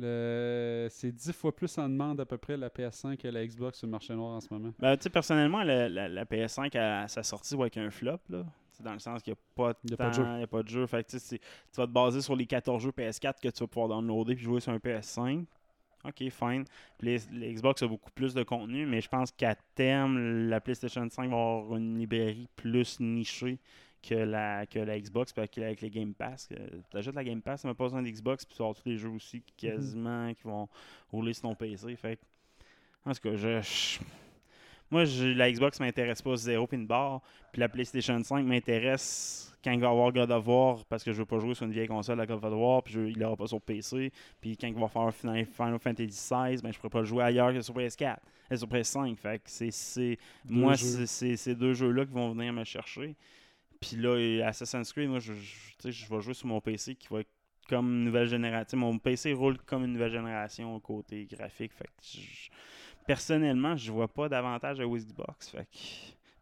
E: C'est 10 fois plus en demande à peu près la PS5 que la Xbox sur le marché noir en ce moment.
D: Ben, tu sais, personnellement, la, la- la PS5 à sa sortie avec un flop, là. Dans le sens qu'il n'y a pas de
E: Il y a
D: temps, il n'y a pas de jeu. Fait que, tu vas te baser sur les 14 jeux PS4 que tu vas pouvoir downloader puis jouer sur un PS5. Ok, fine. Puis les, les Xbox a beaucoup plus de contenu, mais je pense qu'à terme, la PlayStation 5 va avoir une librairie plus nichée que la, que la Xbox avec les Game Pass. Tu achètes la Game Pass, tu n'as pas besoin d'Xbox, puis tu as tous les jeux aussi quasiment qui vont rouler sur ton PC. Fait que, en tout cas, je, je- moi, je- la Xbox m'intéresse pas zéro pin barre, puis la PlayStation 5 m'intéresse quand il va avoir God of War, parce que je veux pas jouer sur une vieille console à God of War, puis je- il l'aura pas sur PC, puis quand il va faire Final, Final Fantasy XVI, ben, je pourrais pas le jouer ailleurs que sur PS4, et sur PS5. Fait que c'est, moi, c'est, ces deux jeux-là qui vont venir me chercher. Puis là, Assassin's Creed, moi, je, je, je vais jouer sur mon PC qui va être comme une nouvelle génération. Mon PC roule comme une nouvelle génération au côté graphique. Fait que je- personnellement, je vois pas d'avantage à Xbox. Fait que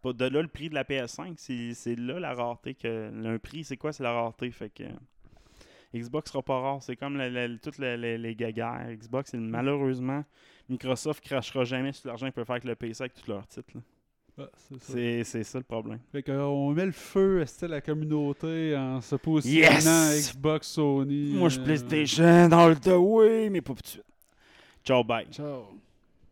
D: pas de là le prix de la PS5, c'est c'est là la rareté que un prix, c'est quoi C'est la rareté. Fait que Xbox sera pas rare. C'est comme la- la- toutes les, les. Xbox, malheureusement, Microsoft crachera jamais sur l'argent qu'ils peuvent faire avec le PC avec tous leurs titres.
E: Ah, c'est ça.
D: Le problème.
E: Fait qu'on met le feu à la communauté en se positionnant
D: Yes!
E: Xbox, Sony.
D: Moi, je
E: euh,
D: PlayStation, all the way, mais pas tout de suite. Ciao, bye.
E: Ciao.